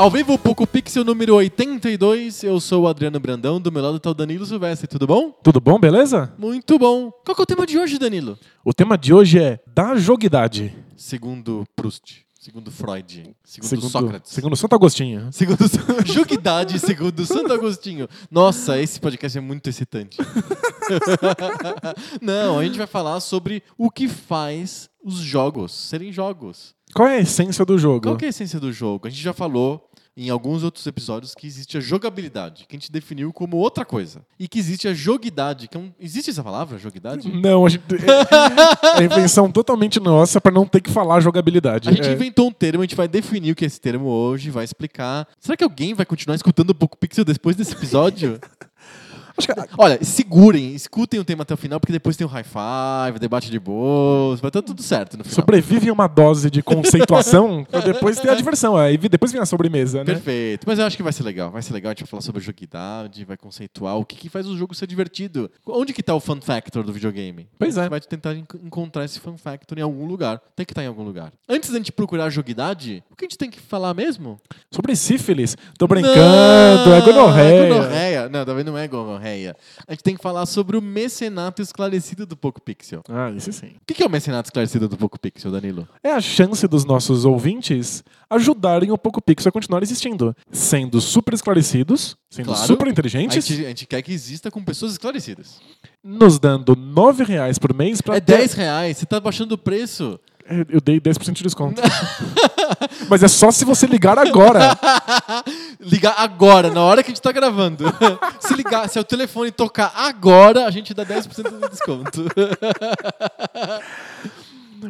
Ao vivo, Poco Pixel número 82. Eu sou o Adriano Brandão, do meu lado está o Danilo Silvestre. Tudo bom? Tudo bom, beleza? Muito bom. Qual que é o tema de hoje, Danilo? O tema de hoje é da joguidade. Segundo Proust. Segundo Freud. Segundo, Sócrates. Segundo Santo Agostinho. Segundo Joguidade, segundo Santo Agostinho. Nossa, esse podcast é muito excitante. Não, a gente vai falar sobre o que faz os jogos serem jogos. Qual é a essência do jogo? Qual é a essência do jogo? A gente já falou em alguns outros episódios que existe a jogabilidade, que a gente definiu como outra coisa. E que existe a joguidade. Que é um... Existe essa palavra, joguidade? Não, a gente... é, é invenção totalmente nossa para não ter que falar jogabilidade. A gente é. inventou um termo, a gente vai definir o que é esse termo hoje, vai explicar. Será que alguém vai continuar escutando o Poco Pixel depois desse episódio? Que... Olha, segurem, escutem o tema até o final, porque depois tem o high five, debate de boas, vai estar tudo certo no final. Sobrevive uma dose de conceituação pra depois ter a diversão. Aí depois vem a sobremesa, né? Perfeito. Mas eu acho que vai ser legal. Vai ser legal, a gente falar sobre joguidade, vai conceituar o que, que faz o jogo ser divertido. Onde que tá o fun factor do videogame? Pois é. A gente vai tentar encontrar esse fun factor em algum lugar. Tem que estar tá em algum lugar. Antes da gente procurar a joguidade, o que a gente tem que falar mesmo? Sobre sífilis. Tô brincando, não, é gonorreia. É gonorreia. Não, também não é gonorreia a gente tem que falar sobre o mecenato esclarecido do Poco Pixel. Ah, isso sim. O que é o mecenato esclarecido do Poco Pixel, Danilo? É a chance dos nossos ouvintes ajudarem o Poco Pixel a continuar existindo. Sendo super esclarecidos, sendo claro, super inteligentes. A gente, a gente, quer que exista com pessoas esclarecidas. Nos dando nove reais por mês para É. 10 reais, você tá baixando o preço. Eu dei 10% de desconto. Mas é só se você ligar agora. ligar agora, na hora que a gente tá gravando. se ligar, se o telefone tocar agora, a gente dá 10% de desconto.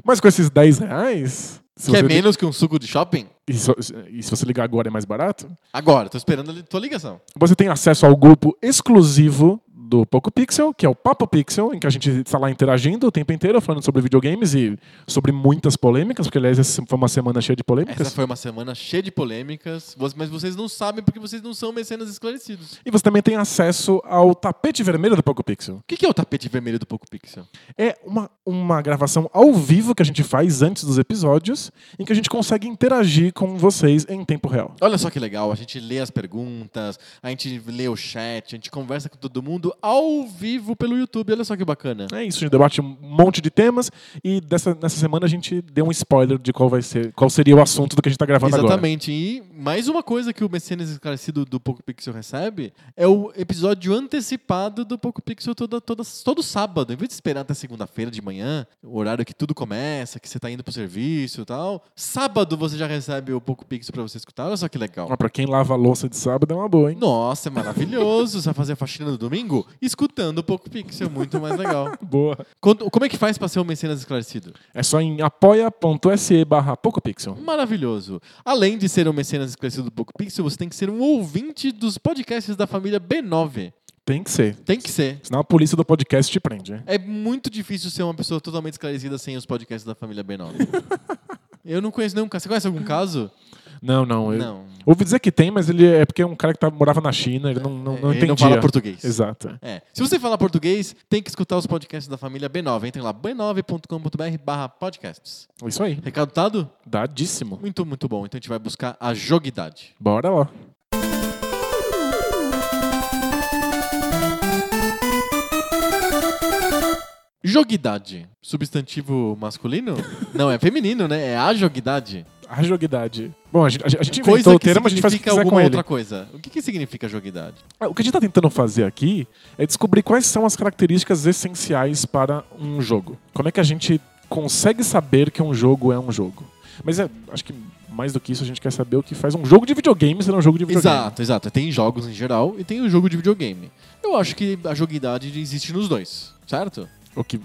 Mas com esses 10 reais. Que é menos que um suco de shopping? E, so, e, se você ligar agora é mais barato? Agora, tô esperando a tua ligação. Você tem acesso ao grupo exclusivo do Poco Pixel, que é o Papo Pixel, em que a gente está lá interagindo o tempo inteiro, falando sobre videogames e sobre muitas polêmicas, porque aliás essa foi uma semana cheia de polêmicas. Essa foi uma semana cheia de polêmicas, mas vocês não sabem porque vocês não são mecenas esclarecidos. E você também tem acesso ao tapete vermelho do Poco Pixel. O que é o tapete vermelho do Poco Pixel? É uma, uma gravação ao vivo que a gente faz antes dos episódios, em que a gente consegue interagir com vocês em tempo real. Olha só que legal, a gente lê as perguntas, a gente lê o chat, a gente conversa com todo mundo ao vivo pelo YouTube. Olha só que bacana. É isso, a gente debate um monte de temas e dessa, nessa semana a gente deu um spoiler de qual vai ser, qual seria o assunto do que a gente está gravando Exatamente. agora. Exatamente. E mais uma coisa que o Messias Esclarecido do Poco Pixel recebe é o episódio antecipado do Poco Pixel toda, toda, todo sábado. Em vez de esperar até segunda-feira de manhã, o horário que tudo começa, que você está indo pro serviço e tal, sábado você já recebe o Poco Pixel para você escutar. Olha só que legal. Ah, para quem lava a louça de sábado é uma boa, hein? Nossa, é maravilhoso. você vai fazer a faxina no domingo? Escuta escutando o Poco Pixel, muito mais legal. Boa. Como é que faz para ser um mecenas esclarecido? É só em apoia.se barra PocoPixel. Maravilhoso. Além de ser um mecenas esclarecido do Poco Pixel, você tem que ser um ouvinte dos podcasts da família B9. Tem que ser. Tem que ser. Senão a polícia do podcast te prende. É muito difícil ser uma pessoa totalmente esclarecida sem os podcasts da família B9. Eu não conheço nenhum caso. Você conhece algum caso? Não, não. Eu não. Ouvi dizer que tem, mas ele é porque é um cara que tá, morava na China, ele não, não, não ele não fala português. Exato. É. Se você falar português, tem que escutar os podcasts da família B9. Entrem lá, b9.com.br barra podcasts. Isso aí. Recado dado? Dadíssimo. Muito, muito bom. Então a gente vai buscar a joguidade. Bora lá. Joguidade. Substantivo masculino? Não, é feminino, né? É a joguidade. A joguidade. Bom, a gente, a gente inventou coisa o termo, a gente faz o que alguma com outra ele. coisa. O que, que significa joguidade? Ah, o que a gente está tentando fazer aqui é descobrir quais são as características essenciais para um jogo. Como é que a gente consegue saber que um jogo é um jogo? Mas é, acho que mais do que isso, a gente quer saber o que faz um jogo de videogame ser um jogo de videogame. Exato, exato. Tem jogos em geral e tem o jogo de videogame. Eu acho que a joguidade existe nos dois, certo? O que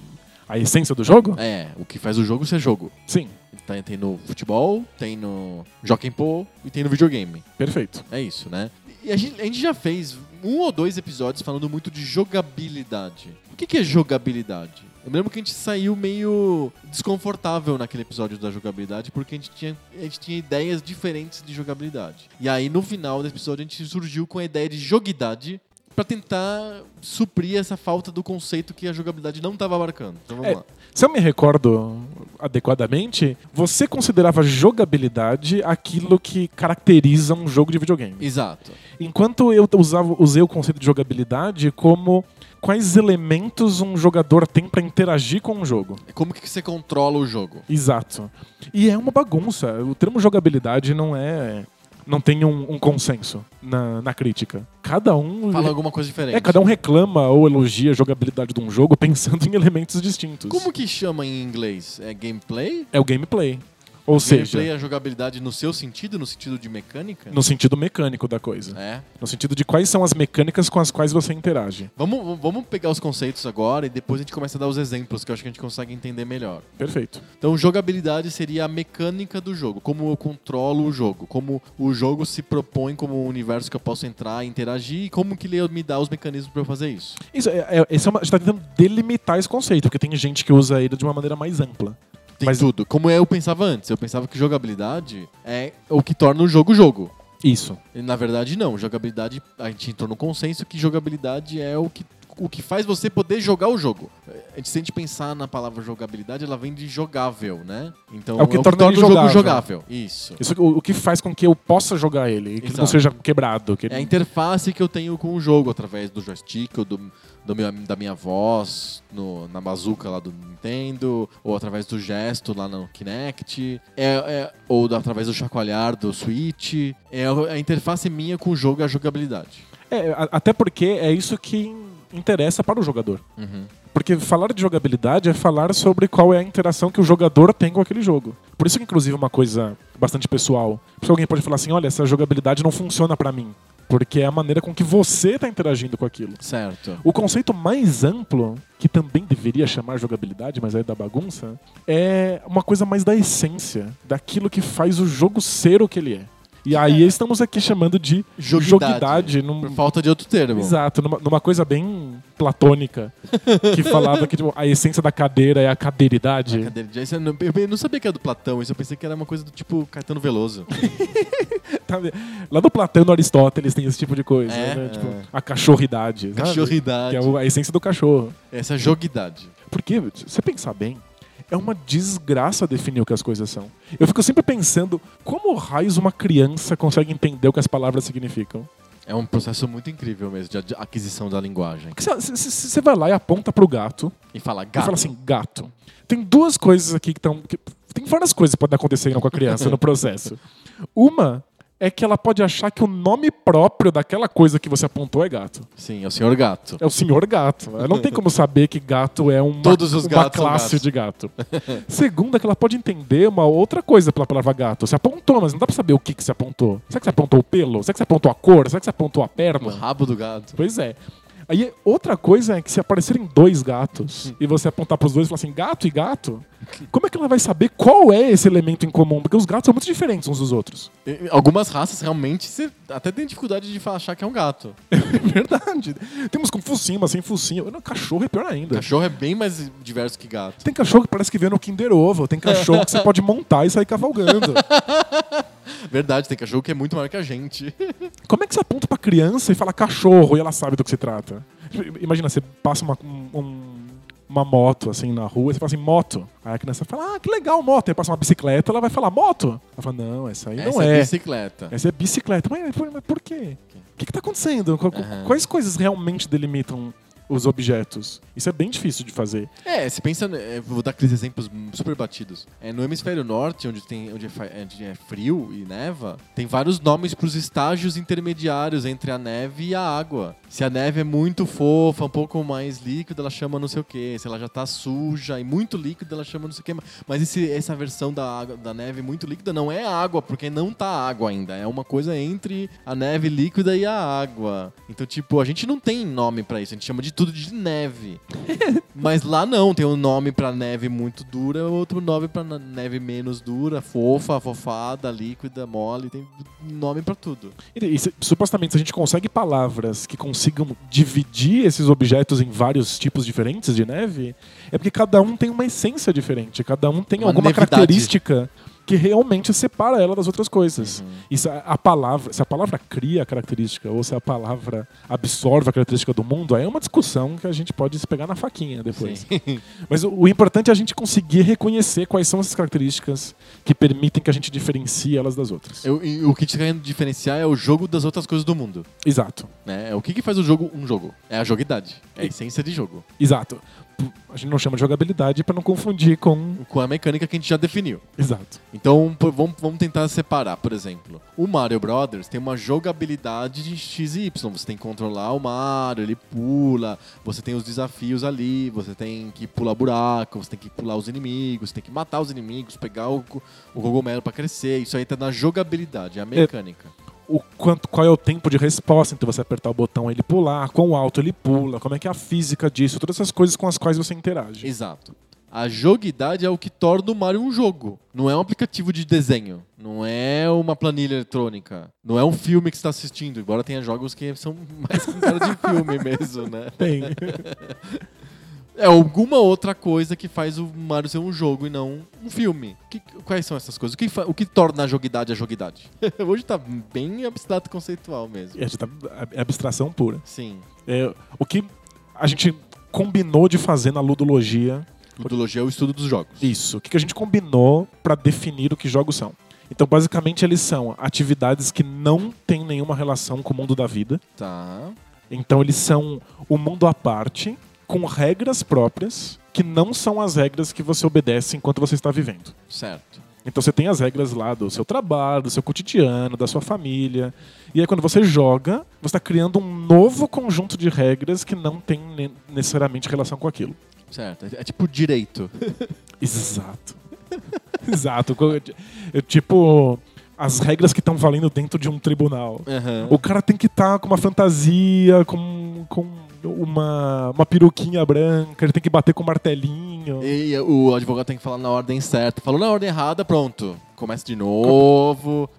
a essência do jogo? É, o que faz o jogo ser jogo. Sim. Tem, tem no futebol, tem no Jockey Po e tem no videogame. Perfeito. É isso, né? E a gente, a gente já fez um ou dois episódios falando muito de jogabilidade. O que, que é jogabilidade? Eu me lembro que a gente saiu meio desconfortável naquele episódio da jogabilidade, porque a gente tinha, a gente tinha ideias diferentes de jogabilidade. E aí, no final desse episódio, a gente surgiu com a ideia de joguidade pra tentar suprir essa falta do conceito que a jogabilidade não estava abarcando. Então vamos É, lá. Se eu me recordo adequadamente, você considerava jogabilidade aquilo que caracteriza um jogo de videogame. Exato. Enquanto eu usava, usei o conceito de jogabilidade como quais elementos um jogador tem pra interagir com um jogo. É como que você controla o jogo. Exato. E é uma bagunça. O termo jogabilidade não é. Não tem um, um consenso na, na crítica. Cada um. Fala alguma coisa diferente. é, cada um reclama ou elogia a jogabilidade de um jogo pensando em elementos distintos. Como que chama em inglês? É gameplay? É o gameplay. Ou seja, gameplay a jogabilidade no seu sentido, no sentido de mecânica? no sentido mecânico da coisa. É. No sentido de quais são as mecânicas com as quais você interage. Vamos, vamos pegar os conceitos agora e depois a gente começa a dar os exemplos, que eu acho que a gente consegue entender melhor. Perfeito. Então, jogabilidade seria a mecânica do jogo, como eu controlo o jogo, como o jogo se propõe como um universo que eu posso entrar e interagir e como que ele me dá os mecanismos para eu fazer isso. Isso, é, é, é uma, a gente tá tentando delimitar esse conceito, porque tem gente que usa ele de uma maneira mais ampla. Tem Mas- tudo. Como eu pensava antes. Eu pensava que jogabilidade é o que torna o jogo jogo. Isso. E, na verdade, não. Jogabilidade, a gente entrou no consenso que jogabilidade é o que, o que faz você poder jogar o jogo. Se a gente pensar na palavra jogabilidade, ela vem de jogável, né? Então, É o que torna ele o jogo jogável. Isso. Isso o, o que faz com que eu possa jogar ele e que ele não seja quebrado. Que ele- É a interface que eu tenho com o jogo, através do joystick ou do, do meu, da minha voz no- na bazuca lá do Nintendo, ou através do gesto lá no Kinect, é, é- ou da- através do chacoalhar do Switch. É a a interface minha com o jogo e a jogabilidade. É, até porque é isso que interessa para o jogador. Porque falar de jogabilidade é falar sobre qual é a interação que o jogador tem com aquele jogo. Por isso que, inclusive, é uma coisa bastante pessoal. Porque alguém pode falar assim, olha, essa jogabilidade não funciona pra mim. Porque é a maneira com que você está interagindo com aquilo. Certo. O conceito mais amplo, que também deveria chamar jogabilidade, mas aí é da bagunça, é uma coisa mais da essência, daquilo que faz o jogo ser o que ele é. E aí estamos aqui chamando de Joguidade. joguidade num- Por falta de outro termo. Exato, numa, numa coisa bem platônica, que falava que tipo, a essência da cadeira é a cadeiridade. Já isso eu não- Eu não sabia que era do Platão, isso eu pensei que era uma coisa do tipo Caetano Veloso. Tá? Lá no Platão e no Aristóteles tem esse tipo de coisa, É, né? Tipo, é. a cachorridade. sabe? Cachorridade. Que é a essência do cachorro. Essa é joguidade. Porque, se você pensar bem, é uma desgraça definir o que as coisas são. Eu fico sempre pensando como raios uma criança consegue entender o que as palavras significam. É um processo muito incrível mesmo de aquisição da linguagem. Você vai lá e aponta pro gato E fala e gato. fala assim, gato. Tem duas coisas aqui que estão. Tem várias coisas que podem acontecer com a criança no processo. Uma é que ela pode achar que o nome próprio daquela coisa que você apontou é gato. Sim, é o senhor gato. É o senhor gato. Ela não tem como saber que gato é uma, Todos os uma gatos classe gatos. de gato. Segunda, que ela pode entender uma outra coisa pela palavra gato. Você apontou, mas não dá pra saber o que, que você apontou. Será que você apontou o pelo? Será que você apontou a cor? Será que você apontou a O perna? rabo do gato. Pois é. Aí outra coisa é que se aparecerem dois gatos e você apontar pros dois e falar assim, gato e gato, como é que ela vai saber qual é esse elemento em comum? Porque os gatos são muito diferentes uns dos outros. E- Algumas raças realmente você até tem dificuldade de achar que é um gato. É verdade. Temos com focinho, mas sem focinho. Não, Cachorro é pior ainda. Cachorro é bem mais diverso que gato. Tem cachorro que parece que vem no Kinder Ovo. Tem cachorro que você pode montar e sair cavalgando. Verdade, tem cachorro que é muito maior que a gente. Como é que você aponta pra criança e fala cachorro e ela sabe do que se trata? Imagina, você passa uma, um- uma moto assim na rua e você fala assim, moto. Aí a criança fala, ah, que legal, moto. Aí passa uma bicicleta, ela vai falar, moto. Ela fala, não, essa aí Essa não é é. bicicleta. Essa é bicicleta. Mas, mas por quê? O que, que tá acontecendo? Aham. Quais coisas realmente delimitam os objetos? Isso é bem difícil de fazer. É, você pensa, é, vou dar aqueles exemplos super batidos. É, no hemisfério norte, onde, tem, onde, é, fa- onde é frio e neva, tem vários nomes para os estágios intermediários entre a neve e a água. Se a neve é muito fofa, um pouco mais líquida, ela chama não sei o quê. Se ela já tá suja e muito líquida, ela chama não sei o quê. Mas esse- essa versão da, água, da neve muito líquida não é água, porque não tá água ainda. É uma coisa entre a neve líquida e a água. Então, tipo, a gente não tem nome pra isso. A gente chama de tudo de neve. Mas lá não, tem um nome pra neve muito dura, outro nome pra neve menos dura, fofa, fofada, líquida, mole, tem nome pra tudo. E, e se- supostamente, se a gente consegue palavras que consigam dividir esses objetos em vários tipos diferentes de neve, é porque cada um tem uma essência diferente, cada um tem Uma alguma nevidade. característica que realmente separa ela das outras coisas. Uhum. E se a, a palavra, se a palavra cria a característica ou se a palavra absorve a característica do mundo, aí é uma discussão que a gente pode se pegar na faquinha depois. Sim. Mas o, o importante é a gente conseguir reconhecer quais são essas características que permitem que a gente diferencie elas das outras. Eu- o que a gente tá querendo diferenciar é o jogo das outras coisas do mundo. Exato. Né? O que, que faz o jogo um jogo? É a joguidade. É a essência de jogo. Exato. A gente não chama de jogabilidade para não confundir com. Com a mecânica que a gente já definiu. Exato. Então, vamos, vamos tentar separar, por exemplo. O Mario Brothers tem uma jogabilidade de X e Y. Você tem que controlar o Mario, ele pula, você tem os desafios ali, você tem que pular buraco, você tem que pular os inimigos, você tem que matar os inimigos, pegar o, o cogumelo pra crescer. Isso aí tá na jogabilidade, é a mecânica. O quanto, qual é o tempo de resposta entre você apertar o botão e ele pular, quão alto ele pula, como é que é a física disso, todas essas coisas com as quais você interage. Exato. A joguidade é o que torna o Mario um jogo. Não é um aplicativo de desenho. Não é uma planilha eletrônica. Não é um filme que você está assistindo. Embora tenha jogos que são mais com cara de filme mesmo, né? Tem. É alguma outra coisa que faz o Mario ser um jogo e não um filme. Que- quais são essas coisas? O que, o que torna a joguidade a joguidade? Hoje tá bem abstrato conceitual mesmo. É, tá- abstração pura. Sim. É, o que a gente combinou de fazer na ludologia Ludologia é o estudo dos jogos. Isso. O que a gente combinou para definir o que jogos são? Então, basicamente, eles são atividades que não têm nenhuma relação com o mundo da vida. Tá. Então, eles são um mundo à parte, com regras próprias, que não são as regras que você obedece enquanto você está vivendo. Certo. Então, você tem as regras lá do seu trabalho, do seu cotidiano, da sua família. E aí, quando você joga, você está criando um novo conjunto de regras que não tem ne- necessariamente relação com aquilo. Certo. É, é tipo direito. Exato. Exato. Co- é Tipo, as regras que estão valendo dentro de um tribunal. Aham. O cara tem que estar com uma fantasia, com, com uma, uma peruquinha branca, ele tem que bater com um martelinho. E o advogado tem que falar na ordem certa. Falou na ordem errada, pronto. Começa de novo.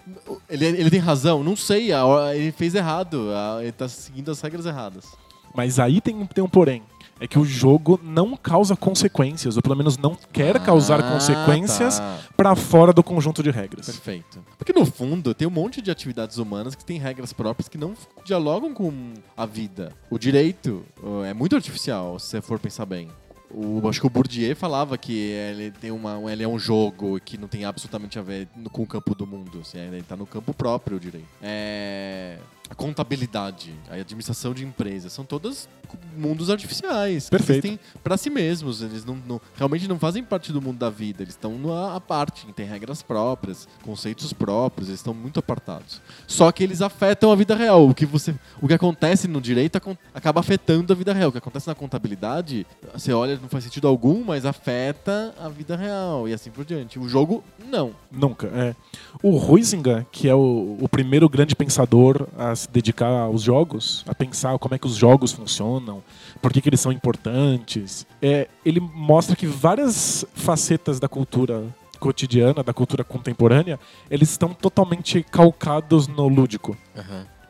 Ele, ele tem razão? Não sei. ele fez errado. Ele tá seguindo as regras erradas. Mas aí tem, tem um porém. É que o jogo não causa consequências, ou pelo menos não quer causar Ah, consequências tá. pra fora do conjunto de regras. Perfeito. Porque no fundo tem um monte de atividades humanas que têm regras próprias que não dialogam com a vida. O direito ó, é muito artificial, se você for pensar bem. O, acho que o Bourdieu falava que ele tem uma, ele é um jogo que não tem absolutamente a ver com o campo do mundo. Assim, ele está no campo próprio, o direito. É, a contabilidade, a administração de empresas, são todas mundos artificiais. Perfeito. existem para si mesmos. Eles não, não- realmente não fazem parte do mundo da vida. Eles estão à parte, têm regras próprias, conceitos próprios, eles estão muito apartados. Só que eles afetam a vida real. O que, você, o que acontece no direito acaba afetando a vida real. O que acontece na contabilidade, você olha, não faz sentido algum, mas afeta a vida real e assim por diante. O jogo, não. Nunca, é. O Huizinga, que é o, o primeiro grande pensador a se dedicar aos jogos, a pensar como é que os jogos funcionam, por que, que eles são importantes, é, ele mostra que várias facetas da cultura cotidiana, da cultura contemporânea, eles estão totalmente calcados no lúdico.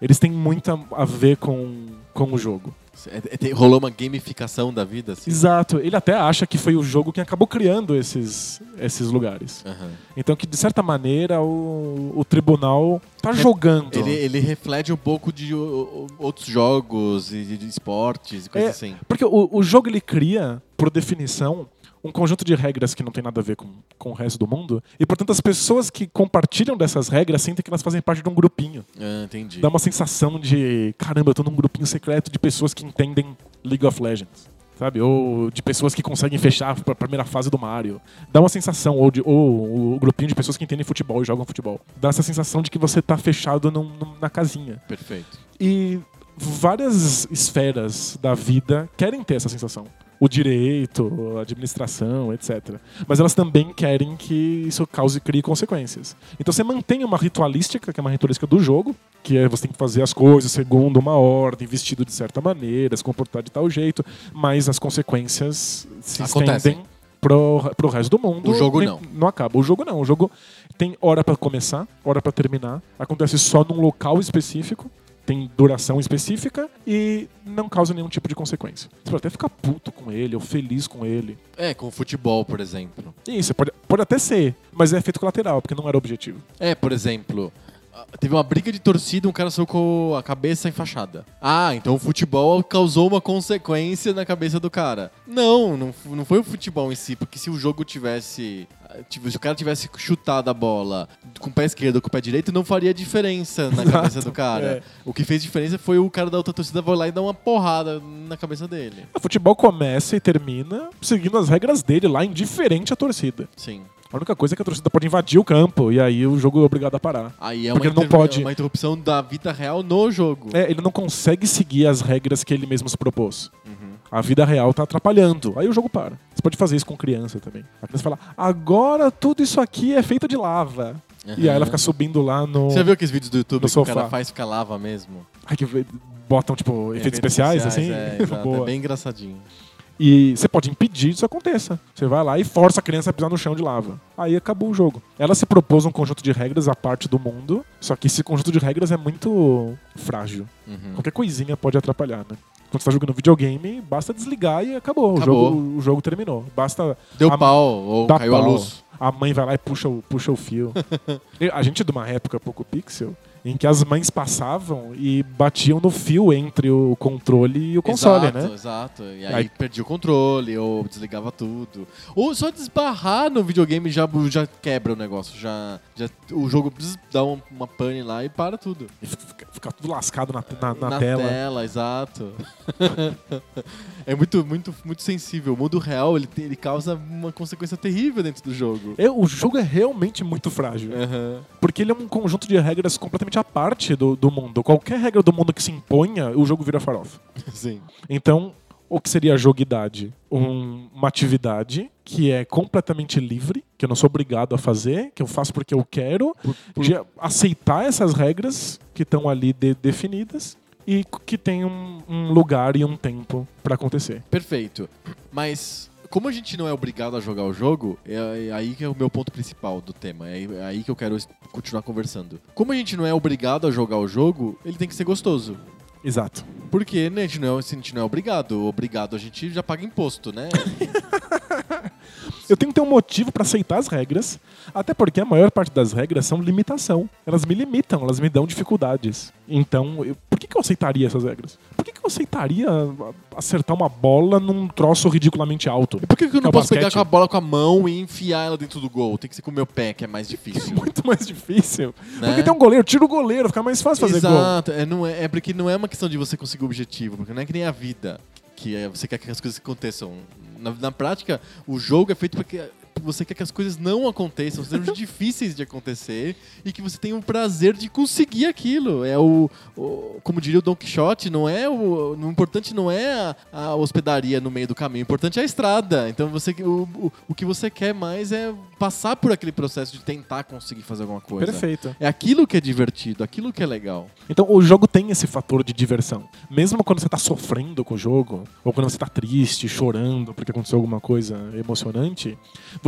Eles têm muito a- a ver com, com o jogo. É- é- rolou uma gamificação da vida, assim. Exato. Ele até acha que foi o jogo que acabou criando esses, esses lugares. Aham. Então que, de certa maneira, o, o tribunal tá jogando. Ele, ele reflete um pouco de o- outros jogos e de, de esportes e coisas É, assim. Porque o, o jogo ele cria, por definição, um conjunto de regras que não tem nada a ver com, com o resto do mundo. E, portanto, as pessoas que compartilham dessas regras sentem que elas fazem parte de um grupinho. Ah, entendi. Dá uma sensação de, caramba, eu tô num grupinho secreto de pessoas que entendem League of Legends. Sabe? Ou de pessoas que conseguem fechar a primeira fase do Mario. Dá uma sensação, ou, de, ou o grupinho de pessoas que entendem futebol e jogam futebol. Dá essa sensação de que você tá fechado num- num- na casinha. Perfeito. E várias esferas da vida querem ter essa sensação. O direito, a administração, etc. Mas elas também querem que isso cause crie consequências. Então você mantém uma ritualística, que é uma ritualística do jogo, que é você tem que fazer as coisas segundo uma ordem, vestido de certa maneira, se comportar de tal jeito, mas as consequências se Acontecem. estendem pro, pro resto do mundo. O jogo Nem- não. Não acaba. O jogo não. O jogo tem hora pra começar, hora pra terminar. Acontece só num local específico. Tem duração específica e não causa nenhum tipo de consequência. Você pode até ficar puto com ele ou feliz com ele. É, com o futebol, por exemplo. Isso pode, pode até ser, mas é efeito colateral, porque não era o objetivo. É, por exemplo, ah, teve uma briga de torcida, um cara com a cabeça enfaixada. Ah, então o futebol causou uma consequência na cabeça do cara. Não, não, não foi o futebol em si, porque se o jogo tivesse. Tipo, se o cara tivesse chutado a bola com o pé esquerdo ou com o pé direito, não faria diferença na cabeça do cara. é. O que fez diferença foi o cara da outra torcida vai lá e dar uma porrada na cabeça dele. O futebol começa e termina seguindo as regras dele lá, indiferente à torcida. Sim. A única coisa é que a torcida pode invadir o campo e aí o jogo é obrigado a parar. Aí é uma, não pode- uma interrupção da vida real no jogo. É, ele não consegue seguir as regras que ele mesmo se propôs. Uhum. A vida real tá atrapalhando. Aí o jogo para. Você pode fazer isso com criança também. A criança fala, agora tudo isso aqui é feito de lava. E aí ela fica subindo lá no. Você já viu aqueles vídeos do YouTube no que o cara sofá. faz ficar lava mesmo? Ai, que botam, tipo, efeitos especiais, assim. É, é bem engraçadinho. E você pode impedir que isso aconteça. Você vai lá e força a criança a pisar no chão de lava. Aí acabou o jogo. Ela se propôs um conjunto de regras à parte do mundo, só que esse conjunto de regras é muito frágil. Uhum. Qualquer coisinha pode atrapalhar, né? Quando você tá jogando videogame, basta desligar e acabou. O, Acabou. jogo, o jogo terminou. Basta Deu A- pau ou caiu a pau. luz. A mãe vai lá e puxa o, puxa o fio. A gente é de uma época pouco pixel em que as mães passavam e batiam no fio entre o controle e o console, exato, né? Exato. E aí, Aí- perdia o controle, ou desligava tudo. Ou só desbarrar no videogame já, já quebra o negócio. Já, já, o jogo dá uma, pane lá e para tudo. E fica, fica tudo lascado na, na, na tela. exato. é muito, muito, muito sensível. O mundo real ele, ele causa uma consequência terrível dentro do jogo. É, o jogo é realmente muito frágil. Aham. Porque ele é um conjunto de regras completamente à parte do, do mundo. Qualquer regra do mundo que se imponha, o jogo vira farofa. Sim. Então, o que seria a joguidade? Um- uma atividade que é completamente livre, que eu não sou obrigado a fazer, que eu faço porque eu quero, por- de aceitar essas regras que estão ali de- definidas e que tem um, um lugar e um tempo pra acontecer. Perfeito. Mas como a gente não é obrigado a jogar o jogo, é é aí que é o meu ponto principal do tema. É aí que eu quero continuar conversando. Como a gente não é obrigado a jogar o jogo, ele tem que ser gostoso. Exato. Porque né, a, gente não é, se a gente não é obrigado. Obrigado a gente já paga imposto, né? Eu tenho que ter um motivo pra aceitar as regras, até porque a maior parte das regras são limitação. Elas me limitam, elas me dão dificuldades. Então, eu- por que, que eu aceitaria essas regras? Por que, que eu aceitaria acertar uma bola num troço ridiculamente alto? E por que, que eu não É posso pegar basquete. com a bola com a mão e enfiar ela dentro do gol? Tem que ser com o meu pé, que é mais difícil. Muito mais difícil. Né? Porque tem um goleiro, tira o goleiro, fica mais fácil fazer gol. Exato, é, não é, é porque não é uma questão de você conseguir o objetivo, porque não é que nem a vida, que é, você quer que as coisas aconteçam. Na, na prática, o jogo é feito porque você quer que as coisas não aconteçam, sejam difíceis de acontecer e que você tenha o prazer de conseguir aquilo. É o, o- como diria o Don Quixote, não é o, o importante não é a, a hospedaria no meio do caminho, o importante é a estrada. Então você o, o, o que você quer mais é passar por aquele processo de tentar conseguir fazer alguma coisa. Perfeito. É aquilo que é divertido, aquilo que é legal. Então o jogo tem esse fator de diversão. Mesmo quando você tá sofrendo com o jogo, ou quando você tá triste, chorando porque aconteceu alguma coisa emocionante,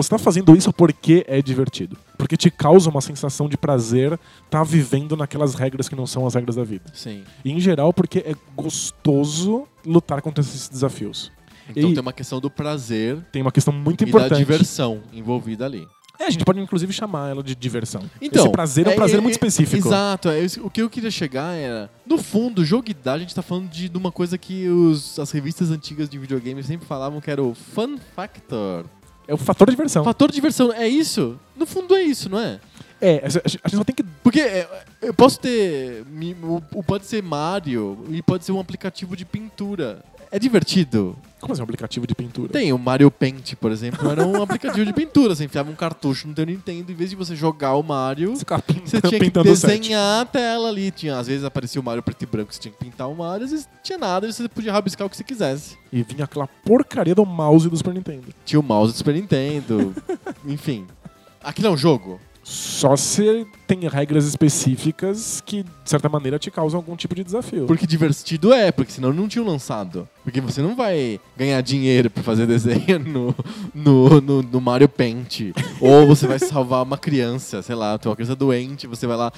você tá fazendo isso porque é divertido. Porque te causa uma sensação de prazer tá vivendo naquelas regras que não são as regras da vida. Sim. E em geral porque é gostoso lutar contra esses desafios. Então E- tem uma questão do prazer Tem uma questão muito e da importante. diversão envolvida ali. É, a gente pode inclusive chamar ela de diversão. Então, Esse prazer é um prazer muito específico. Exato. é o que eu queria chegar era, no fundo, joguidade, a gente tá falando de, de uma coisa que os- as revistas antigas de videogame sempre falavam que era o fun factor. É o fator diversão. Fator de diversão, é isso? No fundo é isso, não é? É, a gente só tem que Porque é, eu posso ter. Pode ser Mario e pode ser um aplicativo de pintura. É divertido. Como assim, um aplicativo de pintura? Tem o Mario Paint, por exemplo, era um aplicativo de pintura. Você enfiava um cartucho no teu Nintendo, em vez de você jogar o Mario, Você tinha que desenhar a tela ali. Tinha, às vezes aparecia o Mario preto e branco, você tinha que pintar o Mario, às vezes tinha nada, e você podia rabiscar o que você quisesse. E vinha aquela porcaria do mouse do Super Nintendo. Tinha o mouse do Super Nintendo, enfim. Aquilo é um jogo? Só se tem regras específicas que, de certa maneira, te causam algum tipo de desafio. Porque divertido é, porque senão não tinham lançado. Porque você não vai ganhar dinheiro pra fazer desenho no, no, no, no Mario Paint. Ou você vai salvar uma criança, sei lá, tem uma criança doente, você vai lá,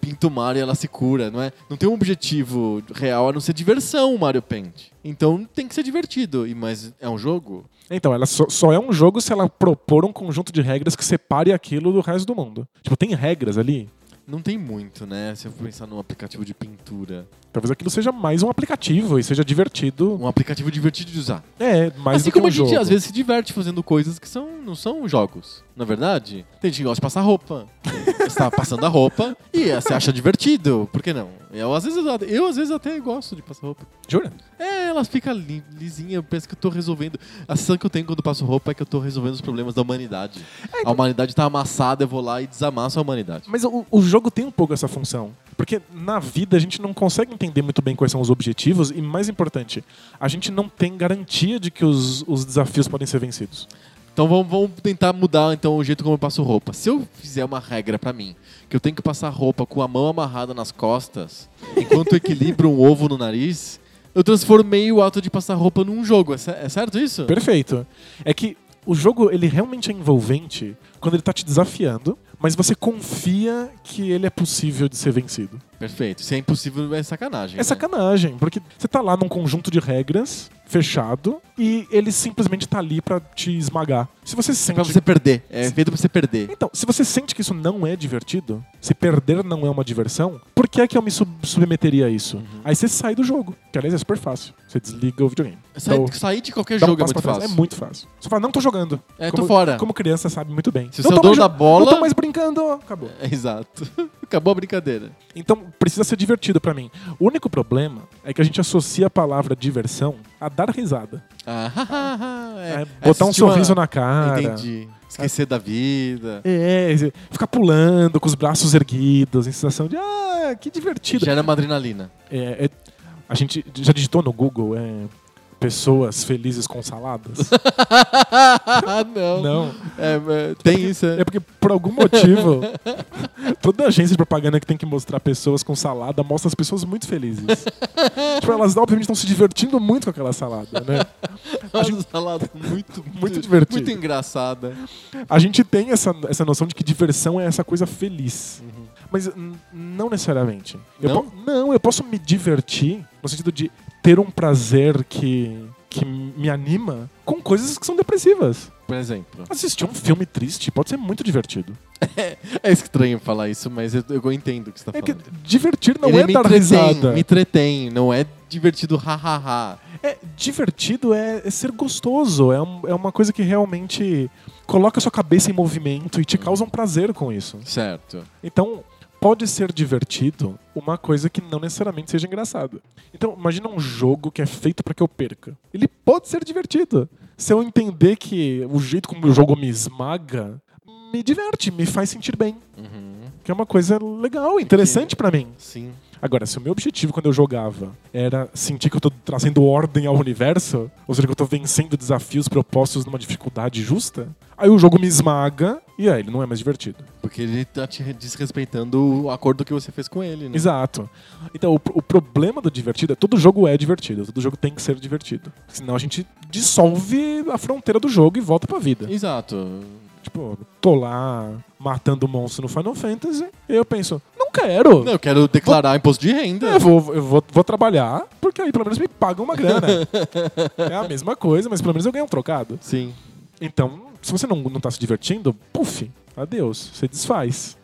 pinta o Mario e ela se cura, não é? Não tem um objetivo real a não ser diversão o Mario Paint. Então tem que ser divertido. Mas é um jogo? Então, ela só, só é um jogo se ela propor um conjunto de regras que separe aquilo do resto do mundo. Tipo, tem regras ali. Não tem muito, né? Se eu pensar num aplicativo de pintura. Talvez aquilo seja mais um aplicativo e seja divertido. Um aplicativo divertido de usar. É, mais assim do que como um a gente jogo. às vezes se diverte fazendo coisas que são, não são jogos, na verdade. Tem gente que gosta de passar roupa. Você tá passando a roupa e você acha divertido. Por que não? Eu às vezes, eu, às vezes até gosto de passar roupa. Jura? É, elas ficam li, lisinha, eu penso que eu tô resolvendo. A sensação que eu tenho quando passo roupa é que eu tô resolvendo os problemas da humanidade. A humanidade tá amassada, eu vou lá e desamasso a humanidade. Mas o, o jogo tem um pouco essa função. Porque na vida a gente não consegue entender muito bem quais são os objetivos e, mais importante, a gente não tem garantia de que os, os desafios podem ser vencidos. Então vamos, vamos tentar mudar então o jeito como eu passo roupa. Se eu fizer uma regra pra mim, que eu tenho que passar roupa com a mão amarrada nas costas, enquanto equilibro um ovo no nariz, eu transformei o ato de passar roupa num jogo. É, é certo isso? Perfeito. É que o jogo ele realmente é envolvente quando ele tá te desafiando, mas você confia que ele é possível de ser vencido. Perfeito. Se é impossível, é sacanagem. É né? sacanagem, porque você tá lá num conjunto de regras fechado e ele simplesmente tá ali pra te esmagar. Se você É sente pra você perder. É feito pra você perder. Então, se você sente que isso não é divertido, se perder não é uma diversão, por que é que eu me sub- submeteria a isso? Uhum. Aí você sai do jogo, que aliás é super fácil. Você desliga o videogame. Sair, Dá o- sair de qualquer dá um jogo é muito fácil. É muito fácil. Você fala, não tô jogando. É, tô como, fora. Como criança sabe muito bem. Se você é tô o dono da bola- Não tô mais brincando. Acabou. Exato. Acabou a brincadeira. Então, precisa ser divertido pra mim. O único problema é que a gente associa a palavra diversão a dar risada. Ah, hahaha, é. É botar um Assistir uma- sorriso na cara. Entendi. Esquecer da vida. É, ficar pulando com os braços erguidos, em sensação de ah, que divertido. Gera uma adrenalina. É, é- a gente já digitou no Google é, pessoas felizes com saladas? ah, não. Não. É, é, tem isso, é. É porque, por algum motivo, toda agência de propaganda que tem que mostrar pessoas com salada mostra as pessoas muito felizes. tipo, elas obviamente estão se divertindo muito com aquela salada, né? Uma salada muito, Muito divertida. Muito engraçada. A gente tem essa, essa noção de que diversão é essa coisa feliz. Mas n- não necessariamente. Eu Não? po- não, eu posso me divertir no sentido de ter um prazer que, que me anima com coisas que são depressivas. Por exemplo. Assistir um filme triste pode ser muito divertido. É estranho falar isso, mas eu, eu entendo o que você tá É que falando. divertir não Ele é dar risada. me entretém, não é divertido hahaha. É, divertido é, é ser gostoso. É, um- é uma coisa que realmente coloca a sua cabeça em movimento e te causa um prazer com isso. Certo. Então, pode ser divertido uma coisa que não necessariamente seja engraçada. Então, imagina um jogo que é feito para que eu perca. Ele pode ser divertido. Se eu entender que o jeito como o jogo me esmaga me diverte, me faz sentir bem. Uhum. Que é uma coisa legal, interessante pra mim. Sim. Agora, se o meu objetivo quando eu jogava era sentir que eu tô trazendo ordem ao universo, ou seja, que eu tô vencendo desafios propostos numa dificuldade justa, aí o jogo me esmaga e aí ele não é mais divertido. Porque ele tá te desrespeitando o acordo que você fez com ele, né? Exato. Então, o, o problema do divertido é todo jogo é divertido, todo jogo tem que ser divertido. Senão a gente dissolve a fronteira do jogo e volta pra vida. Exato. Tipo, tô lá matando monstro no Final Fantasy e eu penso, quero. Não, eu quero declarar imposto de renda. Eu vou, eu vou, vou trabalhar, porque aí pelo menos me pagam uma grana. é a mesma coisa, mas pelo menos eu ganho um trocado. Sim. Então, se você não, não tá se divertindo, puf, adeus, você desfaz.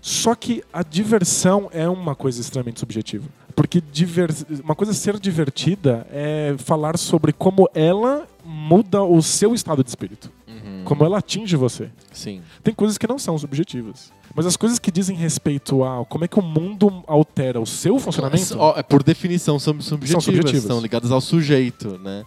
Só que a diversão é uma coisa extremamente subjetiva. Porque diver... uma coisa ser divertida é falar sobre como ela muda o seu estado de espírito. Uhum. como ela atinge você. Sim. Tem coisas que não são subjetivas. Mas as coisas que dizem respeito a como é que o mundo altera o seu funcionamento. É, por definição, são subjetivas, são, subjetivas. ligadas ao sujeito, né?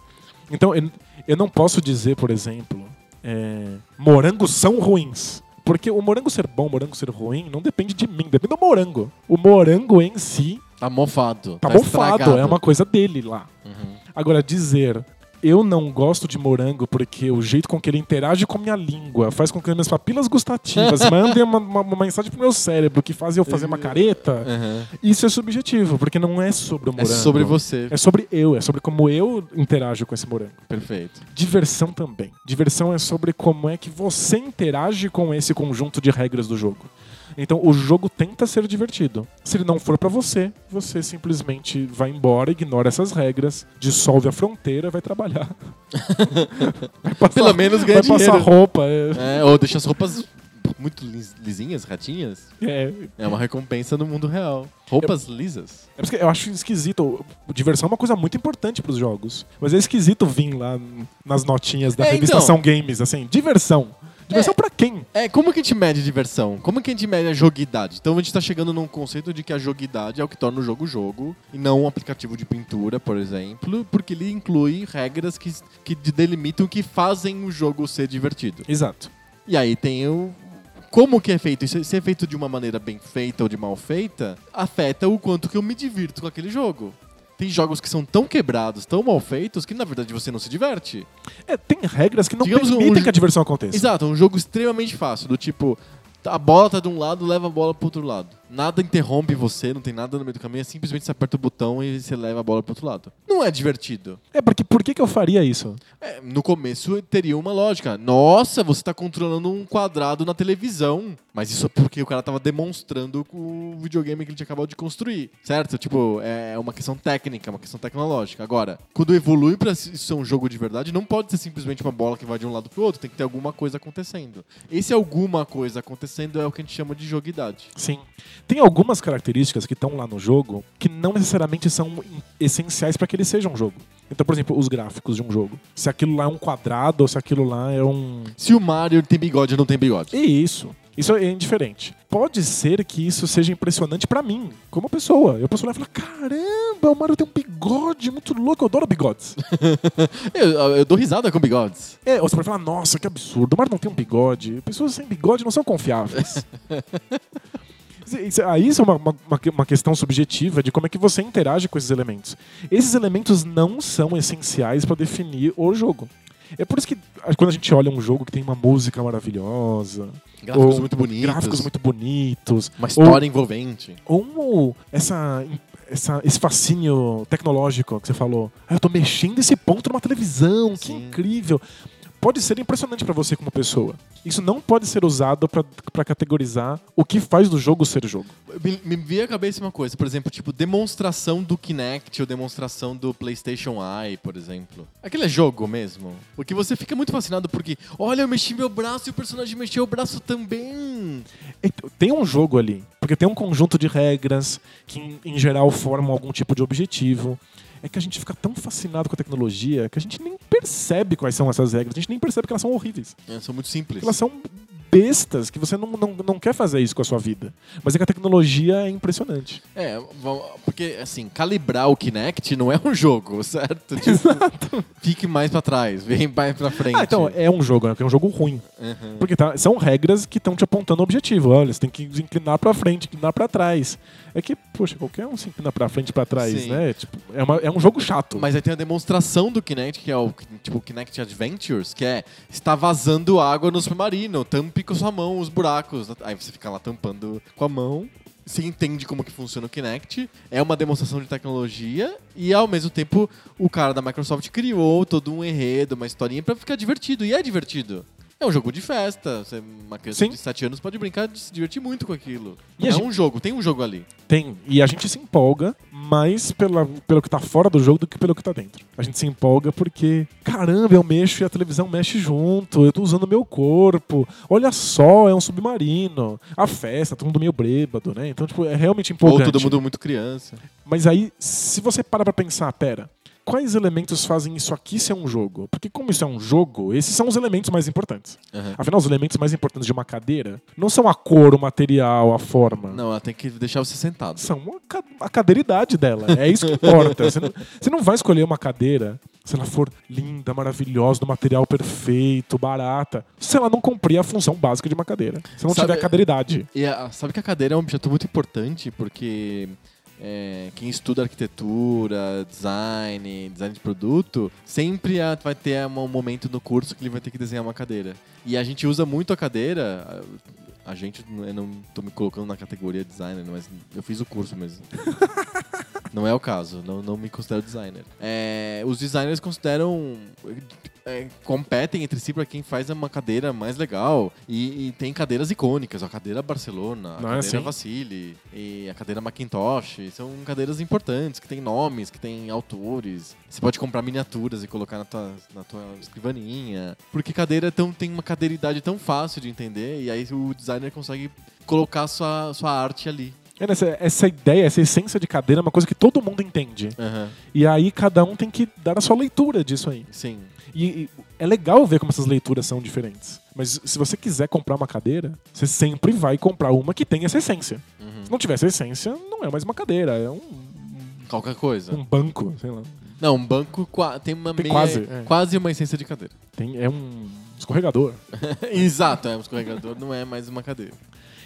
Então, eu, eu não posso dizer, por exemplo, é, morangos são ruins. Porque o morango ser bom, o morango ser ruim, não depende de mim, depende do morango. O morango em si Tá mofado. tá, mofado, estragado. é uma coisa dele lá. Uhum. Agora, dizer eu não gosto de morango porque o jeito com que ele interage com a minha língua faz com que as minhas papilas gustativas mandem uma, uma- uma mensagem pro meu cérebro que faz eu fazer uma careta, Uhum. isso é subjetivo, porque não é sobre o É morango. sobre você. É sobre eu, é sobre como eu interajo com esse morango. Perfeito. Diversão também. Diversão é sobre como é que você interage com esse conjunto de regras do jogo. Então o jogo tenta ser divertido. Se ele não for pra você, você simplesmente vai embora, ignora essas regras, dissolve a fronteira, vai trabalhar. vai passar, Pelo menos vai ganha passar dinheiro. roupa. É, É, ou deixa as roupas muito lis- lisinhas, ratinhas. é, É uma recompensa no mundo real. Roupas lisas. É por isso que eu acho esquisito. Diversão é uma coisa muito importante pros jogos. Mas é esquisito vir lá nas notinhas da É, revista então. São Games, assim, diversão. Diversão pra quem? É, como que a gente mede diversão? Como que a gente mede a joguidade? Então a gente tá chegando num conceito de que a joguidade é o que torna o jogo jogo e não um aplicativo de pintura, por exemplo, porque ele inclui regras que, que delimitam o que fazem o jogo ser divertido. Exato. E aí tem o. Como que é feito? Isso se é feito de uma maneira bem feita ou de mal feita, afeta o quanto que eu me divirto com aquele jogo. Tem jogos que são tão quebrados, tão mal feitos, que na verdade você não se diverte. É, tem regras que não Digamos permitem um- que a diversão aconteça. Exato, um jogo extremamente fácil, do tipo, a bola tá de um lado, leva a bola pro outro lado. Nada interrompe você, não tem nada no meio do caminho, é simplesmente você aperta o botão e você leva a bola pro outro lado. Não é divertido. É, porque por que, que eu faria isso? É, no começo teria uma lógica. Nossa, você tá controlando um quadrado na televisão. Mas isso é porque o cara tava demonstrando o videogame que ele tinha acabado de construir. Certo? Tipo, é uma questão técnica, uma questão tecnológica. Agora, quando evolui pra isso ser um jogo de verdade, não pode ser simplesmente uma bola que vai de um lado pro outro. Tem que ter alguma coisa acontecendo. Esse alguma coisa acontecendo é o que a gente chama de joguidade. Sim. Tem algumas características que estão lá no jogo que não necessariamente são essenciais para que ele seja um jogo. Então, por exemplo, os gráficos de um jogo. Se aquilo lá é um quadrado ou se aquilo lá é um. Se o Mario tem bigode ou não tem bigode. E isso. Isso é indiferente. Pode ser que isso seja impressionante pra mim, como pessoa. Eu posso olhar e falar: caramba, o Mario tem um bigode muito louco, eu adoro bigodes. Eu, eu dou risada com bigodes. É, ou você pode falar: nossa, que absurdo, o Mario não tem um bigode. Pessoas sem bigode não são confiáveis. Isso- Aí isso é uma, uma, uma que- questão subjetiva de como é que você interage com esses elementos. Esses elementos não são essenciais para definir o jogo. É por isso que a- quando a gente olha um jogo que tem uma música maravilhosa, Gráficos ou muito bonitos. gráficos muito bonitos, Uma história envolvente. ou essa, essa- esse fascínio tecnológico que você falou. Ah, eu tô mexendo esse ponto numa televisão, que Sim. incrível. Pode ser impressionante pra você como pessoa. Isso não pode ser usado pra categorizar o que faz do jogo ser jogo. Me, me veio à cabeça uma coisa, por exemplo, tipo, demonstração do Kinect ou demonstração do PlayStation Eye, por exemplo. Aquilo é jogo mesmo? Porque você fica muito fascinado porque, olha, eu mexi meu braço e o personagem mexeu o braço também. Tem um jogo ali, porque tem um conjunto de regras que, em geral, formam algum tipo de objetivo. É que a gente fica tão fascinado com a tecnologia que a gente nem percebe quais são essas regras, a gente nem percebe que elas são horríveis. É, são muito simples. Elas são bestas que você não, não, não quer fazer isso com a sua vida. Mas é que a tecnologia é impressionante. É, porque, assim, calibrar o Kinect não é um jogo, certo? Tipo, Fique mais pra trás, vem mais pra frente. Ah, então é um jogo, é um jogo ruim. Uhum. Porque tá- são regras que estão te apontando o objetivo. Olha, você tem que inclinar pra frente, inclinar pra trás. É que, poxa, qualquer um se inclina pra frente e pra trás, Sim. né? Tipo, é, uma- é um jogo chato. Mas aí tem a demonstração do Kinect, que é o tipo Kinect Adventures, que é está vazando água no submarino, tampe com sua mão os buracos. Aí você fica lá tampando com a mão. Você entende como que funciona o Kinect. É uma demonstração de tecnologia e ao mesmo tempo o cara da Microsoft criou todo um enredo, uma historinha pra ficar divertido. E é divertido. É um jogo de festa. Você, uma criança Sim. de 7 anos pode brincar de se divertir muito com aquilo. E é gente- um jogo, tem um jogo ali. Tem. E a gente se empolga mais pela, pelo que tá fora do jogo do que pelo que tá dentro. A gente se empolga porque, caramba, eu mexo e a televisão mexe junto, eu tô usando meu corpo. Olha só, é um submarino. A festa, todo mundo meio bêbado, né? Então, tipo, é realmente Ou empolgante. todo mundo muito criança. Mas aí, se você para pra pensar, pera, quais elementos fazem isso aqui ser um jogo? Porque como isso é um jogo, esses são os elementos mais importantes. Aham. Afinal, os elementos mais importantes de uma cadeira não são a cor, o material, a forma. Não, ela tem que deixar você sentado. São a cadeiridade dela. É isso que importa. Você não, você não vai escolher uma cadeira se ela for linda, maravilhosa, do material perfeito, barata, se ela não cumprir a função básica de uma cadeira. Se não Sabe- tiver cadeiridade. E a- sabe que a cadeira é um objeto muito importante porque é, quem estuda arquitetura, design, design de produto, sempre vai ter um momento no curso que ele vai ter que desenhar uma cadeira. E a gente usa muito a cadeira. A gente, eu não tô me colocando na categoria designer, mas eu fiz o curso mesmo. Não é o caso, não, não me considero designer. É, os designers consideram. É, competem entre si para quem faz uma cadeira mais legal. E, e tem cadeiras icônicas, a cadeira Barcelona, a Não é cadeira assim? Vassili e a cadeira Macintosh. São cadeiras importantes, que têm nomes, que têm autores. Você pode comprar miniaturas e colocar na tua, na tua escrivaninha. Porque cadeira é tão, tem uma cadeiridade tão fácil de entender, e aí o designer consegue colocar sua, sua arte ali. É, Essa, essa ideia, essa essência de cadeira é uma coisa que todo mundo entende. Aham, E aí cada um tem que dar a sua leitura disso aí. Sim. E, e é legal ver como essas leituras são diferentes. Mas se você quiser comprar uma cadeira, você sempre vai comprar uma que tem essa essência. Uhum. Se não tiver essa essência, não é mais uma cadeira, é um, Qualquer coisa. um banco, sei lá. Não, um banco tem uma Tem meia, quase, é. quase uma essência de cadeira. Tem, é um escorregador. Exato, é um escorregador, não é mais uma cadeira.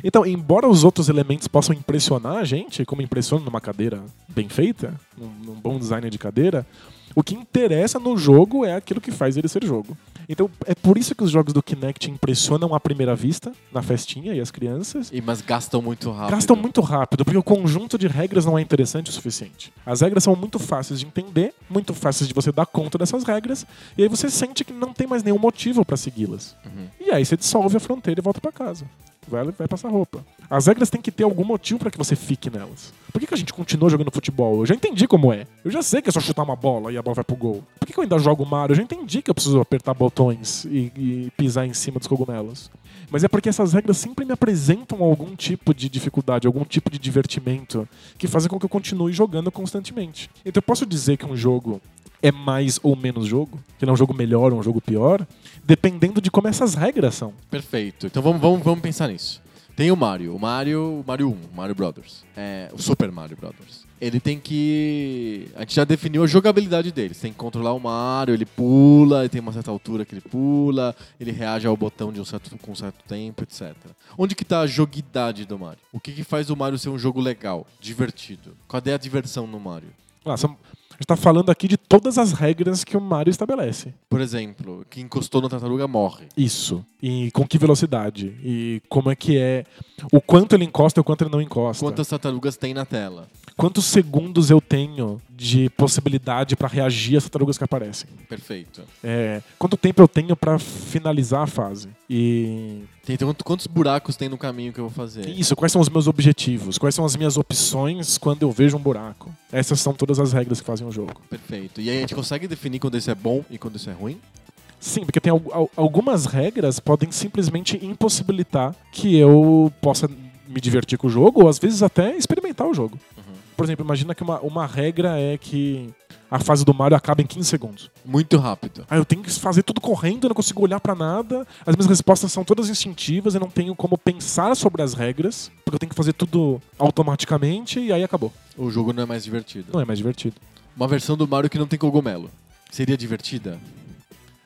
Então, embora os outros elementos possam impressionar a gente, como impressiona numa cadeira bem feita, num, num bom design de cadeira, o que interessa no jogo é aquilo que faz ele ser jogo. Então, é por isso que os jogos do Kinect impressionam à primeira vista, na festinha e as crianças, E, mas gastam muito rápido. gastam muito rápido, porque o conjunto de regras não é interessante o suficiente. As regras são muito fáceis de entender, muito fáceis de você dar conta dessas regras, e aí você sente que não tem mais nenhum motivo para segui-las. Uhum. E aí você dissolve a fronteira e volta para casa. Vai, vai passar roupa. As regras têm que ter algum motivo para que você fique nelas. Por que, que a gente continua jogando futebol? Eu já entendi como é. Eu já sei que é só chutar uma bola e a bola vai pro gol. Por que, que eu ainda jogo Mario? Eu já entendi que eu preciso apertar botões e, e pisar em cima dos cogumelos. Mas é porque essas regras sempre me apresentam algum tipo de dificuldade, algum tipo de divertimento que fazem com que eu continue jogando constantemente. Então eu posso dizer que um jogo é mais ou menos jogo, que ele é um jogo melhor ou um jogo pior, dependendo de como essas regras são. Perfeito. Então vamos, vamos, vamos pensar nisso. Tem o Mario, o Mario, o Mario 1, o Mario Brothers. É, o Super Mario Brothers. Ele tem que. A gente já definiu a jogabilidade dele. Você tem que controlar o Mario, ele pula, ele tem uma certa altura que ele pula, ele reage ao botão de um certo, com um certo tempo, etc. Onde que tá a joguidade do Mario? O que, que faz o Mario ser um jogo legal, divertido? Qual é a diversão no Mario? Ah, são- gente tá falando aqui de todas as regras que o Mario estabelece. Por exemplo, quem encostou na tartaruga morre. Isso. E com que velocidade. E como é que é. O quanto ele encosta e o quanto ele não encosta. Quantas tartarugas tem na tela? Quantos segundos eu tenho de possibilidade pra reagir às tartarugas que aparecem. Perfeito. É, quanto tempo eu tenho pra finalizar a fase. E. Tem, tem quanto- quantos buracos tem no caminho que eu vou fazer? Isso, quais são os meus objetivos? Quais são as minhas opções quando eu vejo um buraco? Essas são todas as regras que fazem o jogo. Perfeito. E aí a gente consegue definir quando isso é bom e quando isso é ruim? Sim, porque tem al- al- algumas regras podem simplesmente impossibilitar que eu possa me divertir com o jogo ou às vezes até experimentar o jogo. Por exemplo, imagina que uma, uma regra é que a fase do Mario acaba em 15 segundos. Muito rápido. Aí eu tenho que fazer tudo correndo, eu não consigo olhar pra nada. As minhas respostas são todas instintivas, eu não tenho como pensar sobre as regras, porque eu tenho que fazer tudo automaticamente e aí acabou. O jogo não é mais divertido. Não é mais divertido. Uma versão do Mario que não tem cogumelo. Seria divertida?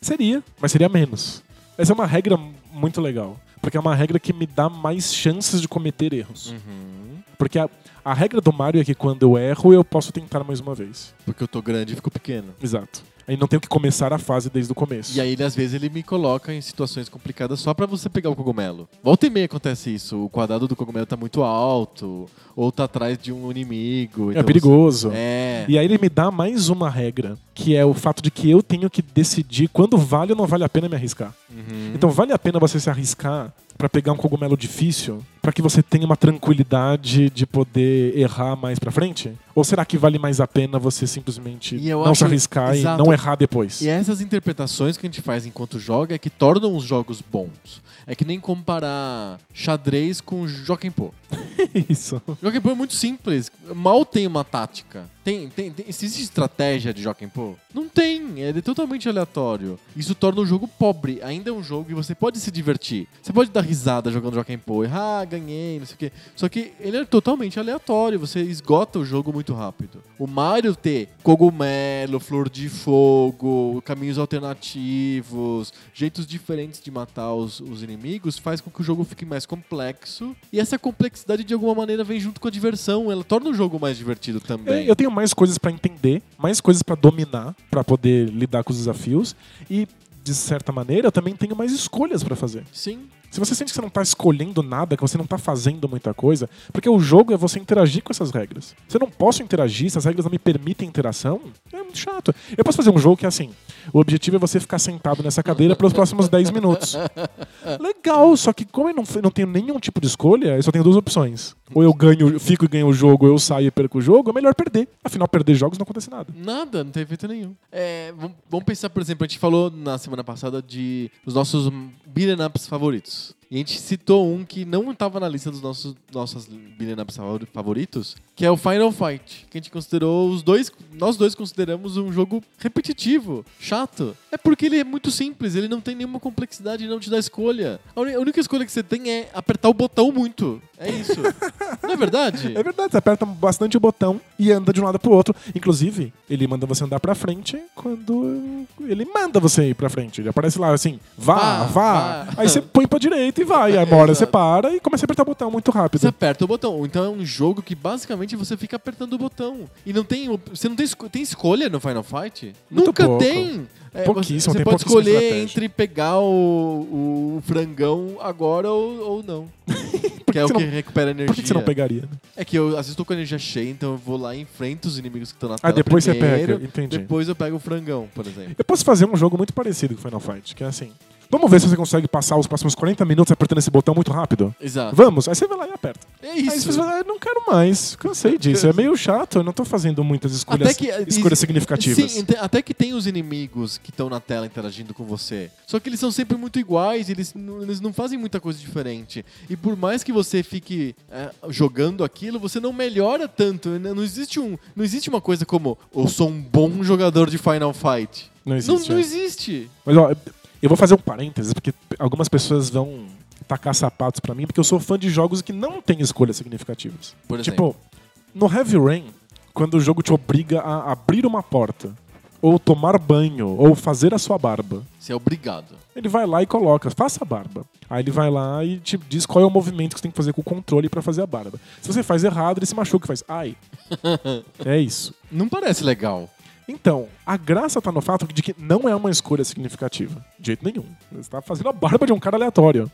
Seria, mas seria menos. Essa é uma regra muito legal, porque é uma regra que me dá mais chances de cometer erros. Uhum. Porque a, a regra do Mario é que quando eu erro, eu posso tentar mais uma vez. Porque eu tô grande e fico pequeno. Exato. Aí não tenho que começar a fase desde o começo. E aí, ele, às vezes, ele me coloca em situações complicadas só pra você pegar o cogumelo. Volta e meia acontece isso. O quadrado do cogumelo tá muito alto, ou tá atrás de um inimigo. é então perigoso. você- É. E aí ele me dá mais uma regra, que é o fato de que eu tenho que decidir quando vale ou não vale a pena me arriscar. Uhum. Então vale a pena você se arriscar pra pegar um cogumelo difícil pra que você tenha uma tranquilidade de poder errar mais pra frente? Ou será que vale mais a pena você simplesmente não se acho- arriscar Exato. e não errar depois? E essas interpretações que a gente faz enquanto joga é que tornam os jogos bons. É que nem comparar xadrez com Joaquim Pô. Isso. Joaquim Pô é muito simples. Mal tem uma tática. Tem, tem, tem- existe estratégia de Joaquim Pô? Não tem. É totalmente aleatório. Isso torna o jogo pobre. Ainda é um jogo e você pode se divertir. Você pode dar risada jogando Joaquim Pô. Ah, ganhei, não sei o quê. Só que ele é totalmente aleatório. Você esgota o jogo muito rápido. O Mario ter cogumelo, flor de fogo, caminhos alternativos, jeitos diferentes de matar os, os inimigos, faz com que o jogo fique mais complexo. E essa complexidade, de alguma maneira, vem junto com a diversão. Ela torna o jogo mais divertido também. É, Eu tenho mais coisas pra entender, mais coisas pra dominar, pra poder lidar com os desafios e de certa maneira eu também tenho mais escolhas pra fazer. Sim. Se você sente que você não tá escolhendo nada, que você não tá fazendo muita coisa, porque o jogo é você interagir com essas regras. Se eu não posso interagir, se as regras não me permitem interação, é muito chato. Eu posso fazer um jogo que é assim: o objetivo é você ficar sentado nessa cadeira pelos próximos 10 minutos. Legal, só que como eu não, não tenho nenhum tipo de escolha, eu só tenho duas opções. Ou eu ganho, fico e ganho o jogo, ou eu saio e perco o jogo, é melhor perder. Afinal, perder jogos não acontece nada. Nada, não tem efeito nenhum. É, vamos, pensar, por exemplo, a gente falou na semana passada de os nossos beat'em ups favoritos. E a gente citou um que não estava na lista dos nossos ups favori- favoritos, que é o Final Fight, que a gente considerou os dois, nós dois consideramos um jogo repetitivo, chato. É porque ele é muito simples, ele não tem nenhuma complexidade, não te dá escolha. A única escolha que você tem é apertar o botão muito. É isso. não é verdade? É verdade, você aperta bastante o botão e anda de um lado pro outro. Inclusive, ele manda você andar pra frente quando ele manda você ir pra frente. Ele aparece lá assim, vá, Vá, vá. vá. Aí você põe pra direita e vai. Aí uma hora você para e começa a apertar o botão muito rápido. Você aperta o botão. Então é um jogo que basicamente você fica apertando o botão. E não tem. Você não tem, tem escolha no Final Fight? Muito Nunca pouco. tem. É, Pouquíssimo, Você, você tem pode pouquíssima escolher estratégia. entre pegar o, o frangão agora ou, ou não. que é o você que não- recupera energia. Por que que você não pegaria? né? É que eu tô com a energia cheia, então eu vou lá e enfrento os inimigos que estão na Ah, tela. depois você primeiro, pega. Entendi. Depois eu pego o frangão, por exemplo. Eu posso fazer um jogo muito parecido com Final Fight, que é assim. Vamos ver se você consegue passar os próximos 40 minutos apertando esse botão muito rápido? Exato. Vamos. Aí você vai lá e aperta. É Aí isso. você fala, ah, eu não quero mais. Cansei disso. É meio chato. Eu não tô fazendo muitas escolhas, Até que- escolhas significativas. Sim, até que tem os inimigos que estão na tela interagindo com você. Só que eles são sempre muito iguais, eles, eles não fazem muita coisa diferente. E por mais que você fique é, jogando aquilo, você não melhora tanto. N- Não existe, um, não existe uma coisa como eu sou um bom jogador de Final Fight. Não Não, existe. não é. existe. Mas ó, eu vou fazer um parênteses, porque algumas pessoas vão tacar sapatos pra mim, porque eu sou fã de jogos que não têm escolhas significativas. Por exemplo. Tipo, no Heavy Rain, quando o jogo te obriga a abrir uma porta, ou tomar banho, ou fazer a sua barba, Você é obrigado. ele vai lá e coloca, faça a barba. Aí ele vai lá e te diz qual é o movimento que você tem que fazer com o controle pra fazer a barba. Se você faz errado, ele se machuca e faz, ai. é isso. Não parece legal. Então, a graça tá no fato de que não é uma escolha significativa. De jeito nenhum. Você tá fazendo a barba de um cara aleatório.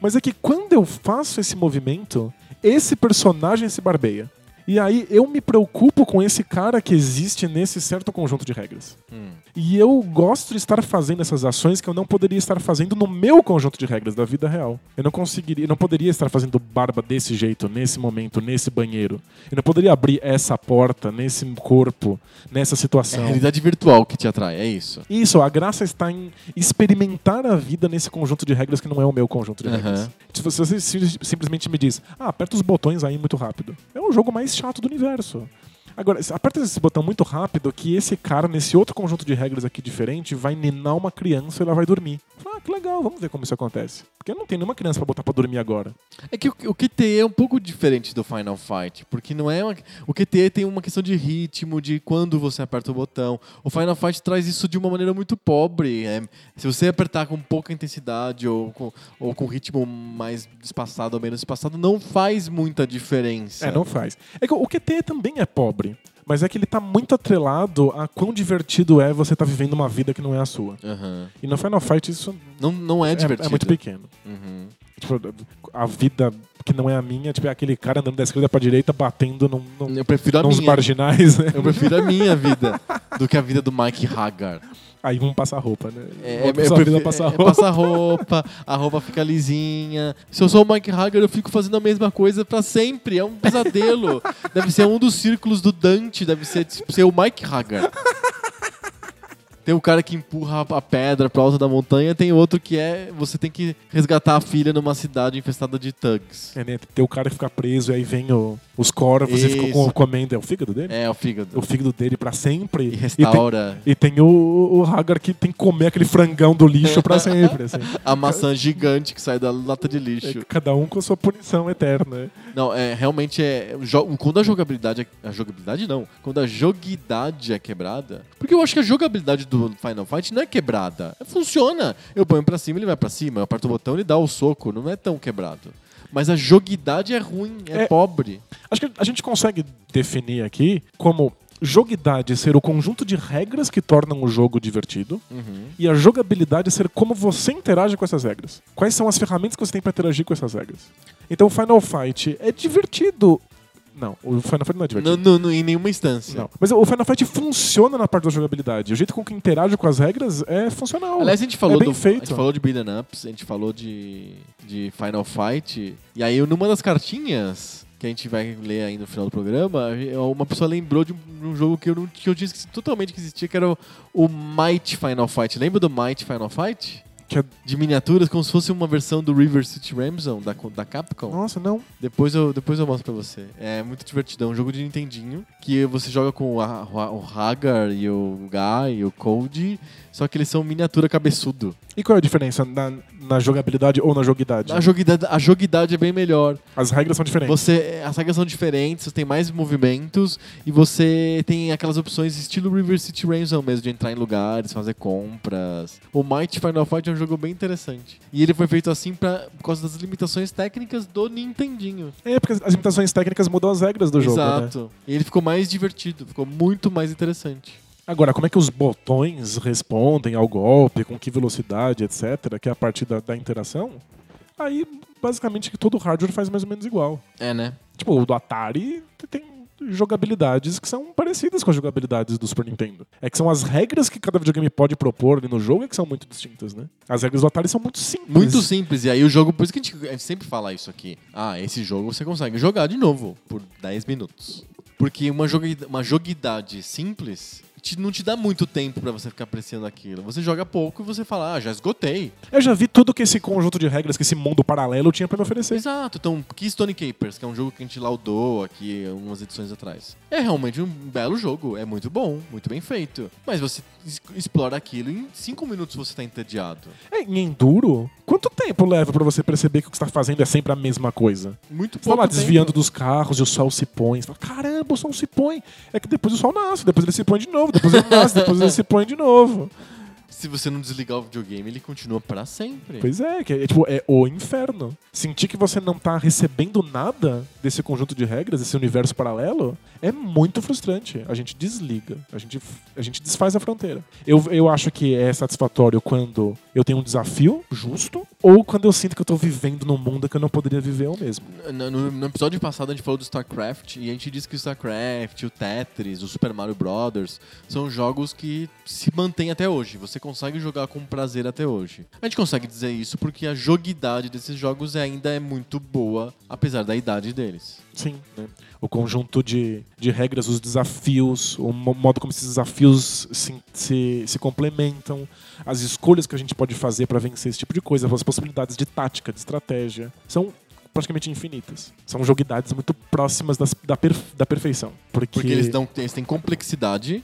Mas é que quando eu faço esse movimento, esse personagem se barbeia. E aí eu me preocupo com esse cara que existe nesse certo conjunto de regras. Hum. E eu gosto de estar fazendo essas ações que eu não poderia estar fazendo no meu conjunto de regras da vida real. Eu não conseguiria, eu não poderia estar fazendo barba desse jeito, nesse momento, nesse banheiro. Eu não poderia abrir essa porta, nesse corpo, nessa É situação. a realidade virtual que te atrai, é isso. Isso, a graça está em experimentar a vida nesse conjunto de regras que não é o meu conjunto de Aham. regras. Se você sim- simplesmente me diz, ah, aperta os botões aí muito rápido. É o jogo mais chato do universo. Agora, aperta esse botão muito rápido que esse cara, nesse outro conjunto de regras aqui diferente, vai ninar uma criança e ela vai dormir. Ah, que legal, vamos ver como isso acontece. Porque não tem nenhuma criança pra botar pra dormir agora. É que o, o QTE é um pouco diferente do Final Fight, porque não é uma, o QTE tem uma questão de ritmo, de quando você aperta o botão. O Final Fight traz isso de uma maneira muito pobre. é, se você apertar com pouca intensidade ou com, ou com ritmo mais espaçado ou menos espaçado, não faz muita diferença. É, não faz. É que o QT também é pobre. Mas é que ele tá muito atrelado a quão divertido é você estar vivendo uma vida que não é a sua. Aham. E no Final Fight isso Não, não é é, divertido. é muito pequeno. Uhum. Tipo, a vida que não é a minha, tipo, é aquele cara andando da esquerda pra direita batendo num, num, Eu prefiro a nos minha. marginais, né? Eu prefiro a minha vida do que a vida do Mike Hagar. Aí vamos passar roupa, né? É, é, eu prefiro- passar é, roupa. passa roupa, a roupa fica lisinha. Se eu sou o Mike Hagar, eu fico fazendo a mesma coisa pra sempre. É um pesadelo. deve ser um dos círculos do Dante, deve ser, tipo, ser o Mike Hagar. Tem o cara que empurra a pedra pra alta da montanha, tem outro que é você tem que resgatar a filha numa cidade infestada de thugs. É, né? Tem o cara que fica preso e aí vem o- os corvos e ficam com- comendo. É o fígado dele? É, o fígado. O fígado dele pra sempre. E tem- restaura E tem, o, o Hagar que tem que comer aquele frangão do lixo pra sempre. Assim. a maçã gigante que sai da lata de É lixo. cada um com sua punição eterna. Não, é realmente é. Quando a jogabilidade. É, a jogabilidade não. Quando a joguidade é quebrada. Porque eu acho que a jogabilidade do Final Fight não é quebrada. Funciona. Eu ponho pra cima, ele vai pra cima. Eu aperto o botão, ele dá o soco. Não é tão quebrado. Mas a joguidade é ruim, é, É. pobre. Acho que a gente consegue definir aqui como joguidade ser o conjunto de regras que tornam o jogo divertido e a jogabilidade ser como você interage com essas regras. Quais são as ferramentas que você tem pra interagir com essas regras. Então, o Final Fight é divertido. Não, o Final Fight não é divertido. No- no- em nenhuma instância. Não. Mas o Final Fight funciona na parte da jogabilidade. O jeito com que interage com as regras é funcional. Aliás, a gente falou é bem do. feito. A gente falou de beat'em ups, a gente falou de, de Final Fight. E aí, numa das cartinhas que a gente vai ler aí no final do programa, uma pessoa lembrou de um, jogo que eu, não, que eu esquecido totalmente que existia, que era o, o Might Final Fight. Lembra do Might Final Fight? Que é- De miniaturas, como se fosse uma versão do River City Ransom da, da Capcom. Nossa, não. Depois eu, depois eu mostro pra você. É muito divertido. É um jogo de Nintendinho que você joga com o, Ha- o Hagar e o Guy e o Cody, só que eles são miniatura cabeçudo. E qual é a diferença na, na jogabilidade ou na joguidade? A joguidade, a joguidade é bem melhor. As regras são diferentes. Você, as regras são diferentes, você tem mais movimentos e você tem aquelas opções estilo River City Ransom mesmo, de entrar em lugares, fazer compras. O Might Final Fight é um jogo bem interessante. E ele foi feito assim pra, por causa das limitações técnicas do Nintendinho. É, porque as limitações técnicas mudam as regras do jogo, né? Exato. E ele ficou mais divertido, ficou muito mais interessante. Agora, como é que os botões respondem ao golpe, com que velocidade, etc., que é a partir da, da interação, aí basicamente que todo hardware faz mais ou menos igual. É, né? Tipo, o do Atari tem jogabilidades que são parecidas com as jogabilidades do Super Nintendo. É que são as regras que cada videogame pode propor ali no jogo é que são muito distintas, né? As regras do Atari são muito simples. Muito simples. E aí o jogo, por isso que a gente, sempre fala isso aqui. Ah, esse jogo você consegue jogar de novo por 10 minutos. Porque uma, jogue, uma joguidade simples te- não te dá muito tempo pra você ficar apreciando aquilo. Você joga pouco e você fala, ah, já esgotei. Eu já vi tudo que esse conjunto de regras, que esse mundo paralelo tinha pra me oferecer. Exato. Então, Keystone Capers, que é um jogo que a gente laudou aqui algumas edições atrás. É realmente um belo jogo. É muito bom, muito bem feito. Mas você explora aquilo em 5 minutos você tá entediado. É, em Enduro, quanto tempo leva pra você perceber que o que você tá fazendo é sempre a mesma coisa? Muito Você tá pouco lá tempo. desviando dos carros e o sol se põe. Você fala, caramba, o sol se põe. É que depois o sol nasce, depois ele se põe de novo, depois ele nasce, depois ele se põe de novo. Se você não desligar o videogame, ele continua pra sempre. Pois é, que é, tipo, é o inferno. Sentir que você não tá recebendo nada desse conjunto de regras, desse universo paralelo, é muito frustrante. A gente desliga, a gente, a gente desfaz a fronteira. Eu, eu acho que é satisfatório quando eu tenho um desafio justo ou quando eu sinto que eu tô vivendo num mundo que eu não poderia viver eu mesmo. No, no- no episódio passado a gente falou do StarCraft e a gente disse que o StarCraft, o Tetris, o Super Mario Brothers são jogos que se mantêm até hoje. Você consegue jogar com prazer até hoje. A gente consegue dizer isso porque a joguidade desses jogos ainda é muito boa, apesar da idade deles. Sim, né? O conjunto de, de regras, os desafios, o mo- modo como esses desafios se, se, se complementam, as escolhas que a gente pode fazer para vencer esse tipo de coisa, as possibilidades de tática, de estratégia, são praticamente infinitas. São joguidades muito próximas das- da, per- da perfeição. Porque, Porque eles, dão, eles têm complexidade,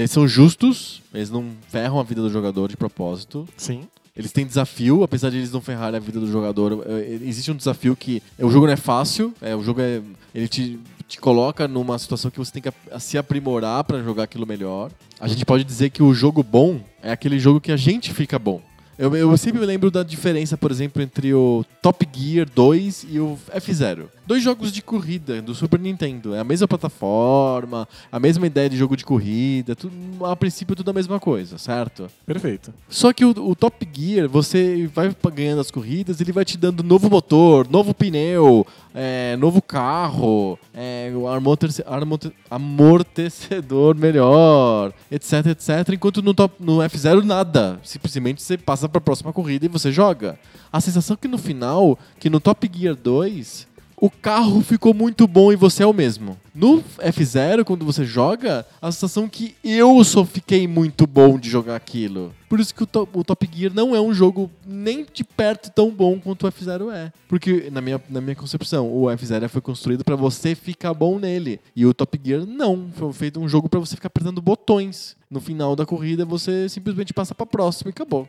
eles são justos, eles não ferram a vida do jogador de propósito. Sim, Eles têm desafio, apesar de eles não ferrarem a vida do jogador. eh, Existe um desafio que eh, o jogo não é fácil, é, o jogo é. Ele te, te coloca numa situação que você tem que a- se aprimorar pra jogar aquilo melhor. A gente pode dizer que o jogo bom é aquele jogo que a gente fica bom. Eu, eu sempre me lembro da diferença, por exemplo, entre o Top Gear 2 e o F0. Dois jogos de corrida do Super Nintendo. É a mesma plataforma, a mesma ideia de jogo de corrida, tudo, a princípio tudo a mesma coisa, certo? Perfeito. Só que o, o Top Gear, você vai ganhando as corridas, ele vai te dando novo motor, novo pneu, é, novo carro, é, o amortece- amorte- amortecedor melhor, etc, etc. Enquanto no, top, no F0 nada. Simplesmente você passa para a próxima corrida e você joga. A sensação é que no final, que no Top Gear 2, o carro ficou muito bom e você é o mesmo. No F0, quando você joga, a sensação é que eu só fiquei muito bom de jogar aquilo. Por isso que o, To- o Top Gear não é um jogo nem de perto tão bom quanto o F0 é. Porque, na minha, na minha concepção, o F0 foi construído pra você ficar bom nele. E o Top Gear não. Foi feito um jogo pra você ficar apertando botões. No final da corrida, você simplesmente passa pra próxima e acabou.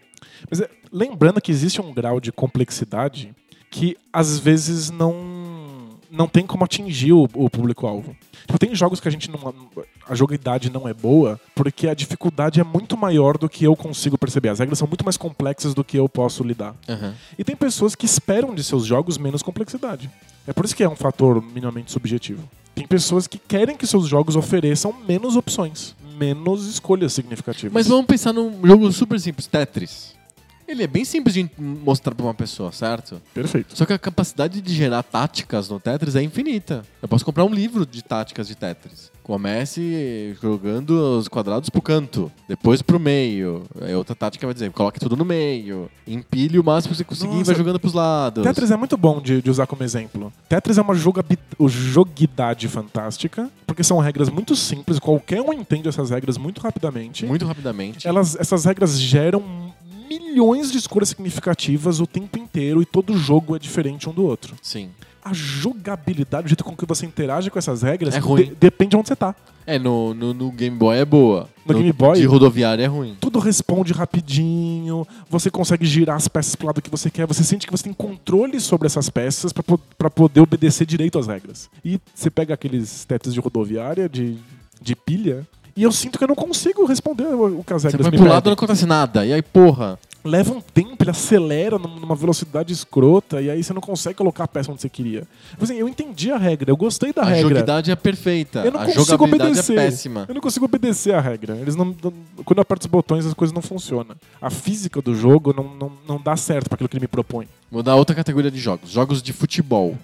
Mas é, lembrando que existe um grau de complexidade que às vezes não não tem como atingir o, o público-alvo. Tipo, tem jogos que a gente não. A jogabilidade não é boa porque a dificuldade é muito maior do que eu consigo perceber. As regras são muito mais complexas do que eu posso lidar. E tem pessoas que esperam de seus jogos menos complexidade. É por isso que é um fator minimamente subjetivo. Tem pessoas que querem que seus jogos ofereçam menos opções, menos escolhas significativas. Mas vamos pensar num jogo super simples, Tetris. Ele é bem simples de mostrar pra uma pessoa, certo? Perfeito. Só que a capacidade de gerar táticas no Tetris é infinita. Eu posso comprar um livro de táticas de Tetris. Comece jogando os quadrados pro canto, depois pro meio. Aí outra tática vai dizer, coloque tudo no meio, empilhe o máximo que você conseguir e Nossa, vai jogando pros lados. Tetris é muito bom de, de usar como exemplo. Tetris é uma joguidade fantástica, porque são regras muito simples, qualquer um entende essas regras muito rapidamente. Muito rapidamente. Elas, essas regras geram milhões de escolhas significativas o tempo inteiro e todo jogo é diferente um do outro. Sim. A jogabilidade, o jeito com que você interage com essas regras, É ruim. de- depende de onde você tá. É, no, no, no Game Boy é boa. No Game Boy? De rodoviária é ruim. Tudo responde rapidinho, você consegue girar as peças pro lado que você quer, você sente que você tem controle sobre essas peças pra poder obedecer direito às regras. E você pega aqueles tetos de rodoviária, de, de pilha, e eu sinto que eu não consigo responder o que as Você regras vai me pro lado e não acontece nada. E aí, porra. Leva um tempo, ele acelera num- numa velocidade escrota, e aí você não consegue colocar a peça onde você queria. Tipo assim, eu entendi a regra, eu gostei da A regra. joguidade é perfeita. Eu não a consigo jogabilidade obedecer. é péssima. Eu não consigo obedecer a regra. Eles não- quando eu aperto os botões, as coisas não funcionam. A física do jogo não, não, não dá certo para aquilo que ele me propõe. Vou dar outra categoria de jogos. Jogos de futebol.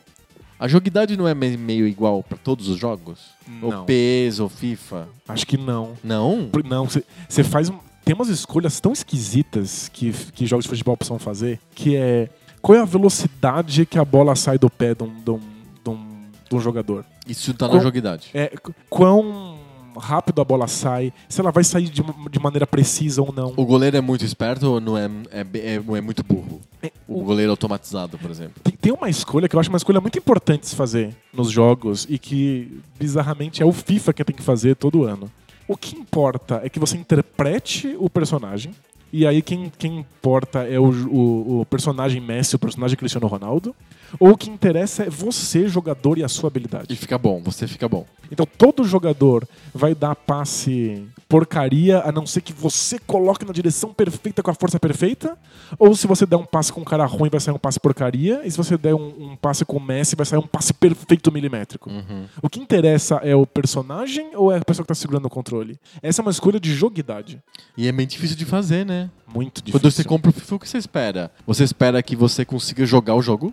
A joguidade não é me- meio igual pra todos os jogos? Não. Ou PES, ou FIFA? Acho que não. Não? Não, você faz. Tem umas escolhas tão esquisitas que, que jogos de futebol precisam fazer, que é. Qual é a velocidade que a bola sai do pé de um, de um, de um, de um jogador? Isso tá na joguidade. É, qu- quão rápido a bola sai, se ela vai sair de, de maneira precisa ou não. O goleiro é muito esperto ou não é, é, é, é muito burro? É, O goleiro automatizado, por exemplo. Tem, tem uma escolha que eu acho uma escolha muito importante se fazer nos jogos e que, bizarramente, é o FIFA que tem que fazer todo ano. O que importa é que você interprete o personagem. E aí quem, quem importa é o, o, o personagem Messi, o personagem Cristiano Ronaldo. Ou o que interessa é você, jogador, e a sua E habilidade. fica bom, você fica bom. Então todo jogador vai dar passe porcaria, a não ser que você coloque na direção perfeita com a força perfeita. Ou se você der um passe com um cara ruim, vai sair um passe porcaria. E se você der um, um passe com o Messi, vai sair um passe perfeito milimétrico. Uhum. O que interessa é o personagem ou é a pessoa que está segurando o controle? Essa é uma escolha de joguidade. E é bem difícil de fazer, né? Muito difícil. Quando você compra o FIFA, o que você espera? Você espera que você consiga jogar o jogo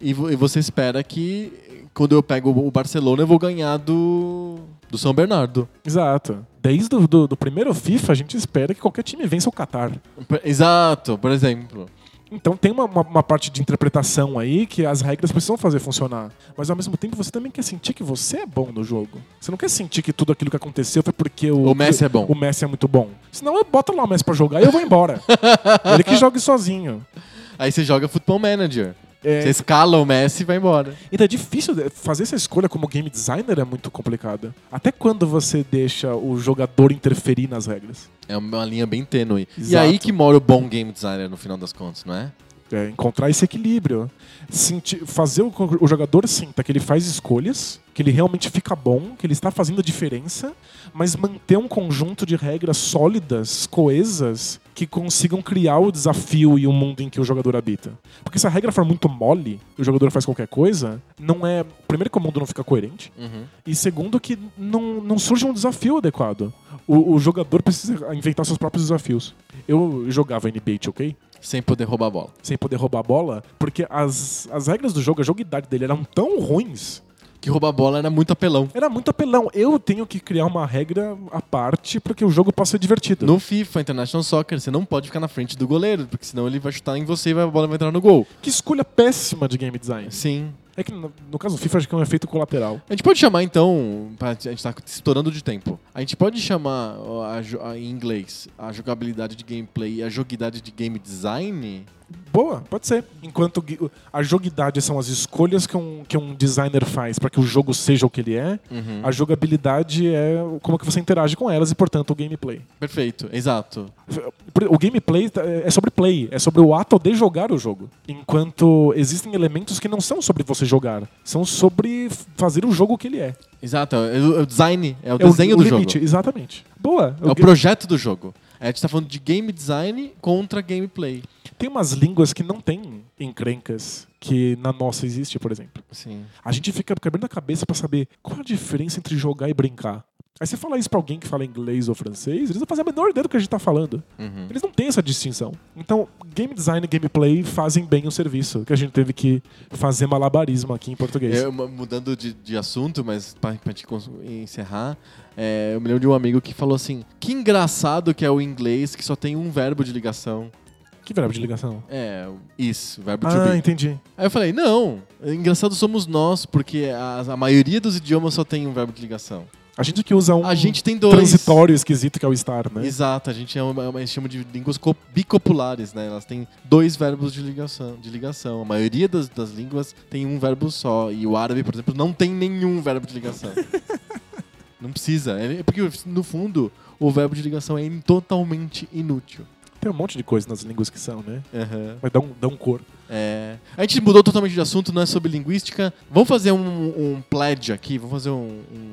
e, e você espera que quando eu pego o Barcelona eu vou ganhar do, do São Bernardo. Exato. Desde o do, do primeiro FIFA, a gente espera que qualquer time vença o Qatar. Exato, por exemplo. Então tem uma, uma, uma parte de interpretação aí que as regras precisam fazer funcionar. Mas ao mesmo tempo você também quer sentir que você é bom no jogo. Você não quer sentir que tudo aquilo que aconteceu foi porque o, O Messi é bom. O Messi é muito bom. Senão eu boto lá o Messi pra jogar e eu vou embora. Ele que jogue sozinho. Aí você joga Football Manager. É, Você escala o Messi e vai embora. Então é difícil fazer essa escolha como game designer é muito complicada. Até quando você deixa o jogador interferir nas regras? É uma linha bem tênue. E Exato. aí que mora o bom game designer no final das contas, não é? É encontrar esse equilíbrio. Sentir, fazer o, o jogador sinta que ele faz escolhas, que ele realmente fica bom, que ele está fazendo a diferença, mas manter um conjunto de regras sólidas, coesas, que consigam criar o desafio e o mundo em que o jogador habita. Porque se a regra for muito mole e o jogador faz qualquer coisa, não é. Primeiro que o mundo não fica coerente, Uhum. e segundo que não, não surge um desafio adequado. O, o jogador precisa inventar seus próprios desafios. Eu jogava NBA 2K Sem poder roubar a bola. sem poder roubar a bola, porque as, as regras do jogo, a joguidade dele eram tão ruins, Que roubar a bola era muito apelão. era muito apelão. Eu tenho que criar uma regra à parte para que o jogo possa ser divertido. No FIFA International Soccer, você não pode ficar na frente do goleiro, porque senão ele vai chutar em você e vai- a bola vai entrar no gol. Que escolha péssima de game design. Sim. É que no, no caso do FIFA acho que é um efeito colateral. A gente pode chamar então, pra- a gente tá estourando de tempo. A gente pode chamar a a- em inglês a jogabilidade de gameplay e a joguidade de game design? Boa, pode ser. Enquanto a joguidade são as escolhas que um, que um designer faz para que o jogo seja o que ele é, Uhum. a jogabilidade é como que você interage com elas e, portanto, o gameplay. Perfeito, exato. O gameplay tá- é sobre play, é sobre o ato de jogar o jogo. Enquanto existem elementos que não são sobre você jogar, são sobre fazer o jogo que ele é. Exato, é o, é o design, é o é desenho o, do limite, jogo. exatamente. Boa. É o ga- projeto do jogo. A gente tá falando de game design contra gameplay. Tem umas línguas que não têm encrencas que na nossa existe, por exemplo. Sim. A gente fica quebrando a cabeça pra saber qual a diferença entre jogar e brincar. Aí você fala isso pra alguém que fala inglês ou francês, eles não fazem a menor ideia do que a gente tá falando. Uhum. Eles não têm essa distinção. Então, game design e gameplay fazem bem o serviço, que a gente teve que fazer malabarismo aqui em português. Mudando de, de assunto, mas pra, pra gente cons- encerrar, é, eu me lembro de um amigo que falou assim: que engraçado que é o inglês que só tem um verbo de ligação. Que verbo de ligação? É, isso, verbo to Ah, be. entendi. Aí eu falei: não, engraçado somos nós, porque a, a maioria dos idiomas só tem um verbo de ligação. A gente que usa um A gente tem dois. transitório esquisito que é o estar, né? Exato, a gente é uma, uma, chama de línguas co- bicopulares, né? Elas têm dois verbos de ligação. De ligação. A maioria das, das línguas tem um verbo só. E o árabe, por exemplo, não tem nenhum verbo de ligação. não precisa. É porque, no fundo, o verbo de ligação é totalmente inútil. Tem um monte de coisa nas línguas que são, né? Aham. Mas dá um, dá um cor. É. A gente mudou totalmente de assunto, não é sobre linguística. Vamos fazer um, um pledge aqui, vamos fazer um, um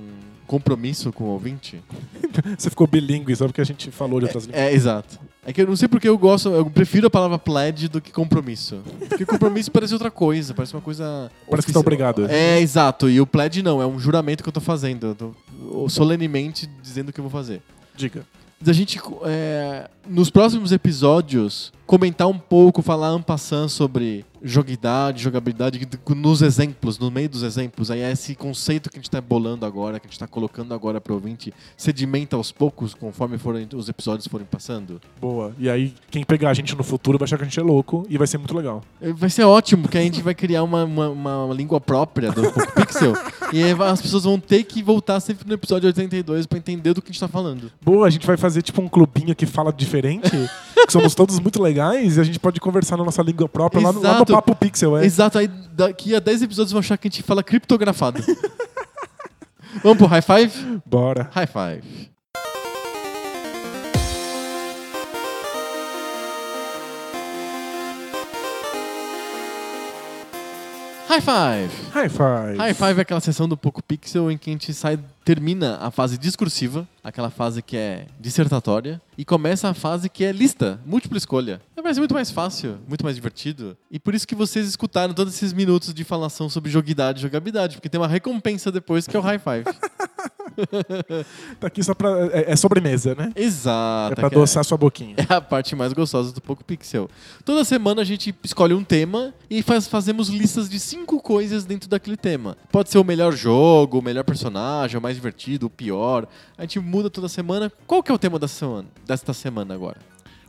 compromisso com o ouvinte? Você ficou bilíngue só porque a gente falou de outras línguas. É, exato. É que eu não sei porque eu gosto, eu prefiro a palavra pledge do que compromisso. Porque compromisso parece outra coisa, parece uma coisa. Parece que tá ofici- obrigado. É, exato. E o pledge não, é um juramento que eu tô fazendo. Eu tô solenemente dizendo o que eu vou fazer. Diga. Da gente, é, nos próximos episódios, comentar um pouco, falar en passant sobre joguidade, jogabilidade, nos exemplos, no meio dos exemplos. Aí é esse conceito que a gente tá bolando agora, que a gente tá colocando agora pro ouvinte, sedimenta aos poucos, conforme forem, os episódios forem passando. Boa. E aí, quem pegar a gente no futuro vai achar que a gente é louco e vai ser muito legal. Vai ser ótimo, porque a gente vai criar uma, uma, uma língua própria do Pixel. e aí as pessoas vão ter que voltar sempre no episódio 82 pra entender do que a gente tá falando. Boa, a gente vai fazer tipo um clubinho que fala diferente, que somos todos muito legais e a gente pode conversar na nossa língua própria lá no, lá no Exato. Papo Pixel, é. Exato, aí daqui a 10 episódios vão achar que a gente fala criptografado. Vamos pro high five? Bora. High five. High five! High five. High Five é aquela sessão do Poco Pixel em que a gente sai, termina a fase discursiva, aquela fase que é dissertatória, e começa a fase que é lista, múltipla escolha. Vai ser muito mais fácil, muito mais divertido. E por isso que vocês escutaram todos esses minutos de falação sobre joguidade e jogabilidade, porque tem uma recompensa depois que é o High Five. Tá aqui só pra. É, é sobremesa, né? Exato. é pra que adoçar sua boquinha. É a parte mais gostosa do Poco Pixel. Toda semana a gente escolhe um tema e faz- fazemos listas de cinco coisas dentro daquele tema. Pode ser o melhor jogo, o melhor personagem, o mais divertido, o pior. A gente muda toda semana. Qual que é o tema da semana, desta semana agora?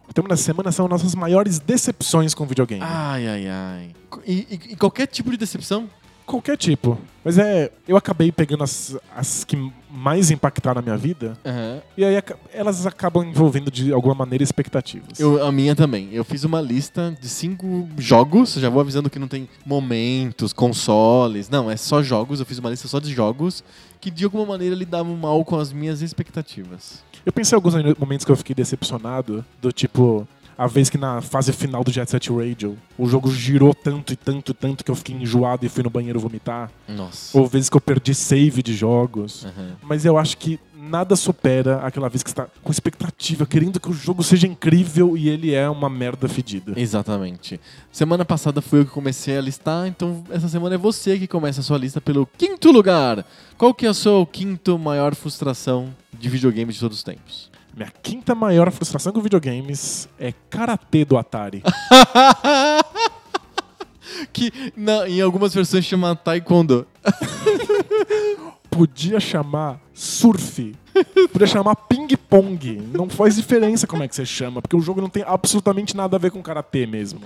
O tema da semana são nossas maiores decepções com videogame. Ai, ai, ai. E, e- e qualquer tipo de decepção? Qualquer tipo. Mas é. Eu acabei pegando as, as que mais impactaram na minha vida. Aham. E aí elas acabam envolvendo de alguma maneira expectativas. Eu, a minha também. Eu fiz uma lista de cinco jogos. Já vou avisando que não tem momentos, consoles. Não, é só jogos. Eu fiz uma lista só de jogos que de alguma maneira lidavam mal com as minhas expectativas. Eu pensei em alguns momentos que eu fiquei decepcionado, do tipo. A vez que na fase final do Jet Set Radio o jogo girou tanto e tanto e tanto que eu fiquei enjoado e fui no banheiro vomitar. Nossa. Ou vezes que eu perdi save de jogos. Uhum. Mas eu acho que nada supera aquela vez que você tá com expectativa, querendo que o jogo seja incrível e ele é uma merda fedida. Exatamente. Semana passada fui eu que comecei a listar, então essa semana é você que começa a sua lista pelo quinto lugar. Qual que é a sua quinto maior frustração de videogame de todos os tempos? Minha quinta maior frustração com videogames é Karatê do Atari. que na- em algumas versões chama Taekwondo. Podia chamar surf. Podia chamar ping-pong. Não faz diferença como é que você chama, porque o jogo não tem absolutamente nada a ver com karatê mesmo.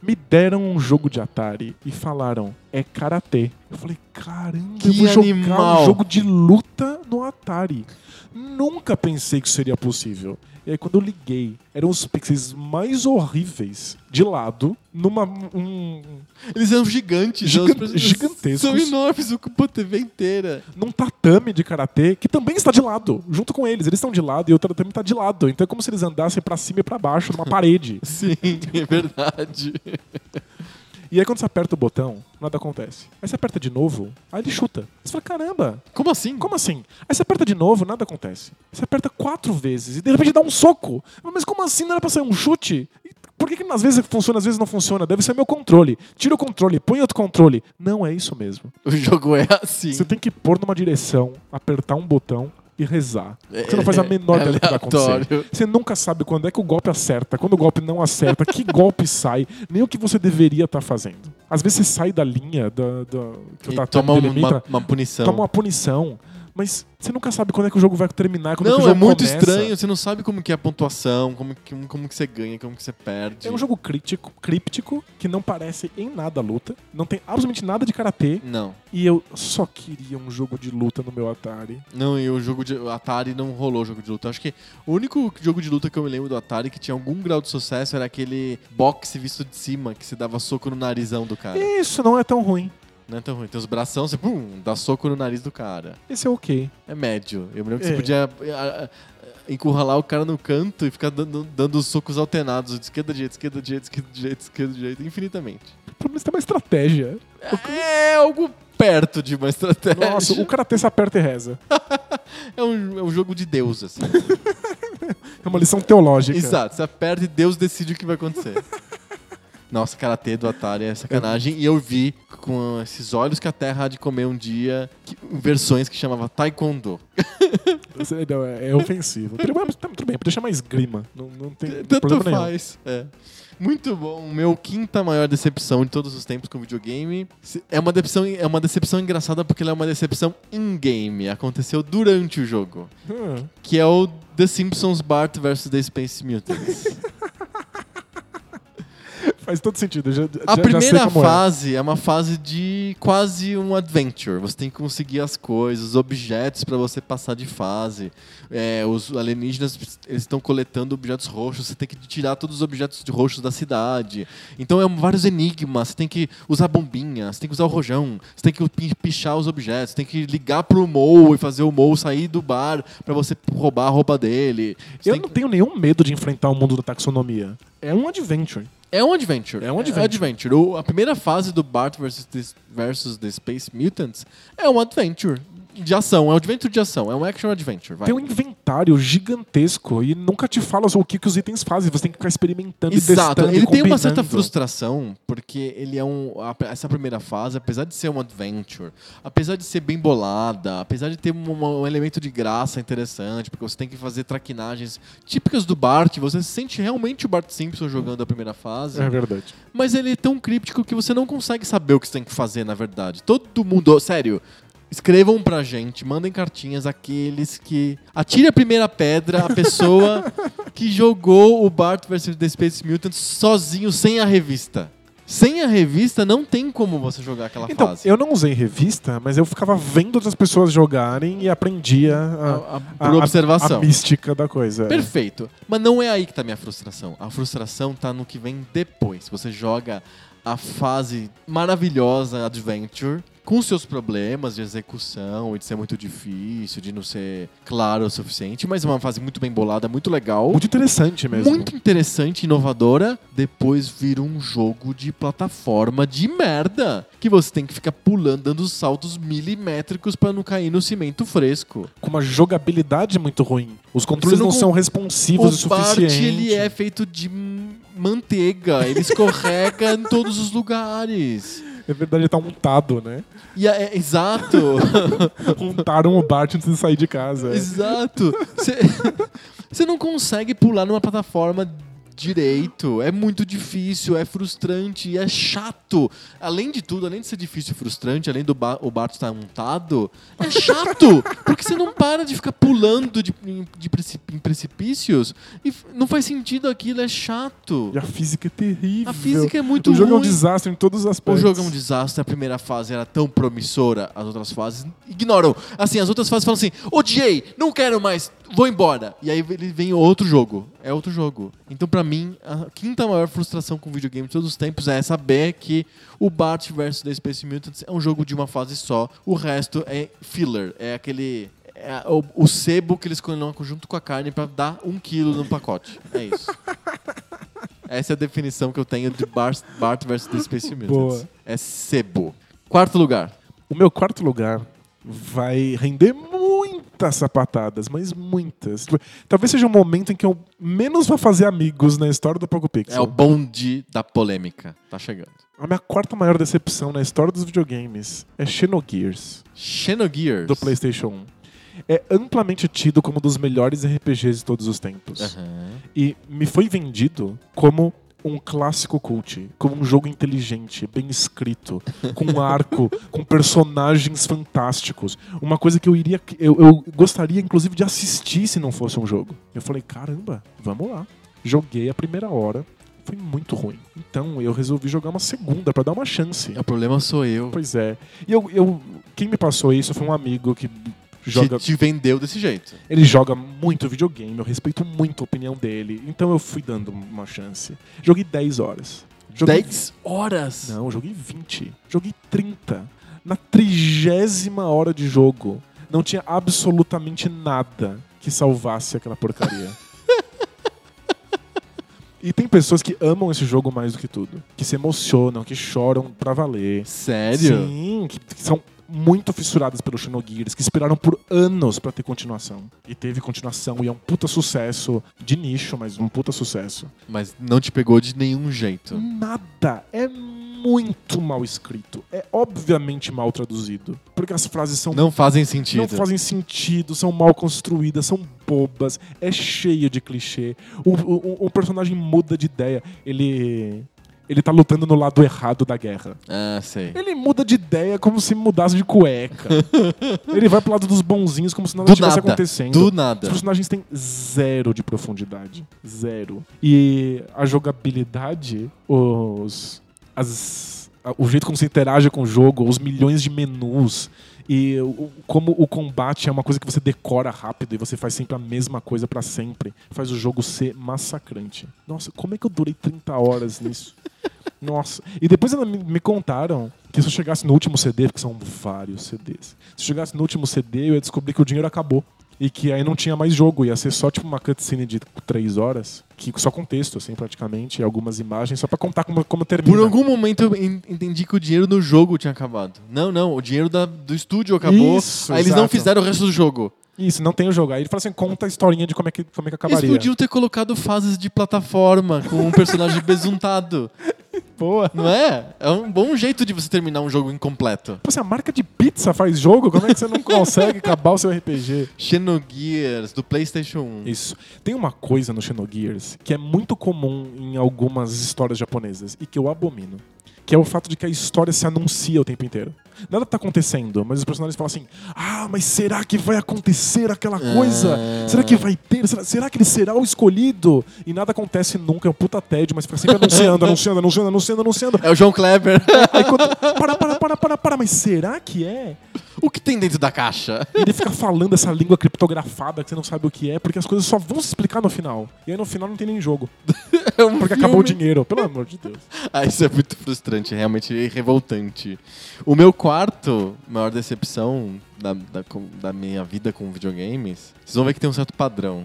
Me deram um jogo de Atari e falaram, é karatê. Eu falei, caramba, Que eu vou jogar animal. um jogo de luta no Atari. Nunca pensei que isso seria possível. E aí quando eu liguei, eram os pixels mais horríveis de lado, numa um, Eles eram gigantes. Eles gigantescos. São enormes, ocupam a TV inteira. num tatame de karatê que também está de lado, junto com eles. Eles estão de lado e o tatame está de lado. Então é como se eles andassem pra cima e pra baixo numa parede. Sim, é verdade. E aí quando você aperta o botão, nada acontece. Aí você aperta de novo, aí ele chuta. Você fala, caramba, Como assim? como assim? Aí você aperta de novo, nada acontece. Você aperta quatro vezes e de repente dá um soco. Mas como assim? Não era pra ser um chute? Por que, que às vezes funciona, às vezes não funciona? Deve ser meu controle. Tira o controle, põe outro controle. Não é isso mesmo. O jogo é assim. Você tem que pôr numa direção, apertar um botão e rezar. Você não faz a menor É ideia do que vai acontecer. Você nunca sabe quando é que o golpe acerta, quando o golpe não acerta, que golpe sai, nem o que você deveria estar fazendo. Às vezes você sai da linha da, da, que E tatame toma uma, uma punição. toma uma punição. Mas você nunca sabe quando é que o jogo vai terminar, quando é que o Não, jogo é muito começa. estranho. Você não sabe como que é a pontuação, como que, como que você ganha, como que você perde. É um jogo crítico, críptico, que não parece em nada luta, não tem absolutamente nada de karatê, Não. e eu só queria um jogo de luta no meu Atari. Não, e o jogo de o Atari não rolou jogo de luta. Acho que o único jogo de luta que eu me lembro do Atari que tinha algum grau de sucesso era aquele boxe visto de cima, que se dava soco no narizão do cara. Isso não é tão ruim. Não é tão ruim. Tem os bração, você pum, dá soco no nariz do cara. Esse é ok. É médio. Eu me lembro que É. você podia ah, encurralar o cara no canto e ficar dando, dando socos alternados de esquerda, direita, esquerda, direita, esquerda, direita, esquerda, direita, infinitamente. Pelo menos tem uma estratégia. É algo perto de uma estratégia. Nossa, o karatê se aperta e reza. é, um, é um jogo de Deus, assim. É uma lição teológica. Exato, você aperta e Deus decide o que vai acontecer. Nossa, karatê do Atari é sacanagem. E eu vi com esses olhos que a Terra há de comer um dia que- versões que chamava Taekwondo. Não, é, é ofensivo. Tudo bem, mas tá, tudo bem, podia chamar esgrima. Não, não tem Tanto problema nenhum. faz. É. Muito bom. Meu quinta maior decepção de todos os tempos com videogame. É uma decepção, é uma decepção engraçada porque ela é uma decepção in-game. Aconteceu durante o jogo. Hum. Que é o The Simpsons Bart vs. The Space Mutants. Faz todo sentido. Já, A já- já primeira como é. fase é. uma fase de quase um adventure. Você tem que conseguir as coisas, os objetos para você passar de fase. É, os alienígenas eles estão coletando objetos roxos. Você tem que tirar todos os objetos de roxos da cidade. Então é um- vários enigmas. Você tem que usar bombinha, você tem que usar o rojão, você tem que pi- pichar os objetos, você tem que ligar pro Mo e fazer o Mo sair do bar para você roubar a roupa dele. Você Eu não que- tenho nenhum medo de enfrentar o mundo da taxonomia. É um adventure. É um adventure. É um adventure. O- a primeira fase do Bart versus versus the Space Mutants é um adventure de ação. É um adventure de ação. É um action adventure. Vai. Tem um inventário gigantesco e nunca te fala o que, que os itens fazem. Você tem que ficar experimentando e Exato. testando. Ele e tem uma certa frustração, porque ele é um. essa primeira fase, apesar de ser um adventure, apesar de ser bem bolada, apesar de ter um, um elemento de graça interessante, porque você tem que fazer traquinagens típicas do Bart, você sente realmente o Bart Simpson jogando a primeira fase. É verdade. Mas ele é tão críptico que você não consegue saber o que você tem que fazer, na verdade. Todo mundo, sério, escrevam pra gente, mandem cartinhas aqueles que. Atire a primeira pedra a pessoa que jogou o Bart vs The Space Mutants sozinho, sem a revista. Sem a revista, não tem como você jogar aquela Então, fase. eu não usei revista, mas eu ficava vendo outras pessoas jogarem e aprendia a, A- a- por observação. a mística da coisa. Perfeito. Mas não é aí que tá a minha frustração. A frustração tá no que vem depois. Você joga a fase maravilhosa Adventure com seus problemas de execução e de ser muito difícil, de não ser claro o suficiente, mas é uma fase muito bem bolada, muito legal. Muito interessante mesmo. Muito interessante, inovadora. Depois vira um jogo de plataforma de merda. Que você tem que ficar pulando, dando saltos milimétricos pra não cair no cimento fresco. Com uma jogabilidade muito ruim. Os controles não, não são responsivos o o Bart, suficiente. ele é feito de manteiga. Ele escorrega em todos os lugares. É verdade, ele tá untado, né? E é, é- exato. Untaram o Bart antes de sair de casa. é. Exato. Você não consegue pular numa plataforma direito. É muito difícil, é frustrante, é chato. Além de tudo, além de ser difícil e frustrante, além do o Bart estar montado, é chato. porque você não para de ficar pulando de, em- de precip- em precipícios e não faz sentido aquilo, é chato. E a física é terrível. A física é muito O jogo é um ruim. desastre em todos os O aspectos. jogo é um desastre, a primeira fase era tão promissora, as outras fases ignoram. Assim, as outras fases falam assim: odiei, não quero mais, vou embora. E aí ele vem outro jogo. É outro jogo. Então, pra mim, a quinta maior frustração com videogame de todos os tempos é saber que o Bart vs The Space Mutants é um jogo de uma fase só. O resto é filler. É aquele. é o, o sebo que eles colocam junto com a carne pra dar um quilo no pacote. É isso. Essa é a definição que eu tenho de Bart, Bart vs The Space Mutants. Boa. É sebo. Quarto lugar. O meu quarto lugar vai render muitas sapatadas, mas muitas. Tipo, talvez seja um momento em que eu menos vou fazer amigos na história do Poco É Pixel. o bonde da polêmica. Tá chegando. A minha quarta maior decepção na história dos videogames é Xenogears, Xenogears. do PlayStation 1. É amplamente tido como um dos melhores RPGs de todos os tempos. Aham. E me foi vendido como um clássico cult, como um jogo inteligente, bem escrito, com um arco, com personagens fantásticos. Uma coisa que eu iria. Eu, eu gostaria, inclusive, de assistir se não fosse um jogo. Eu falei, caramba, vamos lá. Joguei a primeira hora, foi muito ruim. Então eu resolvi jogar uma segunda pra dar uma chance. O problema sou eu. Pois é. E eu, eu, quem me passou isso foi um amigo que joga Te, vendeu desse jeito. ele joga muito videogame, eu respeito muito a opinião dele, então eu fui dando uma chance. Joguei 10 horas. Joguei... 10 horas. Não, joguei 20. Joguei 30. Na trigésima hora de jogo, não tinha absolutamente nada que salvasse aquela porcaria. e tem pessoas que amam esse jogo mais do que tudo. Que se emocionam, que choram pra valer. Sério? Sim, que, que são muito fissuradas pelo Xenogears, que esperaram por anos pra ter continuação. E teve continuação, e é um puta sucesso de nicho, mas um puta sucesso. Mas não te pegou de nenhum jeito. Nada. É muito mal escrito. É obviamente mal traduzido. Porque as frases são Não fazem sentido. não fazem sentido, são mal construídas, são bobas, é cheio de clichê. O, o, o personagem muda de ideia. Ele. Ele tá lutando no lado errado da guerra. Ah, sei. Ele muda de ideia como se mudasse de cueca. ele vai pro lado dos bonzinhos como se nada Do estivesse nada. acontecendo. Do Os nada. personagens têm zero de profundidade. Zero. E a jogabilidade, os. As, o jeito como você interage com o jogo, os milhões de menus. E o- como o combate é uma coisa que você decora rápido e você faz sempre a mesma coisa pra sempre, faz o jogo ser massacrante. Nossa, como é que eu durei 30 horas nisso? Nossa. E depois me contaram que se eu chegasse no último CD, porque são vários CDs, se eu chegasse no último CD, eu ia descobrir que o dinheiro acabou. E que aí não tinha mais jogo, ia ser só tipo uma cutscene de três horas, que só com texto, assim, praticamente, e algumas imagens, só pra contar como, como termina. Por algum momento eu en- entendi que o dinheiro no jogo tinha acabado. Não, não. O dinheiro da- do estúdio acabou. Isso, aí eles não exato. fizeram o resto do jogo. Isso, não tem o jogo. Aí ele fala assim, conta a historinha de como é que, como é que Eles acabaria. podiam ter colocado fases de plataforma com um personagem besuntado. Boa. Não é? É um bom jeito de você terminar um jogo incompleto. Pô, se a marca de pizza faz jogo, como é que você não consegue acabar o seu RPG? Xenogears, do PlayStation 1. Isso. Tem uma coisa no Xenogears que é muito comum em algumas histórias japonesas e que eu abomino. Que é o fato de que a história se anuncia o tempo inteiro. Nada tá acontecendo, mas os personagens falam assim: Ah, mas será que vai acontecer aquela coisa? Ah. Será que vai ter? Será, será que ele será o escolhido? E nada acontece nunca, é um puta tédio, mas fica sempre anunciando, anunciando, anunciando, anunciando, anunciando. É o João Kleber. Aí quando, para, para, para, para, para, mas será que é? O que tem dentro da caixa? E ele fica falando essa língua criptografada que você não sabe o que é, porque as coisas só vão se explicar no final. E aí no final não tem nem jogo. É um Porque filme. acabou o dinheiro, pelo amor de Deus. Ah, isso é muito frustrante, realmente revoltante. O meu quarto, maior decepção da, da, da minha vida com videogames, vocês vão ver que tem um certo padrão.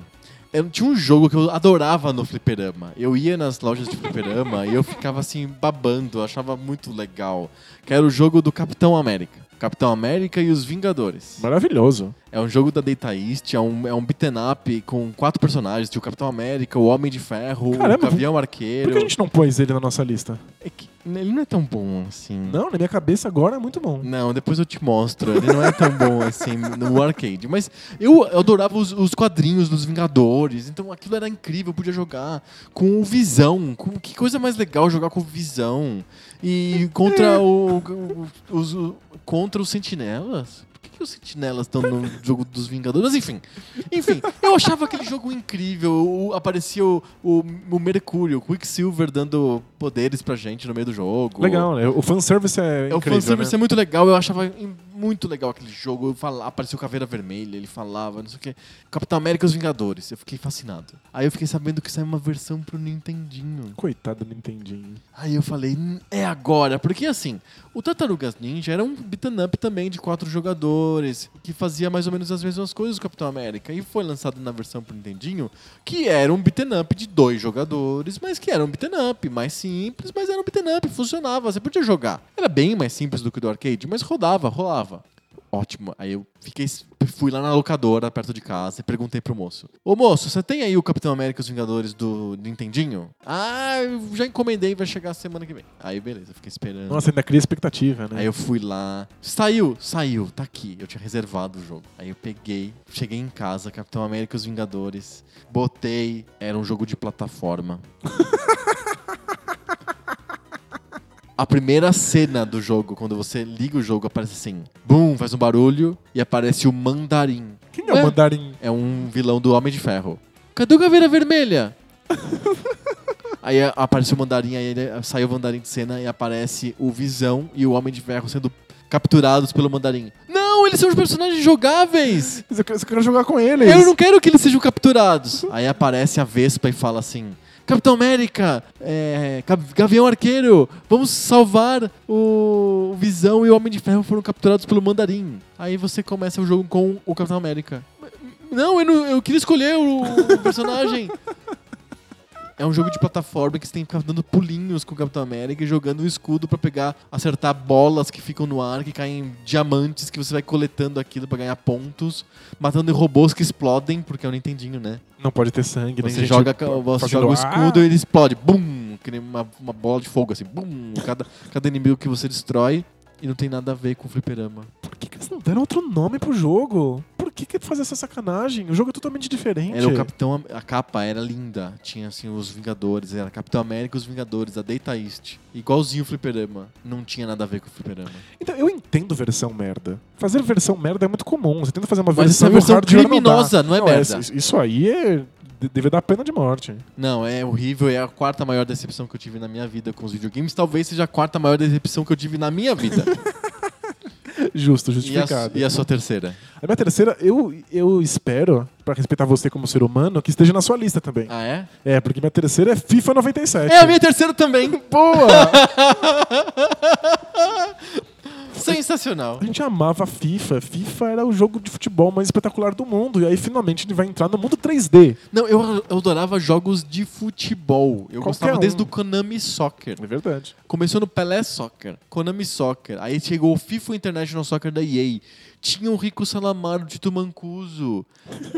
Eu tinha um jogo que eu adorava no fliperama. Eu ia nas lojas de fliperama e eu ficava assim babando, eu achava muito legal. Que era o jogo do Capitão América. Capitão América e os Vingadores. Maravilhoso. É um jogo da Data East, é um, é um beaten up com quatro personagens. Tinha o Capitão América, o Homem de Ferro, Caramba, o Gavião Por Arqueiro. que a gente não pôs ele na nossa lista? É que ele não é tão bom assim. Não, na minha cabeça agora é muito bom. Não, depois eu te mostro. Ele não é tão bom assim no arcade. Mas eu, eu adorava os, os quadrinhos dos Vingadores. Então aquilo era incrível. Eu podia jogar com o Visão. Com, que coisa mais legal jogar com o Visão. E contra o, o- os, o- contra os Sentinelas. Por que, que os Sentinelas estão no jogo dos Vingadores? Mas enfim. Enfim, eu achava aquele jogo incrível. O- aparecia o, o, o Mercúrio, o Quicksilver dando poderes pra gente no meio do jogo. Legal, né? O fanservice é É, o incrível, fanservice né? é muito legal, eu achava muito legal aquele jogo. Eu falava, apareceu Caveira Vermelha, ele falava, não sei o que. Capitão América e os Vingadores. Eu fiquei fascinado. Aí eu fiquei sabendo que saiu uma versão pro Nintendinho. Coitado do Nintendinho. Aí eu falei, "Hum, é agora. Porque assim, o Tartarugas Ninja era um beat'em up também de quatro jogadores, que fazia mais ou menos as mesmas coisas do Capitão América. E foi lançado na versão pro Nintendinho, que era um beat'em up de dois jogadores, mas que era um beat'em up mais simples, mas era um beat'em up, funcionava, você podia jogar. Era bem mais simples do que o do arcade, mas rodava, rolava. Ótimo. Aí eu fiquei, fui lá na locadora perto de casa e perguntei pro moço: Ô moço, você tem aí o Capitão América e os Vingadores do Nintendinho? Ah, eu já encomendei, vai chegar semana que vem. Aí beleza, fiquei esperando. Nossa, ainda cria expectativa, né? Aí eu fui lá. Saiu, saiu, tá aqui. Eu tinha reservado o jogo. Aí eu peguei, cheguei em casa, Capitão América e os Vingadores. Botei, era um jogo de plataforma. A primeira cena do jogo, quando você liga o jogo, aparece assim: Bum, faz um barulho e aparece o Mandarim. Quem é o Mandarim? É um vilão do Homem de Ferro. Cadê o Caveira Vermelha? aí aparece o Mandarim, aí ele, sai o Mandarim de cena e aparece o Visão e o Homem de Ferro sendo capturados pelo Mandarim. Não, eles são os personagens jogáveis! Eu quero jogar com eles. Eu não quero que eles sejam capturados. Aí aparece a Vespa e fala assim: Capitão América, é, Gav- Gavião Arqueiro, vamos salvar o o Visão e o Homem de Ferro foram capturados pelo Mandarim. Aí você começa o jogo com o Capitão América. Não, eu, não, eu queria escolher o, o personagem. É um jogo de plataforma que você tem que ficar dando pulinhos com o Capitão América e jogando o escudo pra pegar, acertar bolas que ficam no ar, que caem diamantes, que você vai coletando aquilo pra ganhar pontos, matando robôs que explodem, porque é o Nintendinho, né? Não pode ter sangue. nem Você gente joga, você joga o escudo e ele explode. Bum! Que nem uma, uma bola de fogo, assim. Bum! Cada, cada inimigo que você destrói e não tem nada a ver com o fliperama. Por que, que eles não deram outro nome pro jogo? Que, que fazer essa sacanagem? O jogo é totalmente diferente. Era o Capitão... A capa era linda. Tinha, assim, os Vingadores. Era Capitão América e os Vingadores, a Data East. Igualzinho o fliperama. Não tinha nada a ver com o fliperama. Então, eu entendo versão merda. Fazer versão merda é muito comum. Você tenta fazer uma Mas versão é a versão no hardware, não dá. criminosa, não é merda. Isso, isso aí é... de- Deve dar pena de morte. Não, é horrível. É a quarta maior decepção que eu tive na minha vida com os videogames. Talvez seja a quarta maior decepção que eu tive na minha vida. Justo, e, a, justificado. e a sua terceira? A minha terceira, eu, eu espero, pra respeitar você como ser humano, que esteja na sua lista também. Ah, é? É, porque minha terceira é FIFA 97. É a minha terceira também. Boa! Sensacional. A gente amava FIFA. FIFA era o jogo de futebol mais espetacular do mundo. E aí finalmente ele vai entrar no mundo 3D. Não, eu, eu adorava jogos de futebol. Eu Qualquer gostava um. desde o Konami Soccer. É verdade. Começou no Pelé Soccer, Konami Soccer. Aí chegou o FIFA International Soccer da EA. Tinha o Rico Salamaro, o Tito Mancuso.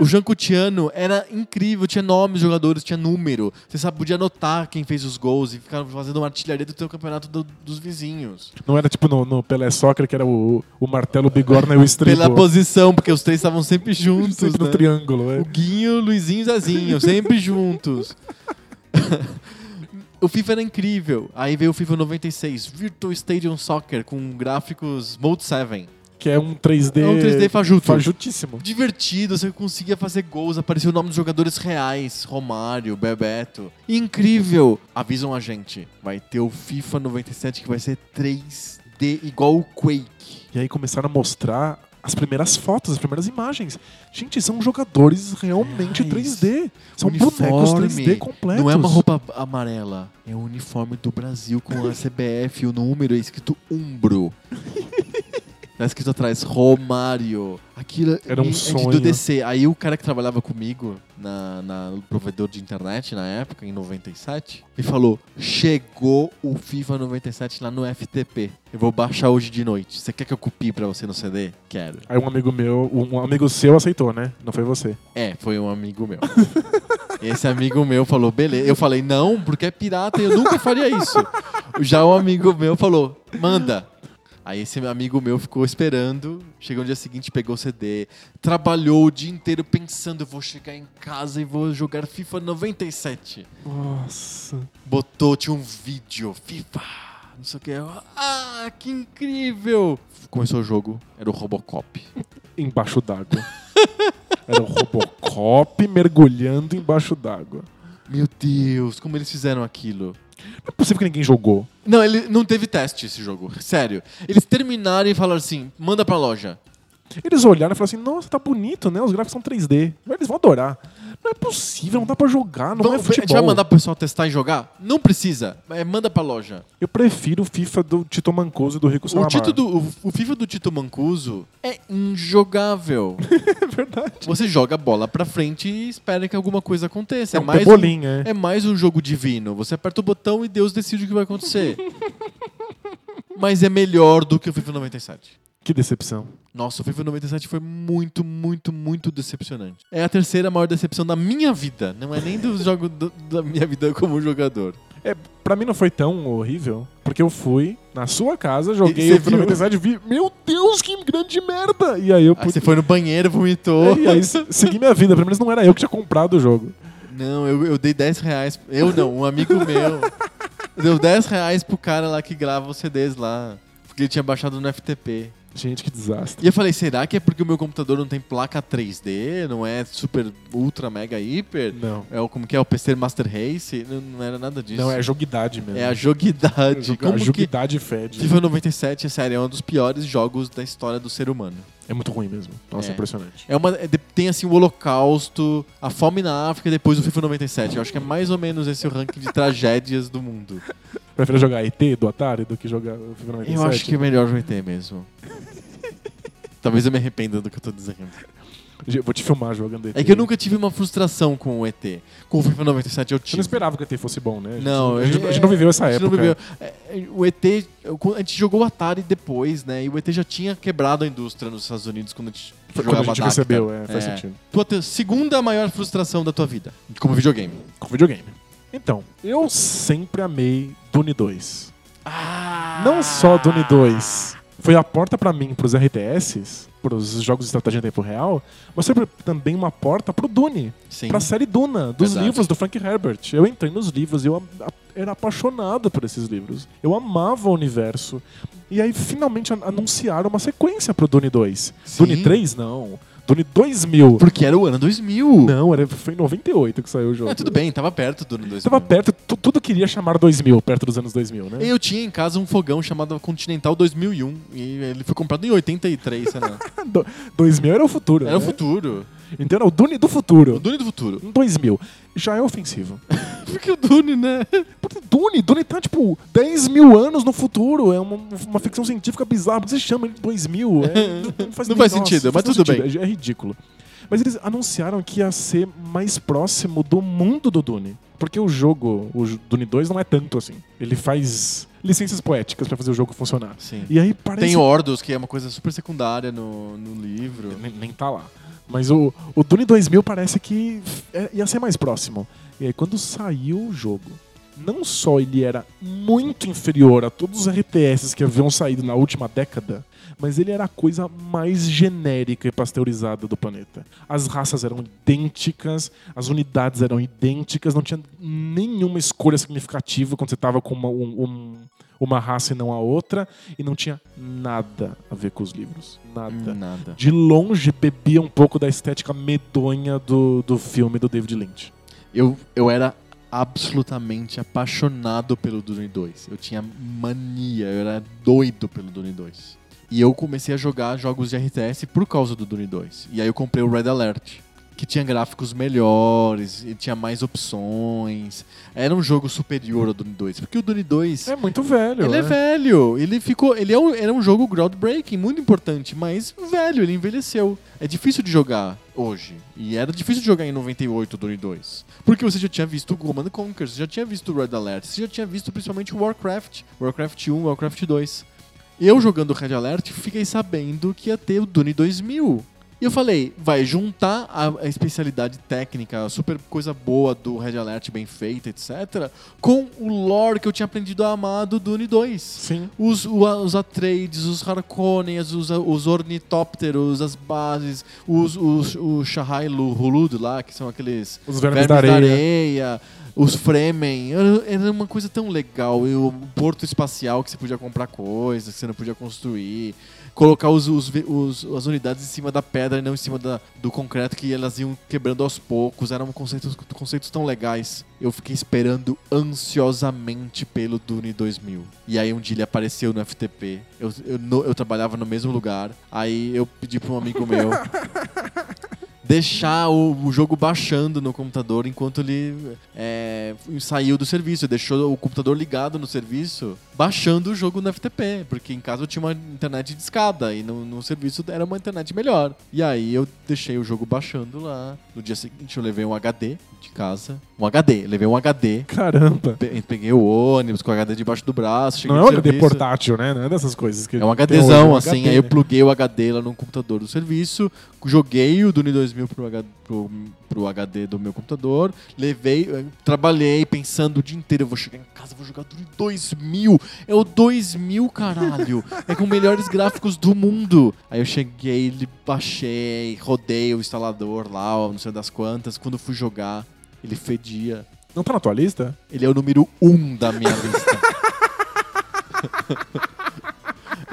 O Jancutiano era incrível. Tinha nomes, jogadores, tinha número. Você sabe, podia anotar quem fez os gols e ficar fazendo uma artilharia do teu campeonato do- dos vizinhos. Não era tipo no, no Pelé Soccer, que era o, o martelo, o bigorna e o estribo. Pela posição, porque os três estavam sempre juntos, Sempre no né? triângulo. É. O Guinho, o Luizinho e o Zezinho, sempre juntos. o FIFA era incrível. Aí veio o FIFA 96, Virtual Stadium Soccer, com gráficos Mode 7. Que é um 3D... É um 3D fajuto. Fajutíssimo. Divertido, você conseguia fazer gols, apareceu o nome dos jogadores reais, Romário, Bebeto. Incrível! Avisam a gente, vai ter o FIFA 97 que vai ser 3D. 3D igual o Quake. E aí começaram a mostrar as primeiras fotos, as primeiras imagens. Gente, são jogadores realmente Ai, 3D. São uniforme. bonecos 3D completos. Não é uma roupa amarela, é o uniforme do Brasil com a CBF, o número é escrito Umbro. Tá escrito atrás, Romário. Aquilo Era um é sonho. do DC. Aí o cara que trabalhava comigo na, na- no provedor de internet na época, em 97, me falou: chegou o FIFA 97 lá no FTP. Eu vou baixar hoje de noite. Você quer que eu copie pra você no CD? Quero. Aí um amigo meu, um amigo seu aceitou, né? Não foi você. É, foi um amigo meu. Esse amigo meu falou, beleza. Eu falei, não, porque é pirata e eu nunca faria isso. Já um amigo meu falou, manda. Aí esse amigo meu ficou esperando, chegou no dia seguinte, pegou o CD, trabalhou o dia inteiro pensando, eu vou chegar em casa e vou jogar FIFA 97. Nossa. Botou, tinha um vídeo, FIFA, não sei o que. Ah, que incrível! Começou o jogo, era o Robocop. Embaixo d'água. Era o Robocop mergulhando embaixo d'água. Meu Deus, como eles fizeram aquilo? Não é possível que ninguém jogou. Não, ele não teve teste esse jogo. Sério. Eles terminaram e falaram assim: manda pra loja. Eles olharam e falaram assim: nossa, tá bonito, né? Os gráficos são 3D. Eles vão adorar. Não é possível, não dá pra jogar, não Vamos- é a futebol. gente vai mandar o pessoal testar e jogar? Não precisa. É, manda pra loja. Eu prefiro o FIFA do Tito Mancoso e do Rico O, Salamar. Tito do, o, o FIFA do Tito Mancuso é injogável. É verdade. Você joga a bola pra frente e espera que alguma coisa aconteça. É É, um mais um, é. é mais um jogo divino. Você aperta o botão e Deus decide o que vai acontecer. Mas é melhor do que o FIFA 97. Que decepção. Nossa, o FIFA 97 foi muito, muito, muito decepcionante. É a terceira maior decepção da minha vida. Não é nem dos jogos do- da minha vida como jogador. É, pra mim não foi tão horrível, porque eu fui na sua casa, joguei o FIFA viu? 97 e vi, meu Deus, que grande merda! E aí eu Aí você foi no banheiro, vomitou. E aí se- segui minha vida, pelo menos não era eu que tinha comprado o jogo. Não, eu, eu dei 10 reais. Eu não, um amigo meu. Deu 10 reais pro cara lá que grava os CDs lá. Porque ele tinha baixado no FTP. Gente, que desastre. E eu falei, será que é porque o meu computador não tem placa 3D? Não é super, ultra, mega, hiper? Não. É o, como que é? O PC Master Race? Não, não era nada disso. Não, é joguidade mesmo. É a joguidade. Joga- Como a que joguidade fede. FIFA 97, é sério, é um dos piores jogos da história do ser humano. É muito ruim mesmo. Nossa, É. impressionante. É uma, é tem assim o Holocausto, a fome na África e depois o FIFA 97. Eu acho que é mais ou menos esse o ranking de tragédias do mundo. Prefiro jogar ET do Atari do que jogar o FIFA 97? Eu acho que é melhor o ET mesmo. Talvez eu me arrependa do que eu tô dizendo. Vou te filmar jogando ET. É que eu nunca tive uma frustração com o ET. Com o FIFA 97 eu Você tive. não esperava que o ET fosse bom, né? A gente- Não, a gente, eu- a gente não viveu essa a gente não época. viveu. É, é, O ET, a gente jogou o Atari depois, né? E o ET já tinha quebrado a indústria nos Estados Unidos quando a gente Foi quando a jogava gente Dacta. recebeu, é, faz sentido. Tua segunda maior frustração da tua vida, como videogame. Com videogame. Então, eu sempre amei Dune 2. Ah! Não só Dune 2 foi a porta pra mim pros RTS, pros jogos de estratégia em tempo real, mas foi também uma porta pro Dune, Sim. pra série Duna, dos livros do Frank Herbert. Eu entrei nos livros e eu a- a- era apaixonado por esses livros. Eu amava o universo. E aí finalmente an- anunciaram uma sequência pro Dune 2. Sim. Dune 3 não. Dune 2000. Porque era o ano 2000. Não, era, foi em 98 que saiu o jogo. É, tudo bem, tava perto do ano 2000. Tava perto, tu- tudo queria chamar 2000, perto dos anos 2000, né? Eu tinha em casa um fogão chamado Continental 2001 e ele foi comprado em 83, sei lá. Do- 2000 era o futuro. Era o né? futuro. Então era o Dune do O futuro. Dune do futuro. Em 2000. Já é ofensivo. Porque o Dune, né? Porque Dune, Dune tá tipo 10 mil anos no futuro. É uma, uma ficção científica bizarra. Por que você chama ele de 2000? É, não faz, Não faz nossa, sentido, mas tudo sentido. É, é ridículo. Mas eles anunciaram que ia ser mais próximo do mundo do Dune. Porque o jogo, o Dune 2, não é tanto assim. Ele faz licenças poéticas pra fazer o jogo funcionar. Sim. E aí parece Tem Ordos, que é uma coisa super secundária no, no livro. Nem, nem tá lá. Mas o, o Dune 2000 parece que é- ia ser mais próximo. E aí, quando saiu o jogo, não só ele era muito inferior a todos os RTS que haviam saído na última década, mas ele era a coisa mais genérica e pasteurizada do planeta. As raças eram idênticas, as unidades eram idênticas, não tinha nenhuma escolha significativa quando você tava com uma, um- um- uma raça e não a outra, e não tinha nada a ver com os livros. Nada Nada. de longe bebia um pouco da estética medonha do, do filme do David Lynch. Eu, eu era absolutamente apaixonado pelo Dune 2. Eu tinha mania, eu era doido pelo Dune 2. E eu comecei a jogar jogos de RTS por causa do Dune 2. E aí eu comprei o Red Alert, que tinha gráficos melhores, e tinha mais opções. Era um jogo superior ao Dune 2, porque o Dune 2 É muito velho. ele é né? velho. Ele ficou. Ele é um, era um jogo groundbreaking, muito importante, mas velho, ele envelheceu. É difícil de jogar hoje. E era difícil jogar em 98 o Dune 2. Porque você já tinha visto Command Conquer, você já tinha visto Red Alert, você já tinha visto principalmente Warcraft, Warcraft 1, Warcraft 2. Eu jogando Red Alert, fiquei sabendo que ia ter o Dune 2000. E eu falei, vai juntar a, a especialidade técnica, a super coisa boa do Red Alert bem feita, etc., com o lore que eu tinha aprendido a amar do Dune 2 Sim. os, o- os Atreides, os Harkonnens, os, os ornitópteros, as bases, os, os, o Shahai Hulud lá, que são aqueles Os vermes, da areia. areia, os Fremen. Era, era uma coisa tão legal. E o porto espacial que você podia comprar coisas, que você não podia construir. Colocar os, os, os- as unidades em cima da pedra e não em cima da- do concreto, que elas iam quebrando aos poucos. Eram conceitos, conceitos tão legais. Eu fiquei esperando ansiosamente pelo Dune 2000. E aí um dia ele apareceu no FTP. Eu, eu, no- eu trabalhava no mesmo lugar. Aí eu pedi para um amigo meu deixar o, o jogo baixando no computador enquanto ele é, saiu do serviço. Deixou o computador ligado no serviço, baixando o jogo no FTP, porque em casa eu tinha uma internet de escada e no, no serviço era uma internet melhor. E aí eu deixei o jogo baixando lá. No dia seguinte eu levei um HD de casa. Um HD, levei um HD. Caramba. Pe- Peguei o ônibus com o HD debaixo do braço. cheguei Não é um HD portátil, né? Não é dessas coisas que É um hoje, HDzão, um assim. HD, aí eu né? pluguei o HD lá no computador do serviço, joguei o Dune 2000 pro, H- pro, pro HD do meu computador, levei, trabalhei pensando o dia inteiro, eu vou chegar em casa, vou jogar Dune 2000. É o 2000, caralho. é com melhores gráficos do mundo. Aí eu cheguei, baixei, rodei o instalador lá, não sei das quantas. Quando fui jogar, ele fedia. Não tá na tua lista? Ele é o número um da minha lista.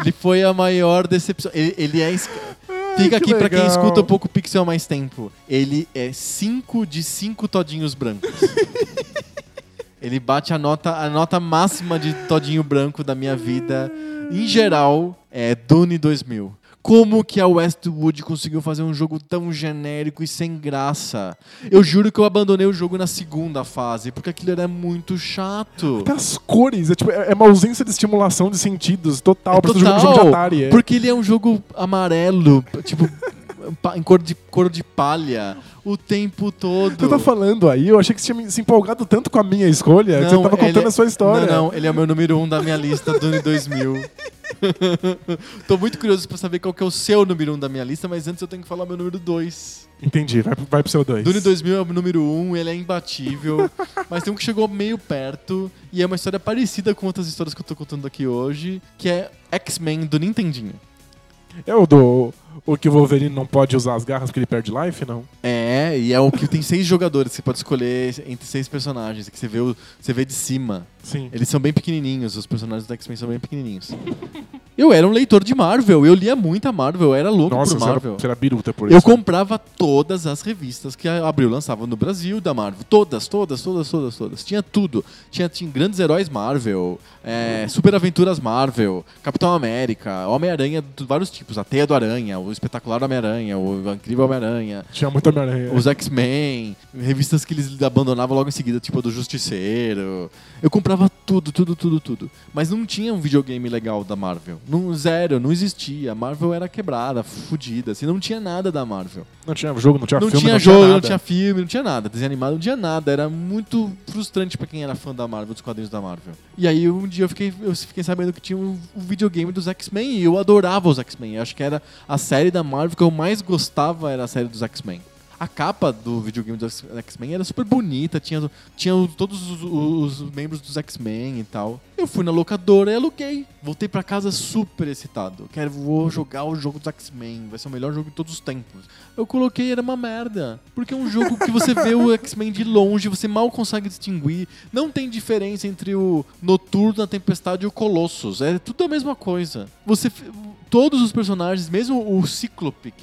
ele foi a maior decepção. Ele, ele é. Fica que aqui pra quem legal. escuta um pouco Pixel há mais tempo. Ele é 5 de 5 todinhos brancos. ele bate a nota, a nota máxima de todinho branco da minha vida. Em geral, é Dune 2000. Como que a Westwood conseguiu fazer um jogo tão genérico e sem graça? Eu juro que eu abandonei o jogo na segunda fase, porque aquilo era muito chato. Até as cores, é, tipo, é é uma ausência de estimulação de sentidos total. É Parece um jogo, de Atari. É. Porque ele é um jogo amarelo, tipo, em cor de, cor de palha, o tempo todo. Você tá falando aí, eu achei que você tinha se empolgado tanto com a minha escolha, que você tava contando é- a sua história. Não, não, ele é o meu número um da minha lista Dune 2000. Tô muito curioso pra saber qual que é o seu número um da minha lista, mas antes eu tenho que falar meu número dois. Entendi, vai, pro- vai pro seu dois. Dune 2000 é o número um, ele é imbatível, mas tem um que chegou meio perto e é uma história parecida com outras histórias que eu tô contando aqui hoje, que é X-Men do Nintendinho. É o do. O que o Wolverine não pode usar as garras porque ele perde life, não? É, e é o que tem seis jogadores, você pode escolher entre seis personagens, que você vê, o- você vê de cima. Sim. Eles são bem pequenininhos, os personagens do X-Men são bem pequenininhos. Eu era um leitor de Marvel, eu lia muita Marvel, eu era louco Nossa, por Marvel. você era biruta por Eu isso. comprava todas as revistas que a Abril lançava no Brasil da Marvel. Todas, todas, todas, todas, todas. Tinha tudo. Tinha, tinha grandes heróis Marvel, é, Super Aventuras Marvel, Capitão América, Homem-Aranha de vários tipos. A Teia do Aranha, o Espetacular Homem-Aranha, o Incrível Homem-Aranha. Tinha muito Homem-Aranha. Os X-Men, revistas que eles abandonavam logo em seguida, tipo a do Justiceiro. Eu comprava tudo, tudo, tudo, tudo. Mas não tinha um videogame legal da Marvel. Não, zero, não existia. A Marvel era quebrada, fodida, assim, não tinha nada da Marvel. Não tinha jogo, não tinha não filme, tinha não jogo, tinha não nada. tinha filme, não tinha nada. Desenho animado, não tinha nada. Era muito frustrante pra quem era fã da Marvel, dos quadrinhos da Marvel. E aí um dia eu fiquei, eu fiquei sabendo que tinha um, videogame dos X-Men e eu adorava os X-Men. Eu acho que era a série da Marvel que eu mais gostava era a série dos X-Men. A capa do videogame dos X-Men era super bonita, tinha, tinha todos os, os membros dos X-Men e tal. Eu fui na locadora e aluguei. Voltei pra casa super excitado. Quero, vou jogar o jogo dos X-Men. Vai ser o melhor jogo de todos os tempos. Eu coloquei era uma merda. Porque é um jogo que você vê o X-Men de longe, você mal consegue distinguir. Não tem diferença entre o Noturno, a Tempestade e o Colossus. É tudo a mesma coisa. Você. Todos os personagens, mesmo o Cíclope,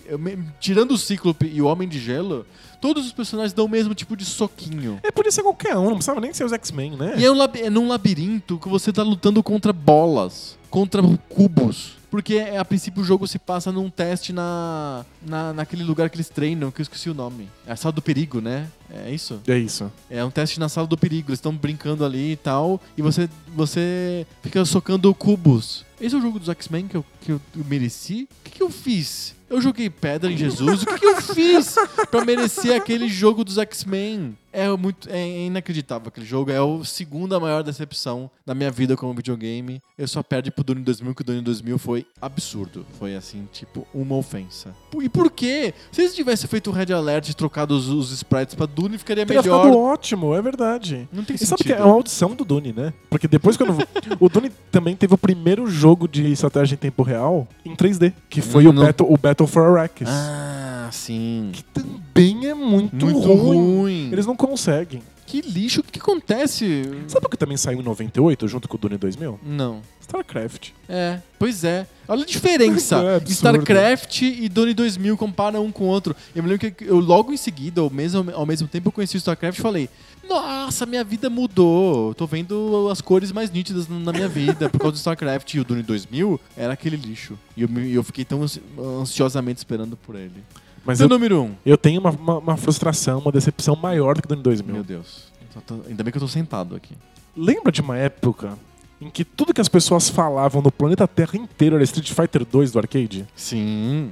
tirando o Cíclope e o Homem de Gelo, todos os personagens dão o mesmo tipo de soquinho. É, podia ser qualquer um, não precisava nem ser os X-Men, né? E é, um lab é num labirinto que você tá lutando contra bolas, contra cubos. Porque é, a princípio o jogo se passa num teste na, na, naquele lugar que eles treinam, que eu esqueci o nome. É a sala do perigo, né? É isso? É isso. É um teste na sala do perigo. Eles estão brincando ali e tal. E você, você fica socando cubos. Esse é o jogo dos X-Men que eu, que eu mereci? O que, que eu fiz? Eu joguei pedra em Jesus. O que, que eu fiz pra merecer aquele jogo dos X-Men? É muito é inacreditável aquele jogo. É a segunda maior decepção da minha vida como videogame. Eu só perdi pro Dune 2000, que o Dune 2000 foi absurdo. Foi assim, tipo, uma ofensa. E por quê? Se eles tivessem feito o Red Alert e trocado os, os sprites pra Dune, ficaria Teria melhor. ficado ótimo, é verdade. Não tem E sentido. sabe que é uma audição do Dune, né? Porque depois quando. o Dune também teve o primeiro jogo de estratégia em tempo real em 3D, que foi Não, o, não. Battle, o Battle for Arrakis. Ah, sim. Que também é muito, Muito ruim. ruim. Eles não conseguem. Que lixo. O que, que acontece? Sabe o que também saiu em 98 junto com o Dune 2000? Não. StarCraft. É, pois é. Olha a diferença. É. StarCraft e Dune 2000 compara um com o outro. Eu me lembro que eu logo em seguida, ao mesmo, ao mesmo tempo, eu conheci o StarCraft e falei: Nossa, minha vida mudou. Tô vendo as cores mais nítidas na minha vida por causa do StarCraft. E o Dune 2000 era aquele lixo. E eu, eu fiquei tão ansi- ansiosamente esperando por ele. Mas eu, número um. eu tenho uma, uma, uma frustração, uma decepção maior do que o Dune 2000. Meu Deus. Tô- Ainda bem que eu tô sentado aqui. Lembra de uma época em que tudo que as pessoas falavam no planeta Terra inteiro era Street Fighter 2 do arcade? Sim.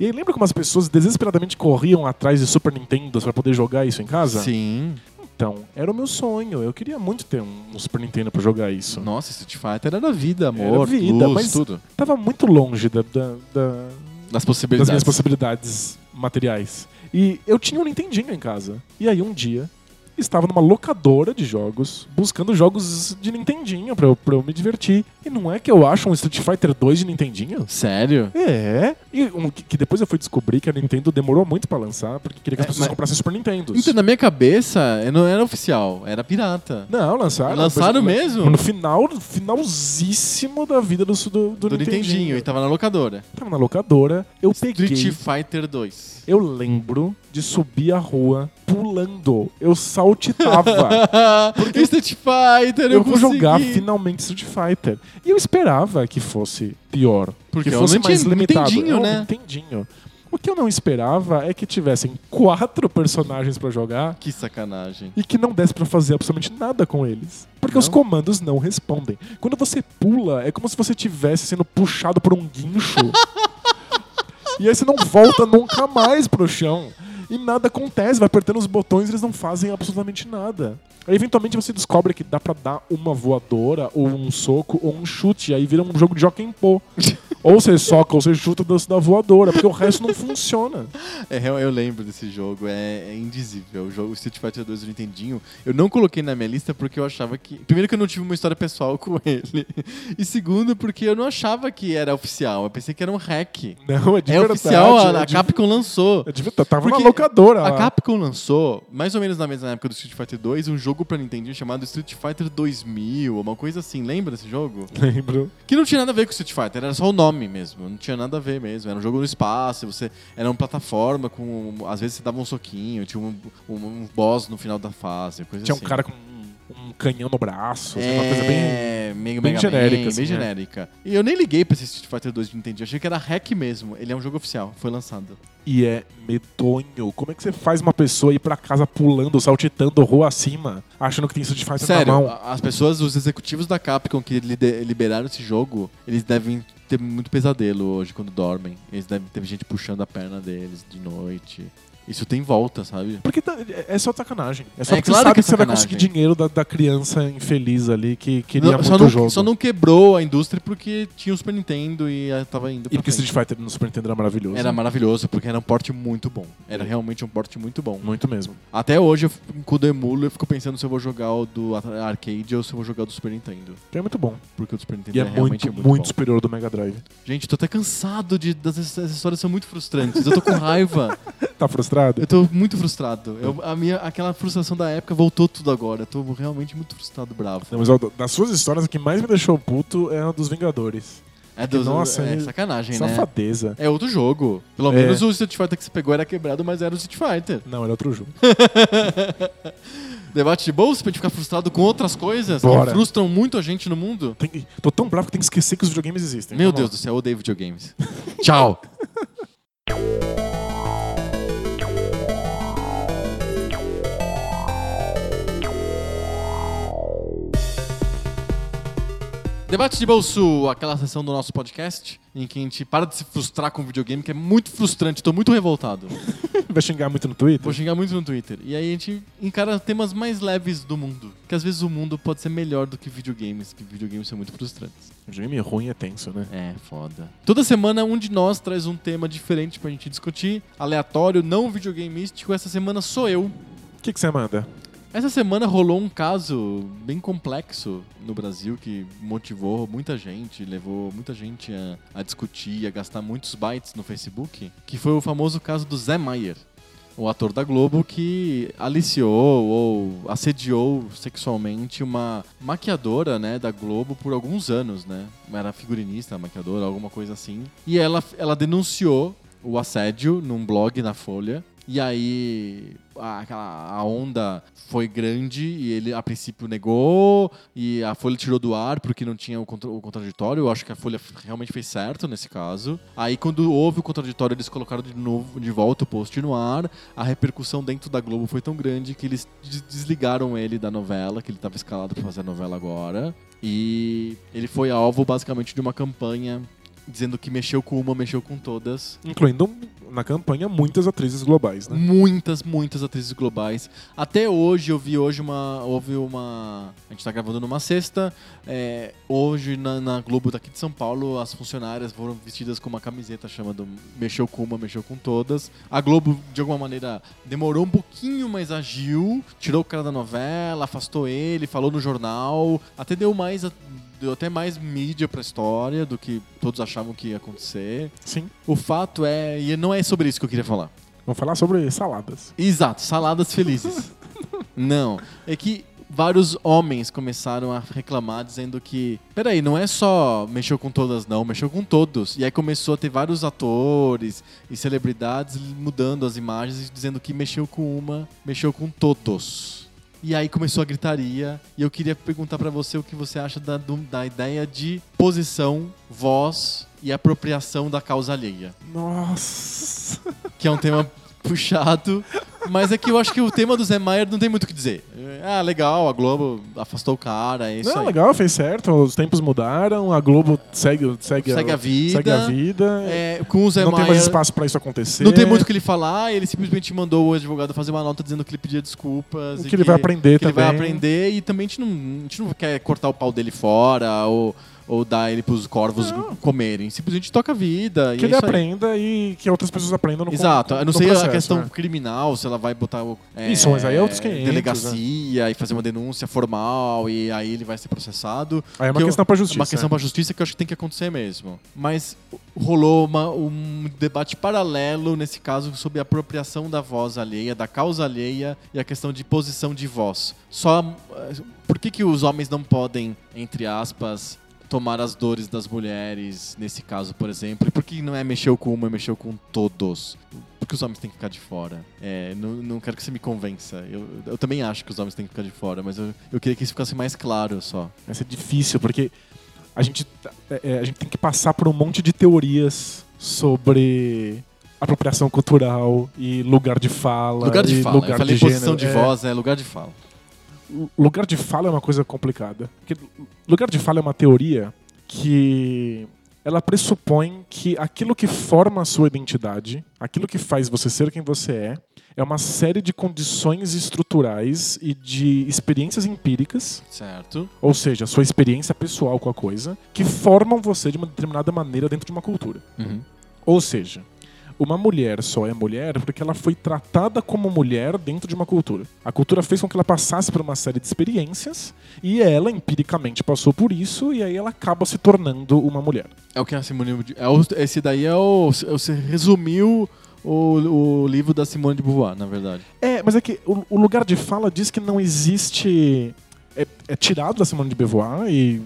E aí lembra como as pessoas desesperadamente corriam atrás de Super Nintendo pra poder jogar isso em casa? Sim. Então, era o meu sonho. Eu queria muito ter um, Super Nintendo pra jogar isso. Nossa, Street Fighter era vida, amor, vida, luz, mas- tudo. Tava muito longe da- da- da, Das das possibilidades. minhas possibilidades materiais. E eu tinha um Nintendinho em casa. E aí um dia estava numa locadora de jogos, buscando jogos de Nintendinho pra eu, pra eu me divertir. E não é que eu acho um Street Fighter 2 de Nintendinho? Sério? É. E um, que que depois eu fui descobrir que a Nintendo demorou muito pra lançar, porque queria que as É, pessoas mas- comprassem Super Nintendos. Então, na minha cabeça, não era oficial, era pirata. Não, lançaram. Lançaram depois- mesmo? No final, finalzíssimo da vida do, do, do, Do Nintendinho, Nintendinho. e tava na locadora. Tava na locadora, eu peguei. Street Fighter 2. Eu lembro de subir a rua pulando. Eu saltitava. Porque Street Fighter, eu, eu vou consegui. jogar finalmente Street Fighter. E eu esperava que fosse pior. Porque que é um fosse mais limitado. Nintendinho, é um né? Nintendinho. O que eu não esperava é que tivessem quatro personagens pra jogar Que sacanagem. e que não desse pra fazer absolutamente nada com eles. Porque os Não? comandos não respondem. Quando você pula, é como se você estivesse sendo puxado por um guincho. e aí você não volta nunca mais pro chão. E nada acontece, vai apertando os botões eles não fazem absolutamente nada. Aí eventualmente você descobre que dá pra dar uma voadora, ou um soco, ou um chute, aí vira um jogo de Jockey Pô. ou você soca, ou você chuta da da voadora, porque o resto não funciona. É, eu, eu lembro desse jogo, é, é indizível. O jogo Street Fighter 2 do Nintendinho, eu não coloquei na minha lista porque eu achava que. Primeiro, que eu não tive uma história pessoal com ele. E segundo, porque eu não achava que era oficial. Eu pensei que era um hack. Não, é de é verdade. oficial, a, é a de- Capcom lançou. é de verdade, Tava Porque na locadora. A. Capcom lançou, mais ou menos na mesma época do Street Fighter 2, um jogo pra Nintendinho chamado Street Fighter 2000, uma coisa assim. Lembra desse jogo? Lembro. Que não tinha nada a ver com Street Fighter, era só o nome mesmo. Não tinha nada a ver mesmo. Era um jogo no espaço, você era uma plataforma com. Às vezes você dava um soquinho, tinha um, um, um boss no final da fase, coisa Tinha assim. um cara com um, canhão no braço, assim, uma coisa bem. É, meio, bem Mega genérica, Man, assim, bem é. genérica. E eu nem liguei pra esse Street Fighter 2 de Nintendo, eu achei que era hack mesmo. Ele é um jogo oficial, foi lançado. E é medonho. Como é que você faz uma pessoa ir pra casa pulando, saltitando rua acima, achando que tem Street Fighter Sério, na mão? as pessoas, os executivos da Capcom que liberaram esse jogo, eles devem ter muito pesadelo hoje quando dormem. Eles devem ter gente puxando a perna deles de noite. Isso tem volta, sabe? Porque tá- é só sacanagem. É só É porque claro você sabe que é que você vai sacanagem. conseguir dinheiro da, da criança infeliz ali que queria Não, muito só, o não, jogo. só não quebrou a indústria porque tinha o Super Nintendo e tava indo E pra porque frente. Street Fighter no Super Nintendo era maravilhoso. Era maravilhoso, porque era um porte muito bom. Era realmente um porte muito bom. Muito mesmo. Até hoje, eu, fico- com o Demulo, eu fico pensando se eu vou jogar o do ar- arcade ou se eu vou jogar o do Super Nintendo. Que é muito bom. Porque o do Super Nintendo E é, realmente muito, muito, muito, bom. superior ao do Mega Drive. Gente, tô até cansado de das essas histórias são muito frustrantes. Eu tô com raiva. Tá frustrado? Eu tô muito frustrado. Eu- a minha, aquela frustração da época voltou tudo agora. Eu tô realmente muito frustrado, bravo. Não, mas ó, das suas histórias, a que mais me deixou puto é a dos Vingadores. É, dos, Nossa, é sacanagem, né? Safadeza. É outro jogo. Pelo É. menos o Street Fighter que você pegou era quebrado, mas era o Street Fighter. Não, era outro jogo. Debate de bolsa pra gente ficar frustrado com outras coisas Bora. que frustram muito a gente no mundo. Tem tô tão bravo que tem que esquecer que os videogames existem. Meu Vamos Deus do céu, eu odeio videogames. Tchau. Debate de bolso, aquela sessão do nosso podcast em que a gente para de se frustrar com videogame, que é muito frustrante, tô muito revoltado. Vai xingar muito no Twitter? Vou xingar muito no Twitter. E aí a gente encara temas mais leves do mundo. Que às vezes o mundo pode ser melhor do que videogames, que videogames são muito frustrantes. Videogame ruim é tenso, né? É, foda. Toda semana um de nós traz um tema diferente pra gente discutir, aleatório, não videogameístico. Essa semana sou eu. O que você manda? Essa semana rolou um caso bem complexo no Brasil que motivou muita gente, levou muita gente a, a discutir, a gastar muitos bytes no Facebook, que foi o famoso caso do Zé Maier, o ator da Globo que aliciou ou assediou sexualmente uma maquiadora, né, da Globo por alguns anos, né? Era figurinista, maquiadora, alguma coisa assim. E ela, ela denunciou o assédio num blog na Folha. E aí a, aquela- a onda foi grande e ele a princípio negou e a Folha tirou do ar porque não tinha o, contra- o contraditório. Eu acho que a Folha realmente fez certo nesse caso. Aí quando houve o contraditório eles colocaram de novo de volta o post no ar. A repercussão dentro da Globo foi tão grande que eles des- desligaram ele da novela, que ele estava escalado para fazer a novela agora. E ele foi alvo basicamente de uma campanha dizendo que mexeu com uma, mexeu com todas. Incluindo na campanha muitas atrizes globais, né? Muitas, muitas atrizes globais. Até hoje, eu vi hoje uma. Houve uma. A gente tá gravando numa sexta. é, hoje, na, na Globo daqui de São Paulo, as funcionárias foram vestidas com uma camiseta chamando Mexeu com uma, mexeu com todas. A Globo, de alguma maneira, demorou um pouquinho, mas agiu. Tirou o cara da novela, afastou ele, falou no jornal. Até deu mais. a- Deu até mais mídia pra história do que todos achavam que ia acontecer. Sim. O fato é. E não é sobre isso que eu queria falar. Vamos falar sobre saladas. Exato, saladas felizes. não, é que vários homens começaram a reclamar dizendo que, peraí, não é só mexeu com todas não, mexeu com todos. E aí começou a ter vários atores e celebridades mudando as imagens e dizendo que mexeu com uma, mexeu com todos. E aí começou a gritaria e eu queria perguntar pra você o que você acha da, da ideia de posição, voz e apropriação da causa alheia Nossa. que é um tema puxado, mas é que eu acho que o tema do Zé Maier não tem muito o que dizer. Ah, legal, a Globo afastou o cara, é isso Não, aí. legal, fez certo. Os tempos mudaram, a Globo segue, segue, Segue a vida. Segue a vida. É, com o Zé não tem Maier, mais espaço pra isso acontecer. não tem muito o que ele falar, ele simplesmente mandou o advogado fazer uma nota dizendo que ele pedia desculpas. Que e ele vai aprender que ele também. vai aprender e também a gente não, a gente não quer cortar o pau dele fora ou, ou dar ele pros corvos Não. comerem. Simplesmente toca a vida. e Que é ele aí. aprenda e que outras pessoas aprendam no Exato, eu não sei a processo, questão né? criminal, se ela vai botar o. é, Isso, mas aí é outros 500, Delegacia e fazer uma denúncia formal e aí ele vai ser processado. Aí é uma Que eu- questão pra É justiça. uma questão pra justiça que eu acho que tem que acontecer mesmo. Mas rolou uma- um debate paralelo nesse caso sobre a apropriação da voz alheia, da causa alheia e a questão de posição de voz. Só. eh, Por que, que os homens não podem, entre aspas, tomar as dores das mulheres, nesse caso, por exemplo? E por que não é mexeu com uma, é mexeu com todos? Porque os homens têm que ficar de fora. É, não, não quero que você me convença. Eu, eu também acho que os homens têm que ficar de fora, mas eu, eu queria que isso ficasse mais claro só. Vai ser difícil, porque a gente, tá- é, é, a gente tem que passar por um monte de teorias sobre apropriação cultural e lugar de fala. Lugar de fala. Lugar eu falei de posição gênero. de É, voz, é lugar de fala. Lugar de fala é uma coisa complicada. Porque lugar de fala é uma teoria que ela pressupõe que aquilo que forma a sua identidade, aquilo que faz você ser quem você é, é uma série de condições estruturais e de experiências empíricas, Certo. ou seja, a sua experiência pessoal com a coisa, que formam você de uma determinada maneira dentro de uma cultura. Uhum. Ou seja, uma mulher só é mulher porque ela foi tratada como mulher dentro de uma cultura. A cultura fez com que ela passasse por uma série de experiências e ela empiricamente passou por isso e aí ela acaba se tornando uma mulher. É o que a Simone de- é o- Esse daí é o. Você resumiu o, o livro da Simone de Beauvoir, na verdade. É, mas é que o, o lugar de fala diz que não existe. É, é tirado da Simone de Beauvoir e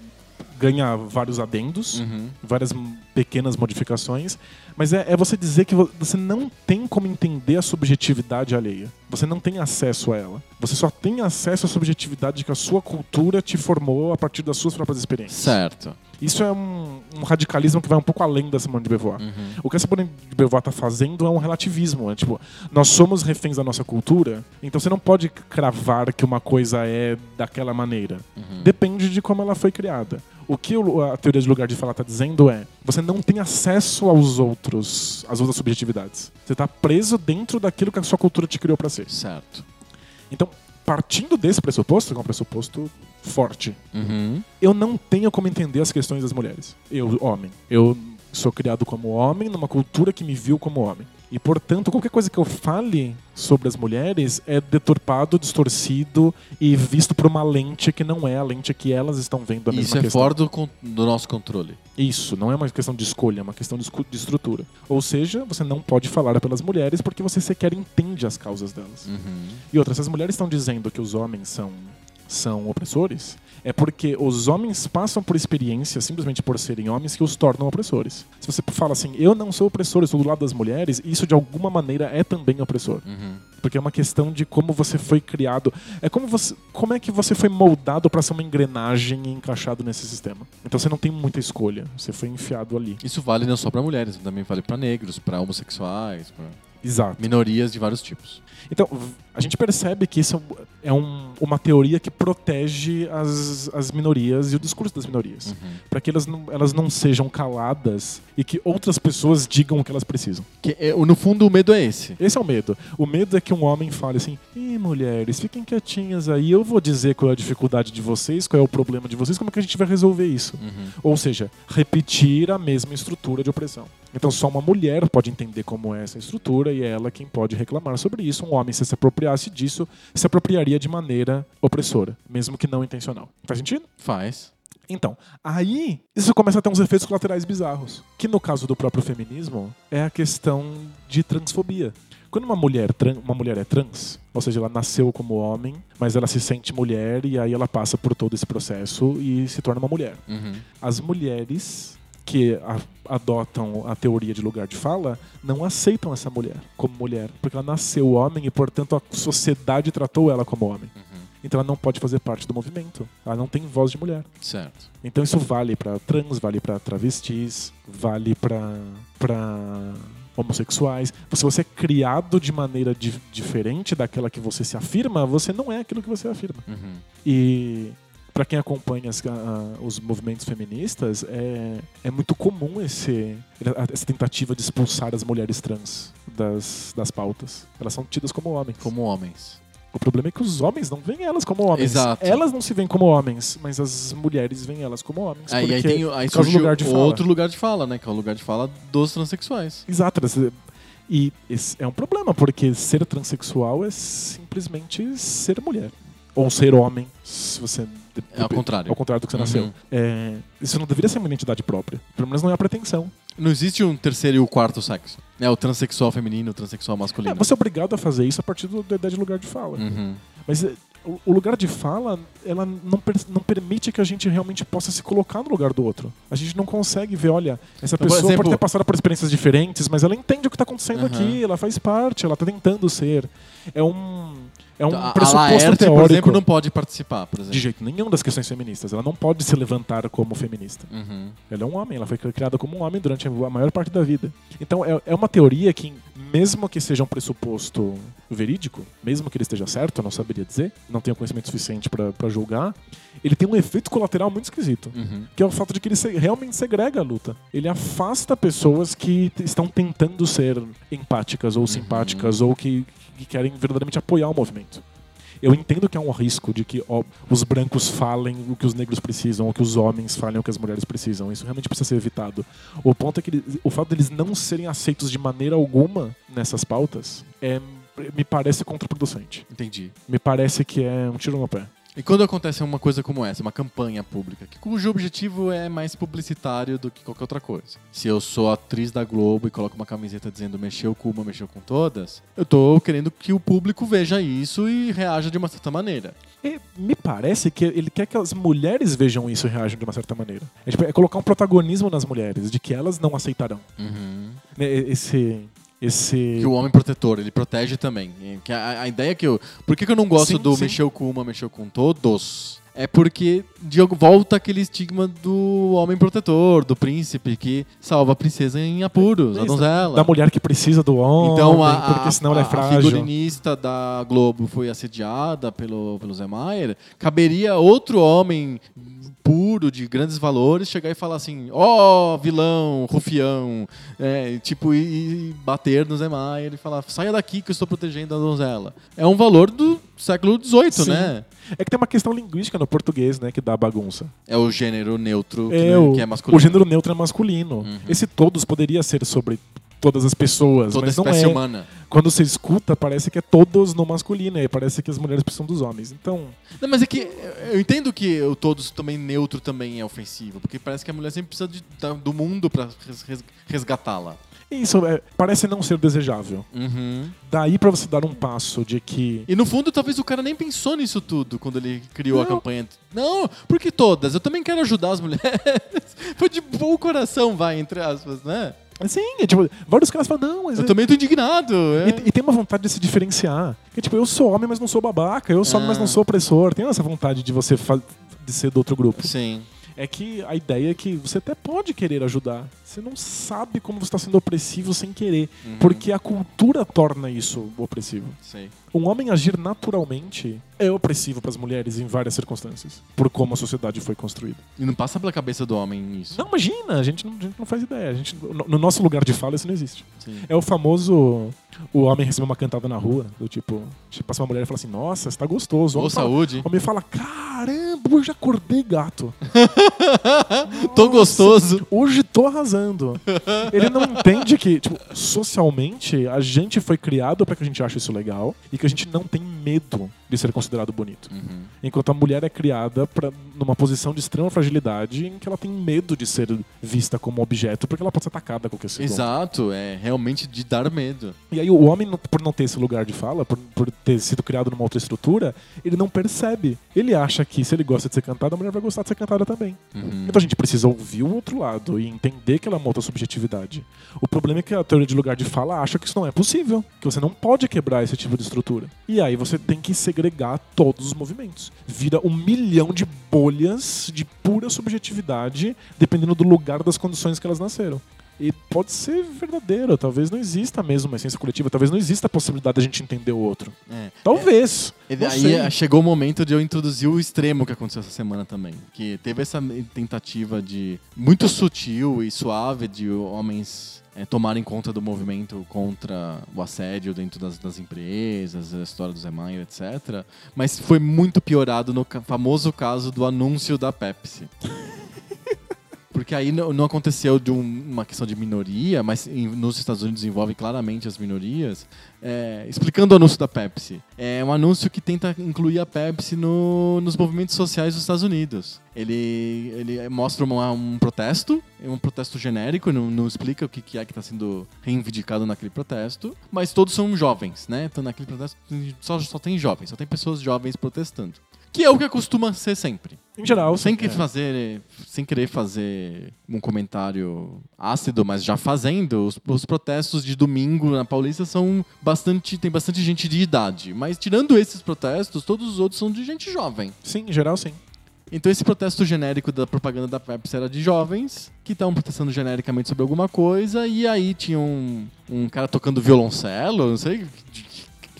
ganha vários adendos, Uhum. várias pequenas modificações, mas é, é você dizer que vo- você não tem como entender a subjetividade alheia. Você não tem acesso a ela. Você só tem acesso à subjetividade que a sua cultura te formou a partir das suas próprias experiências. Certo. Isso é um, um radicalismo que vai um pouco além da Simone de Beauvoir. Uhum. O que a Simone de Beauvoir está fazendo é um relativismo. É tipo, nós somos reféns da nossa cultura, então você não pode cravar que uma coisa é daquela maneira. Uhum. Depende de como ela foi criada. O que a teoria de lugar de fala está dizendo é: você não tem acesso aos outros, às outras subjetividades. Você está preso dentro daquilo que a sua cultura te criou para ser. Certo. Então, partindo desse pressuposto, que é um pressuposto forte, Uhum. eu não tenho como entender as questões das mulheres. Eu, homem. Eu sou criado como homem numa cultura que me viu como homem. E, portanto, qualquer coisa que eu fale sobre as mulheres é deturpado, distorcido e visto por uma lente que não é a lente que elas estão vendo a mesma Isso é questão. fora do, nosso controle. Isso, não é uma questão de escolha, é uma questão de, de estrutura. Ou seja, você não pode falar pelas mulheres porque você sequer entende as causas delas. Uhum. E outra, se as mulheres estão dizendo que os homens são, são opressores, é porque os homens passam por experiências, simplesmente por serem homens, que os tornam opressores. Se você fala assim, eu não sou opressor, eu sou do lado das mulheres, isso de alguma maneira é também opressor. Uhum. Porque é uma questão de como você foi criado. É como você. Como é que você foi moldado para ser uma engrenagem e encaixado nesse sistema. Então você não tem muita escolha. Você foi enfiado ali. Isso vale não só pra mulheres, também vale pra negros, pra homossexuais, Exato. minorias de vários tipos. Então, a gente percebe que isso é um- uma teoria que protege as, as minorias e o discurso das minorias. Uhum. Para que elas não, elas não sejam caladas e que outras pessoas digam o que elas precisam. Que, é, no fundo, o medo é esse. Esse é o medo. O medo é que um homem fale assim: Ih, mulheres, fiquem quietinhas aí, eu vou dizer qual é a dificuldade de vocês, qual é o problema de vocês, como é que a gente vai resolver isso. Uhum. Ou seja, repetir a mesma estrutura de opressão. Então só uma mulher pode entender como é essa estrutura e é ela quem pode reclamar sobre isso. Um homem, se se apropriasse disso, se apropriaria de maneira opressora, mesmo que não intencional. Faz sentido? Faz. Então, aí isso começa a ter uns efeitos colaterais bizarros. Que no caso do próprio feminismo é a questão de transfobia. Quando uma mulher, uma mulher é trans, ou seja, ela nasceu como homem, mas ela se sente mulher e aí ela passa por todo esse processo e se torna uma mulher Uhum. as mulheres que a- adotam a teoria de lugar de fala não aceitam essa mulher como mulher, porque ela nasceu homem e, portanto, a sociedade tratou ela como homem. Uhum. Então ela não pode fazer parte do movimento. Ela não tem voz de mulher. Certo. Então isso vale pra trans, vale pra travestis, vale pra para homossexuais. Se você é criado de maneira di- diferente daquela que você se afirma, você não é aquilo que você afirma. Uhum. E para quem acompanha as- a- os movimentos feministas, é, é muito comum esse, essa tentativa de expulsar as mulheres trans das, das pautas. Elas são tidas como homens. Como homens. O problema é que os homens não veem elas como homens. Exato. Elas não se veem como homens, mas as mulheres veem elas como homens. Aí, aí tem aí surge lugar de fala. outro lugar de fala, né? Que é o lugar de fala dos transexuais. Exato. elas- E esse é um problema, porque ser transexual é simplesmente ser mulher. Ou ser homem, se você. É ao contrário. Ao contrário do que você Uhum. nasceu. É, isso não deveria ser uma identidade própria. Pelo menos não é a pretensão. Não existe um terceiro e o quarto sexo. É o transexual feminino, o transexual É, masculino. você é obrigado a fazer isso a partir do- da ideia de lugar de fala. Uhum. Mas é, o, lugar de fala, ela não, per- não permite que a gente realmente possa se colocar no lugar do outro. A gente não consegue ver, olha, essa Então, por pessoa exemplo- pode ter passado por experiências diferentes, mas ela entende o que está acontecendo Aham. aqui, ela faz parte, ela está tentando ser. É um, é um Então, pressuposto Laerte, teórico. por exemplo, não pode participar, por exemplo. De jeito nenhum das questões feministas. Ela não pode se levantar como feminista. Uhum. Ela é um homem, ela foi criada como um homem durante a maior parte da vida. Então é, é uma teoria que, mesmo que seja um pressuposto verídico, mesmo que ele esteja certo, eu não saberia dizer, não tenho conhecimento suficiente pra pra julgar, ele tem um efeito colateral muito esquisito. Uhum. Que é o fato de que ele se- realmente segrega a luta. Ele afasta pessoas que estão tentando ser empáticas ou simpáticas ou que, que querem verdadeiramente apoiar o movimento. Eu entendo que há um risco de que ó, os brancos falem o que os negros precisam, ou que os homens falem o que as mulheres precisam. Isso realmente precisa ser evitado. O ponto é que ele- o fato deles não serem aceitos de maneira alguma nessas pautas é, me parece contraproducente. Entendi. Me parece que é um tiro no pé. E quando acontece uma coisa como essa, uma campanha pública, que cujo objetivo é mais publicitário do que qualquer outra coisa. Se eu sou atriz da Globo e coloco uma camiseta dizendo mexeu com uma, mexeu com todas, eu tô querendo que o público veja isso e reaja de uma certa maneira. E me parece que ele quer que as mulheres vejam isso e reajam de uma certa maneira. É, tipo, é colocar um protagonismo nas mulheres, de que elas não aceitarão. Né, Esse. Esse. Que o homem protetor, ele protege também. Que a, a ideia é que eu. Por que, que eu não gosto Sim, do sim. mexeu com uma, mexeu com todos? É porque de, volta aquele estigma do homem protetor, do príncipe que salva a princesa em apuros, a Isso, donzela. Da mulher que precisa do homem, Então, a, a- porque senão ela é a- frágil. A figurinista da Globo foi assediada pelo, pelo Zé Maier. Caberia outro homem puro, de grandes valores, chegar e falar assim: ó, vilão, rufião, é, tipo, e, e bater no Zé Maier e falar: saia daqui que eu estou protegendo a donzela. É um valor do século XVIII, né? É que tem uma questão linguística no português, né, que dá bagunça. É o gênero neutro, que, É, né, o, que é masculino. o gênero neutro é masculino. Uhum. Esse todos poderia ser sobre todas as pessoas, Toda a mas não espécie é. humana. Quando você escuta, parece que é todos no masculino, e parece que as mulheres precisam dos homens. Então, Não, mas é que eu entendo que o todos também neutro também é ofensivo, porque parece que a mulher sempre precisa de- do mundo res- resgatá-la. isso é, parece não ser desejável. Uhum. Daí pra você dar um passo de que E no fundo, talvez o cara nem pensou nisso tudo quando ele criou a Não. campanha. Não, porque todas. Eu também quero ajudar as mulheres. Foi de bom coração, vai, entre aspas, né? Sim, é, tipo, vários caras falam, não, mas. Eu é- também tô indignado. é. E, e tem uma vontade de se diferenciar. Que tipo, eu sou homem, mas não sou babaca. Eu sou homem, mas Ah. não sou opressor. Tem essa vontade de você de ser do outro grupo. Sim. É que a ideia é que você até pode querer ajudar. Você não sabe como você está sendo opressivo sem querer. Uhum. Porque a cultura torna isso opressivo. Sei. Um homem agir naturalmente é opressivo para as mulheres em várias circunstâncias. Por como a sociedade foi construída. E não passa pela cabeça do homem isso. Não, imagina, a gente não, a gente não faz ideia. A gente, no, no nosso lugar de fala, isso não existe. Sim. É o famoso. O homem recebe uma cantada na rua, do tipo, passa uma mulher e fala assim: Nossa, você tá gostoso. Ou saúde. O homem fala: Caramba, hoje acordei gato. Tô gostoso. Hoje tô arrasando. Ele não entende que, tipo, socialmente, a gente foi criado pra que a gente ache isso legal e que a gente não tem medo de ser considerado bonito. Uhum. Enquanto a mulher é criada pra, numa posição de extrema fragilidade em que ela tem medo de ser vista como objeto porque ela pode ser atacada a qualquer segundo. Exato, é realmente de dar medo. E aí o homem, por não ter esse lugar de fala, por, por ter sido criado numa outra estrutura, ele não percebe. Ele acha que se ele gosta de ser cantado, a mulher vai gostar de ser cantada também. Uhum. Então a gente precisa ouvir o outro lado e entender que ela é uma outra subjetividade. O problema é que a teoria de lugar de fala acha que isso não é possível, que você não pode quebrar esse tipo de estrutura. E aí você tem que segregar todos os movimentos. Vira um milhão de bolhas de pura subjetividade, dependendo do lugar das condições que elas nasceram. E pode ser verdadeiro, talvez não exista mesmo uma essência coletiva, talvez não exista a possibilidade de a gente entender o outro. É. Talvez. E não daí sei. chegou o momento de eu introduzir o extremo que aconteceu essa semana também. Que teve essa tentativa de muito sutil e suave de homens eh, tomarem conta do movimento contra o assédio dentro das, das empresas, a história do Zé etc. Mas foi muito piorado no famoso caso do anúncio da Pepsi. Porque aí não, não aconteceu de um- uma questão de minoria, mas em- nos Estados Unidos envolve claramente as minorias. É, explicando o anúncio da Pepsi. É um anúncio que tenta incluir a Pepsi no- nos movimentos sociais dos Estados Unidos. Ele, ele mostra uma- um protesto, um protesto genérico, não, não explica o que, que é que está sendo reivindicado naquele protesto, mas todos são jovens, né? Então naquele protesto só, só tem jovens, só tem pessoas jovens protestando. Que é o que costuma ser sempre. Em geral, Sem, que é. fazer, sem querer fazer um comentário ácido, mas já fazendo, os, os protestos de domingo na Paulista são bastante. tem bastante gente de idade. Mas tirando esses protestos, todos os outros são de gente jovem. Sim, em geral, sim. Então esse protesto genérico da propaganda da Pepsi era de jovens que estavam protestando genericamente sobre alguma coisa e aí tinha um, um cara tocando violoncelo, não sei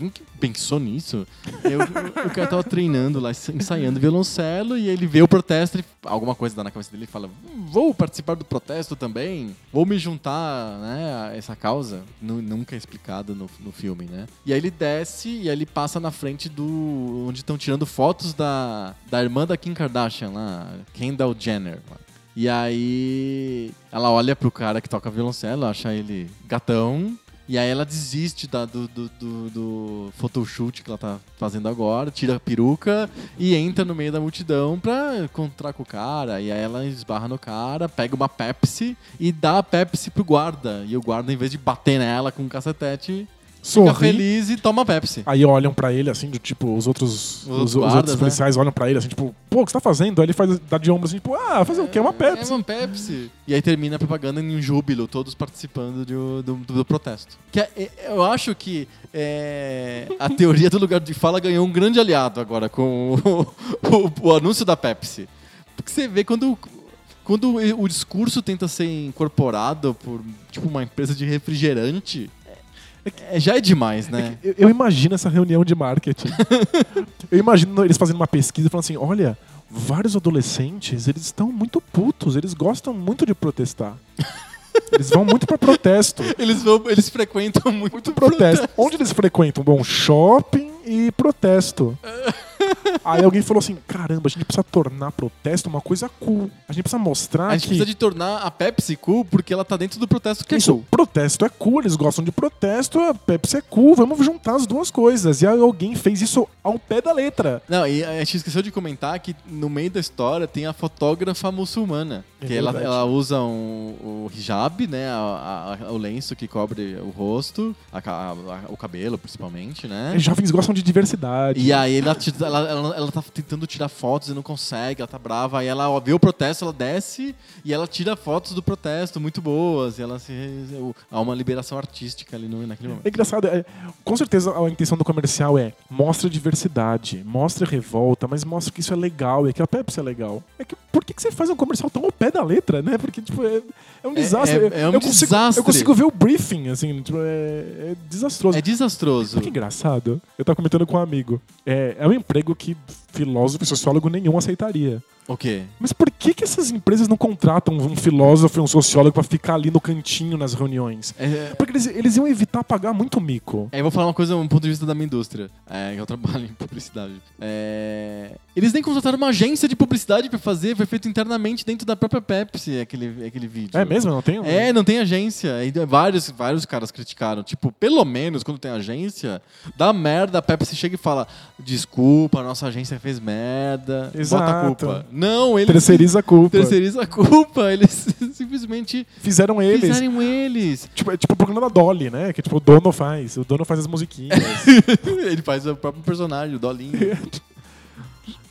quem que pensou nisso? Eu- o cara tava treinando lá, ensaiando violoncelo e ele vê o protesto e alguma coisa dá na cabeça dele e fala "Hum, vou participar do protesto também, vou me juntar né, a essa causa. Nu- nunca é explicado no, no filme, né? E aí ele desce e aí ele passa na frente do... onde estão tirando fotos da, da irmã da Kim Kardashian lá, Kendall Jenner. lá. E aí ela olha pro cara que toca violoncelo, acha ele gatão. E aí ela desiste da- do, do, do, do photoshoot que ela tá fazendo agora, tira a peruca e entra no meio da multidão pra encontrar com o cara. E aí ela esbarra no cara, pega uma Pepsi e dá a Pepsi pro guarda. E o guarda, em vez de bater nela com um cacetete, fica Sorri. feliz e toma Pepsi. Aí olham pra ele assim, do tipo, os outros, Os os, guardas, outros né? policiais olham pra ele assim, tipo, pô, o que você tá fazendo? Aí ele faz, dá de ombro assim, tipo, ah, fazer o quê? É uma Pepsi. É uma Pepsi. E aí termina a propaganda em um júbilo, todos participando de do- do protesto. Que é- é- eu acho que é, a teoria do lugar de fala ganhou um grande aliado agora com o, o- o anúncio da Pepsi. Porque você vê quando, quando o discurso tenta ser incorporado por tipo uma empresa de refrigerante, é- é- já é demais, né? Eu, eu imagino essa reunião de marketing. eu imagino eles fazendo uma pesquisa e falando assim: olha, vários adolescentes, eles estão muito putos, eles gostam muito de protestar. Eles vão muito pra protesto. Eles, vão, eles frequentam muito, Muito protesto. Onde eles frequentam? Bom, shopping e protesto. Aí alguém falou assim: caramba, a gente precisa tornar protesto uma coisa cool. A gente precisa mostrar A gente que. precisa de tornar a Pepsi cool porque ela tá dentro do protesto que é Isso, cool. protesto é cool, eles gostam de protesto, a Pepsi é cool, vamos juntar as duas coisas. E aí alguém fez isso ao pé da letra. Não, e a gente esqueceu de comentar que no meio da história tem a fotógrafa muçulmana. É que ela, ela usa um, o hijab, né? a- a- o lenço que cobre o rosto, a o cabelo principalmente, né? E jovens gostam de diversidade. E aí ela, ela, ela, ela tá tentando tirar fotos e não consegue, ela tá brava. Aí ela vê o protesto, ela desce e ela tira fotos do protesto muito boas. E ela se. Há uma liberação artística ali no, naquele momento. É engraçado, é, com certeza a intenção do comercial é mostra diversidade, mostra revolta, mas mostra que isso é legal e que a Pepsi é legal. É que por que, que você faz um comercial tão ao pé da letra, né? Porque, tipo, é, é um É- desastre. é- é um eu consigo, desastre. Eu consigo ver o briefing, assim, tipo, é, é desastroso. É desastroso. Que engraçado? Eu tava comentando com um amigo. É, é um emprego que filósofo e sociólogo nenhum aceitaria. O quê? Mas por que, que essas empresas não contratam um filósofo e um sociólogo pra ficar ali no cantinho nas reuniões? É, Porque eles, eles iam evitar pagar muito mico. É, eu vou falar uma coisa, um ponto de vista da minha indústria, é, que eu trabalho em publicidade. É, eles nem contrataram uma agência de publicidade pra fazer, foi feito internamente dentro da própria Pepsi aquele, aquele vídeo. É mesmo? Não tem? um- É, não tem agência. E vários, vários caras criticaram. Tipo, pelo menos quando tem agência, dá merda, a Pepsi chega e fala: desculpa, a nossa agência fez merda. Bota a Exato. culpa. Não, eles Terceiriza a culpa. terceiriza a culpa. Eles simplesmente Fizeram eles. fizeram eles. Tipo, é tipo o programa da Dolly, né? Que tipo, o dono faz. O dono faz as musiquinhas. Ele faz o próprio personagem, o Dolinho.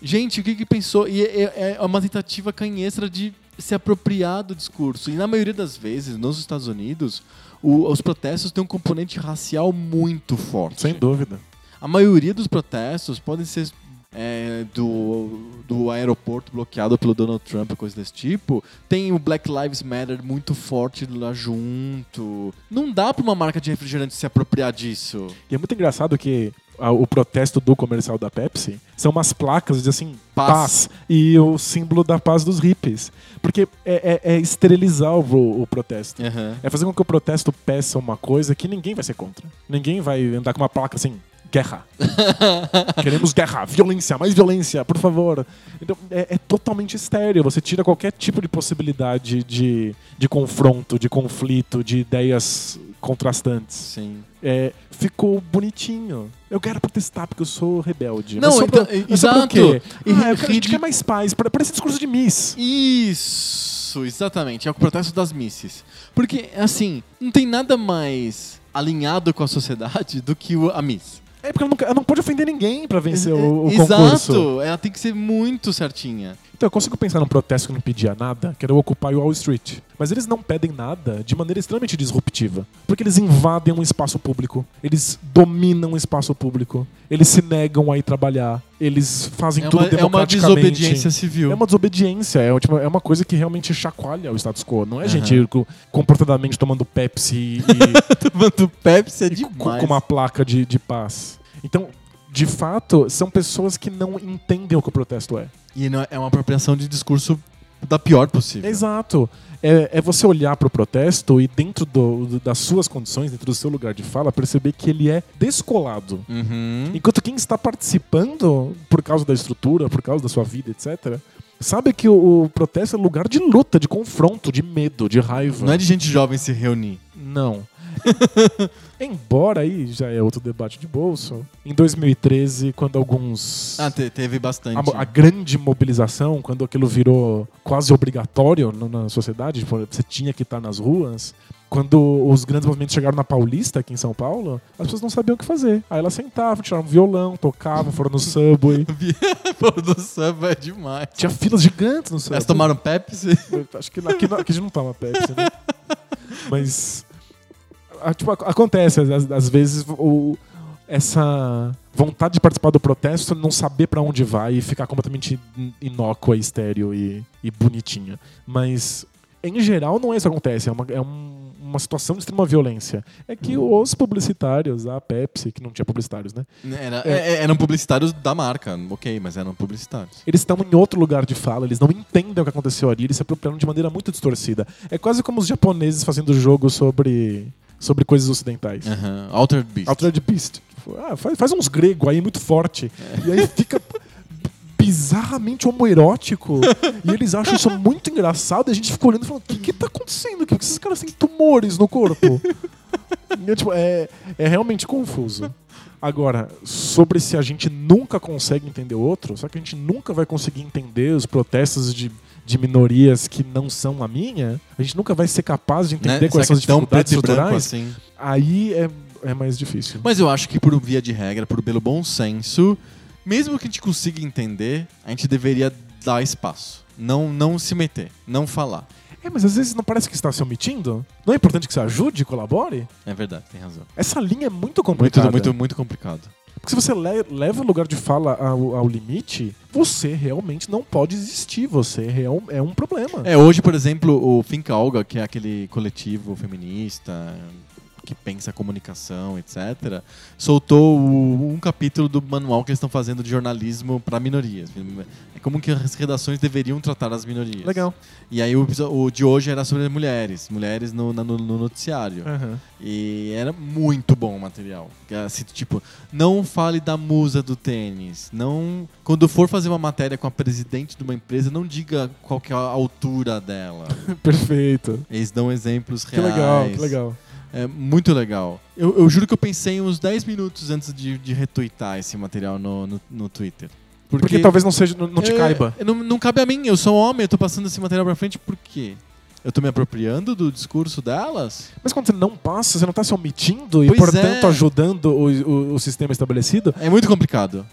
Gente, o que que pensou? E é, é uma tentativa canhestra de se apropriar do discurso. E na maioria das vezes, nos Estados Unidos, o- os protestos têm um componente racial muito forte. Sem dúvida. A maioria dos protestos podem ser é, do, do aeroporto bloqueado pelo Donald Trump, coisa desse tipo. Tem o Black Lives Matter muito forte lá junto. Não dá pra uma marca de refrigerante se apropriar disso. E é muito engraçado que o protesto do comercial da Pepsi são umas placas de assim, Paz. paz. e o símbolo da paz dos hippies. Porque é, é- é esterilizar o, o protesto. Aham. É fazer com que o protesto peça uma coisa que ninguém vai ser contra. Ninguém vai andar com uma placa assim, guerra. Queremos guerra, violência, mais violência, por favor. Então, é, é totalmente estéreo. Você tira qualquer tipo de possibilidade de, de confronto, de conflito, de ideias contrastantes. Sim. É, ficou bonitinho. Eu quero protestar porque eu sou rebelde. Não, Mas então, pra- exato. quê? E Ah, eu quero, a gente quer mais paz. Pare- Parece discurso de Miss. Isso, exatamente. É o protesto das misses. Porque, assim, não tem nada mais alinhado com a sociedade do que a Miss. É porque ela não, ela não pode ofender ninguém pra vencer o, o Exato. concurso. Ela tem que ser muito certinha. Então eu consigo pensar num protesto que não pedia nada, que era o Occupy Wall Street. Mas eles não pedem nada de maneira extremamente disruptiva. Porque eles invadem um espaço público, eles dominam o espaço público, eles se negam a ir trabalhar, eles fazem É tudo uma, é uma democraticamente. desobediência civil. É uma desobediência, é, tipo, é uma coisa que realmente chacoalha o status quo. Não é Aham. gente co- comportadamente tomando Pepsi e, Tomando Pepsi é e com, demais. com uma placa de, de paz. Então, de fato, são pessoas que não entendem o que o protesto é. E não- é uma apropriação de discurso da pior possível. Exato. É, é você olhar para o protesto e, dentro do- das suas condições, dentro do seu lugar de fala, perceber que ele é descolado. Uhum. Enquanto quem está participando, por causa da estrutura, por causa da sua vida, etc., sabe que o, o protesto é lugar de luta, de confronto, de medo, de raiva. Não é de gente jovem se reunir. Não. Embora aí já é outro debate de bolso. Em 2013, quando alguns. Ah, te- teve bastante. a, a grande mobilização, quando aquilo virou quase obrigatório no- na sociedade, tipo, você tinha que estar nas ruas. Quando os grandes movimentos chegaram na Paulista, aqui em São Paulo, as pessoas não sabiam o que fazer. Aí elas sentavam, tiraram um violão, tocavam, foram no subway. Pô, do samba é demais. Tinha filas gigantes no subway. Elas tomaram Pepsi? Acho que aqui, aqui a gente não toma Pepsi, né? Mas. Tipo, ac- acontece, às, às vezes, o, essa vontade de participar do protesto, não saber pra onde vai e ficar completamente in- inócua, estéreo e, e bonitinha. Mas, em geral, não é isso que acontece. É uma, é um- uma situação de extrema violência. É que os publicitários, a Pepsi, que não tinha publicitários, né? Era- é- eram publicitários da marca, ok, mas eram publicitários. Eles estão em outro lugar de fala, eles não entendem o que aconteceu ali, eles se apropriaram de maneira muito distorcida. É quase como os japoneses fazendo jogo sobre, sobre coisas ocidentais. Aham. Altered Beast. Altered Beast. Ah, faz, faz uns grego aí muito forte. E aí fica bizarramente homoerótico. e eles acham isso muito engraçado. E a gente fica olhando e falando: o que, que tá acontecendo? Por que esses caras têm tumores no corpo? É, tipo, é, é realmente confuso. Agora, sobre se a gente nunca consegue entender o outro, será que a gente nunca vai conseguir entender os protestos de, de minorias que não são a minha? A gente nunca vai ser capaz de entender Né? quais são as tão dificuldades assim? Aí é, é mais difícil. Mas eu acho que por via de regra, por pelo bom senso, mesmo que a gente consiga entender, a gente deveria dar espaço. Não, não se meter, não falar. É, mas às vezes não parece que está se omitindo? Não é importante que você ajude, colabore? É verdade, tem razão. Essa linha é muito Muito, complicada. muito, muito complicado. Porque se você le- leva o lugar de fala ao, ao limite, você realmente não pode existir. Você é um, é problema. É, hoje, por exemplo, o Think Olga, que é aquele coletivo feminista que pensa a comunicação, etc., soltou o- um capítulo do manual que eles estão fazendo de jornalismo para minorias. É como que as redações deveriam tratar as minorias. Legal. E aí o, o de hoje era sobre mulheres, mulheres no, na- no, no noticiário. Aham. E era muito bom o material. Que era Assim, tipo, não fale da musa do tênis. Não, quando for fazer uma matéria com a presidente de uma empresa, não diga qual que é a altura dela. Perfeito. Eles dão exemplos Que reais. legal, que legal. É muito legal. Eu, eu juro que eu pensei uns 10 minutos antes de, de retweetar esse material no, no, no Twitter. Porque, talvez não seja, não, não te é, caiba. Não, não cabe a mim, eu sou homem, eu tô passando esse material pra frente por quê? Eu tô me apropriando do discurso delas? Mas quando você não passa, você não está se omitindo e, Pois portanto, é. ajudando o, o- o sistema estabelecido. É muito complicado.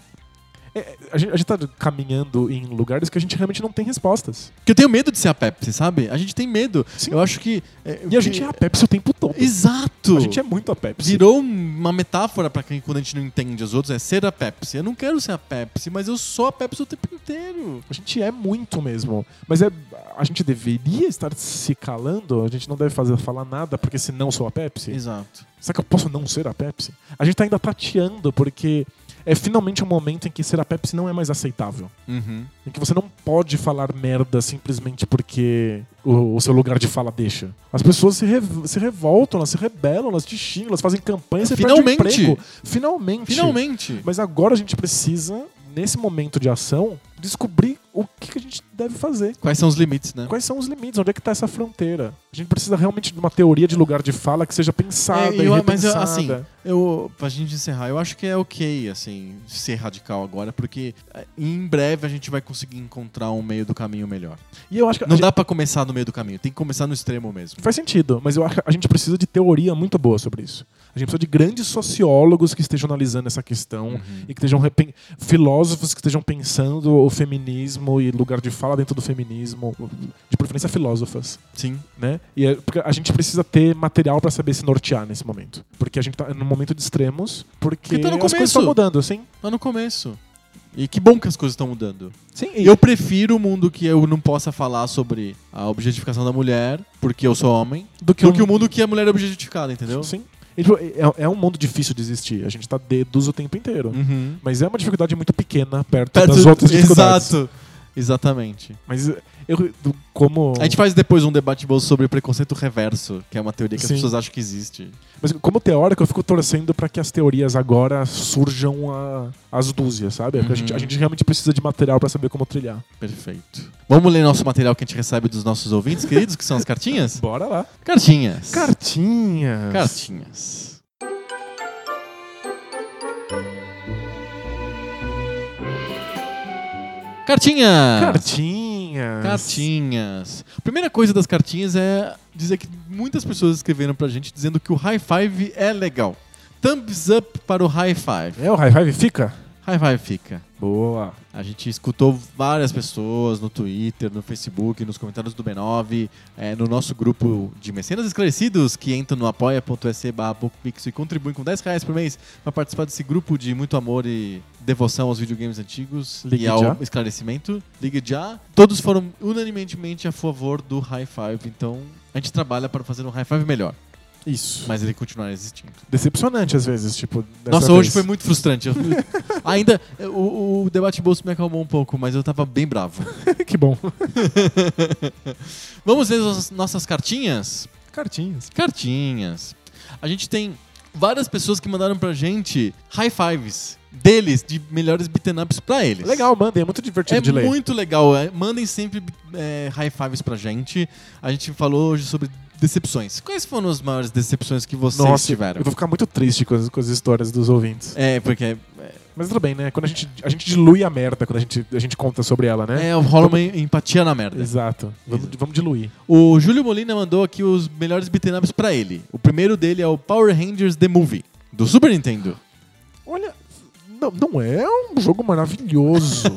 É, a, gente, a gente tá caminhando em lugares que a gente realmente não tem respostas. Porque eu tenho medo de ser a Pepsi, sabe? A gente tem medo. Sim. Eu acho que. é, E a gente é a Pepsi o tempo todo. Exato! A gente é muito a Pepsi. Virou uma metáfora pra quem quando a gente não entende os outros, é ser a Pepsi. Eu não quero ser a Pepsi, mas eu sou a Pepsi o tempo inteiro. A gente é muito mesmo. Mas é, a gente deveria estar se calando, a gente não deve fazer, falar nada, porque senão sou a Pepsi. Exato. Será que eu posso não ser a Pepsi? A gente tá ainda tateando, porque é finalmente um momento em que ser a Pepsi não é mais aceitável. Uhum. Em que você não pode falar merda simplesmente porque o, o seu lugar de fala deixa. As pessoas se, rev- se revoltam, elas se rebelam, elas te xingam, elas fazem campanha, você perde Finalmente. emprego. Finalmente. Finalmente. Mas agora a gente precisa, nesse momento de ação, descobrir o que, que a gente deve fazer. Quais são os limites, né? Quais são os limites? Onde é que está essa fronteira? A gente precisa realmente de uma teoria de lugar de fala que seja pensada É, e eu- mas eu, repensada. assim, eu, pra gente encerrar, eu acho que é ok, assim, ser radical agora, porque é, em breve a gente vai conseguir encontrar um meio do caminho melhor. E eu acho Não gente- dá pra começar no meio do caminho, tem que começar no extremo mesmo. faz sentido, mas eu acho que a gente precisa de teoria muito boa sobre isso. A gente precisa de grandes sociólogos que estejam analisando essa questão Uhum. e que estejam filósofos que estejam pensando o feminismo e lugar de fala dentro do feminismo, de preferência filósofas. Sim. né? E é- porque a gente precisa ter material pra saber se nortear nesse momento. Porque a gente tá num momento de extremos, porque, Porque tá no as coisas estão mudando, assim. Lá no começo. E que bom que as coisas estão mudando. Sim, Eu prefiro um mundo que eu não possa falar sobre a objetificação da mulher, porque eu sou homem, do que, do um- que o mundo que a mulher é objetificada, entendeu? Sim. Tipo, é, é um mundo difícil de existir. A gente tá dedos o tempo inteiro. Uhum. Mas é uma dificuldade muito pequena perto, Perto- das outras dificuldades. Exato. Exatamente. Mas eu, do- como. A gente faz depois um debate bom sobre preconceito reverso, que é uma teoria que Sim. as pessoas acham que existe. Mas como teórico, eu fico torcendo pra que as teorias agora surjam a, as dúzias, sabe? Porque a, gente, a Uhum. gente realmente precisa de material pra saber como trilhar. Perfeito. Vamos ler nosso material que a gente recebe dos nossos ouvintes queridos, que são as cartinhas? Bora lá. Cartinhas. Cartinhas. Cartinhas. Cartinhas! Cartinhas. Primeira coisa das cartinhas é dizer que muitas pessoas escreveram pra gente dizendo que o high five é legal. Thumbs up para o high five. É, o high five fica? High five fica. Boa. A gente escutou várias pessoas no Twitter, no Facebook, nos comentários do B9, eh, no nosso grupo de mecenas esclarecidos que entram no apoia.se barra e contribuem com 10 reais por mês para participar desse grupo de muito amor e devoção aos videogames antigos Ligue e ao já. esclarecimento. Ligue já. Todos foram unanimemente a favor do High Five, então a gente trabalha para fazer um High Five melhor, Isso. mas ele continuar existindo. Decepcionante às vezes, tipo. Nossa, vez. hoje foi muito frustrante. Eu- Ainda, o, o debate bolso me acalmou um pouco, mas eu tava bem bravo. que bom. Vamos ver as nossas cartinhas? Cartinhas. Cartinhas. A gente tem várias pessoas que mandaram pra gente high fives deles, de melhores beaten ups pra eles. Legal, mandem, é muito divertido É de ler. muito legal. é, mandem sempre é, high fives pra gente. A gente falou hoje sobre decepções. Quais foram as maiores decepções que vocês Nossa, tiveram? eu vou ficar muito triste com as, com as histórias dos ouvintes. É, porque é, Mas tudo bem, né? Quando a gente, a gente dilui a merda quando a gente, a gente conta sobre ela, né? é, rola uma empatia na merda. Exato. Vamos, vamos diluir. O Júlio Molina mandou aqui os melhores beat'em ups pra ele. O primeiro dele é o Power Rangers The Movie, do Super Nintendo. Olha, não, não é um jogo maravilhoso.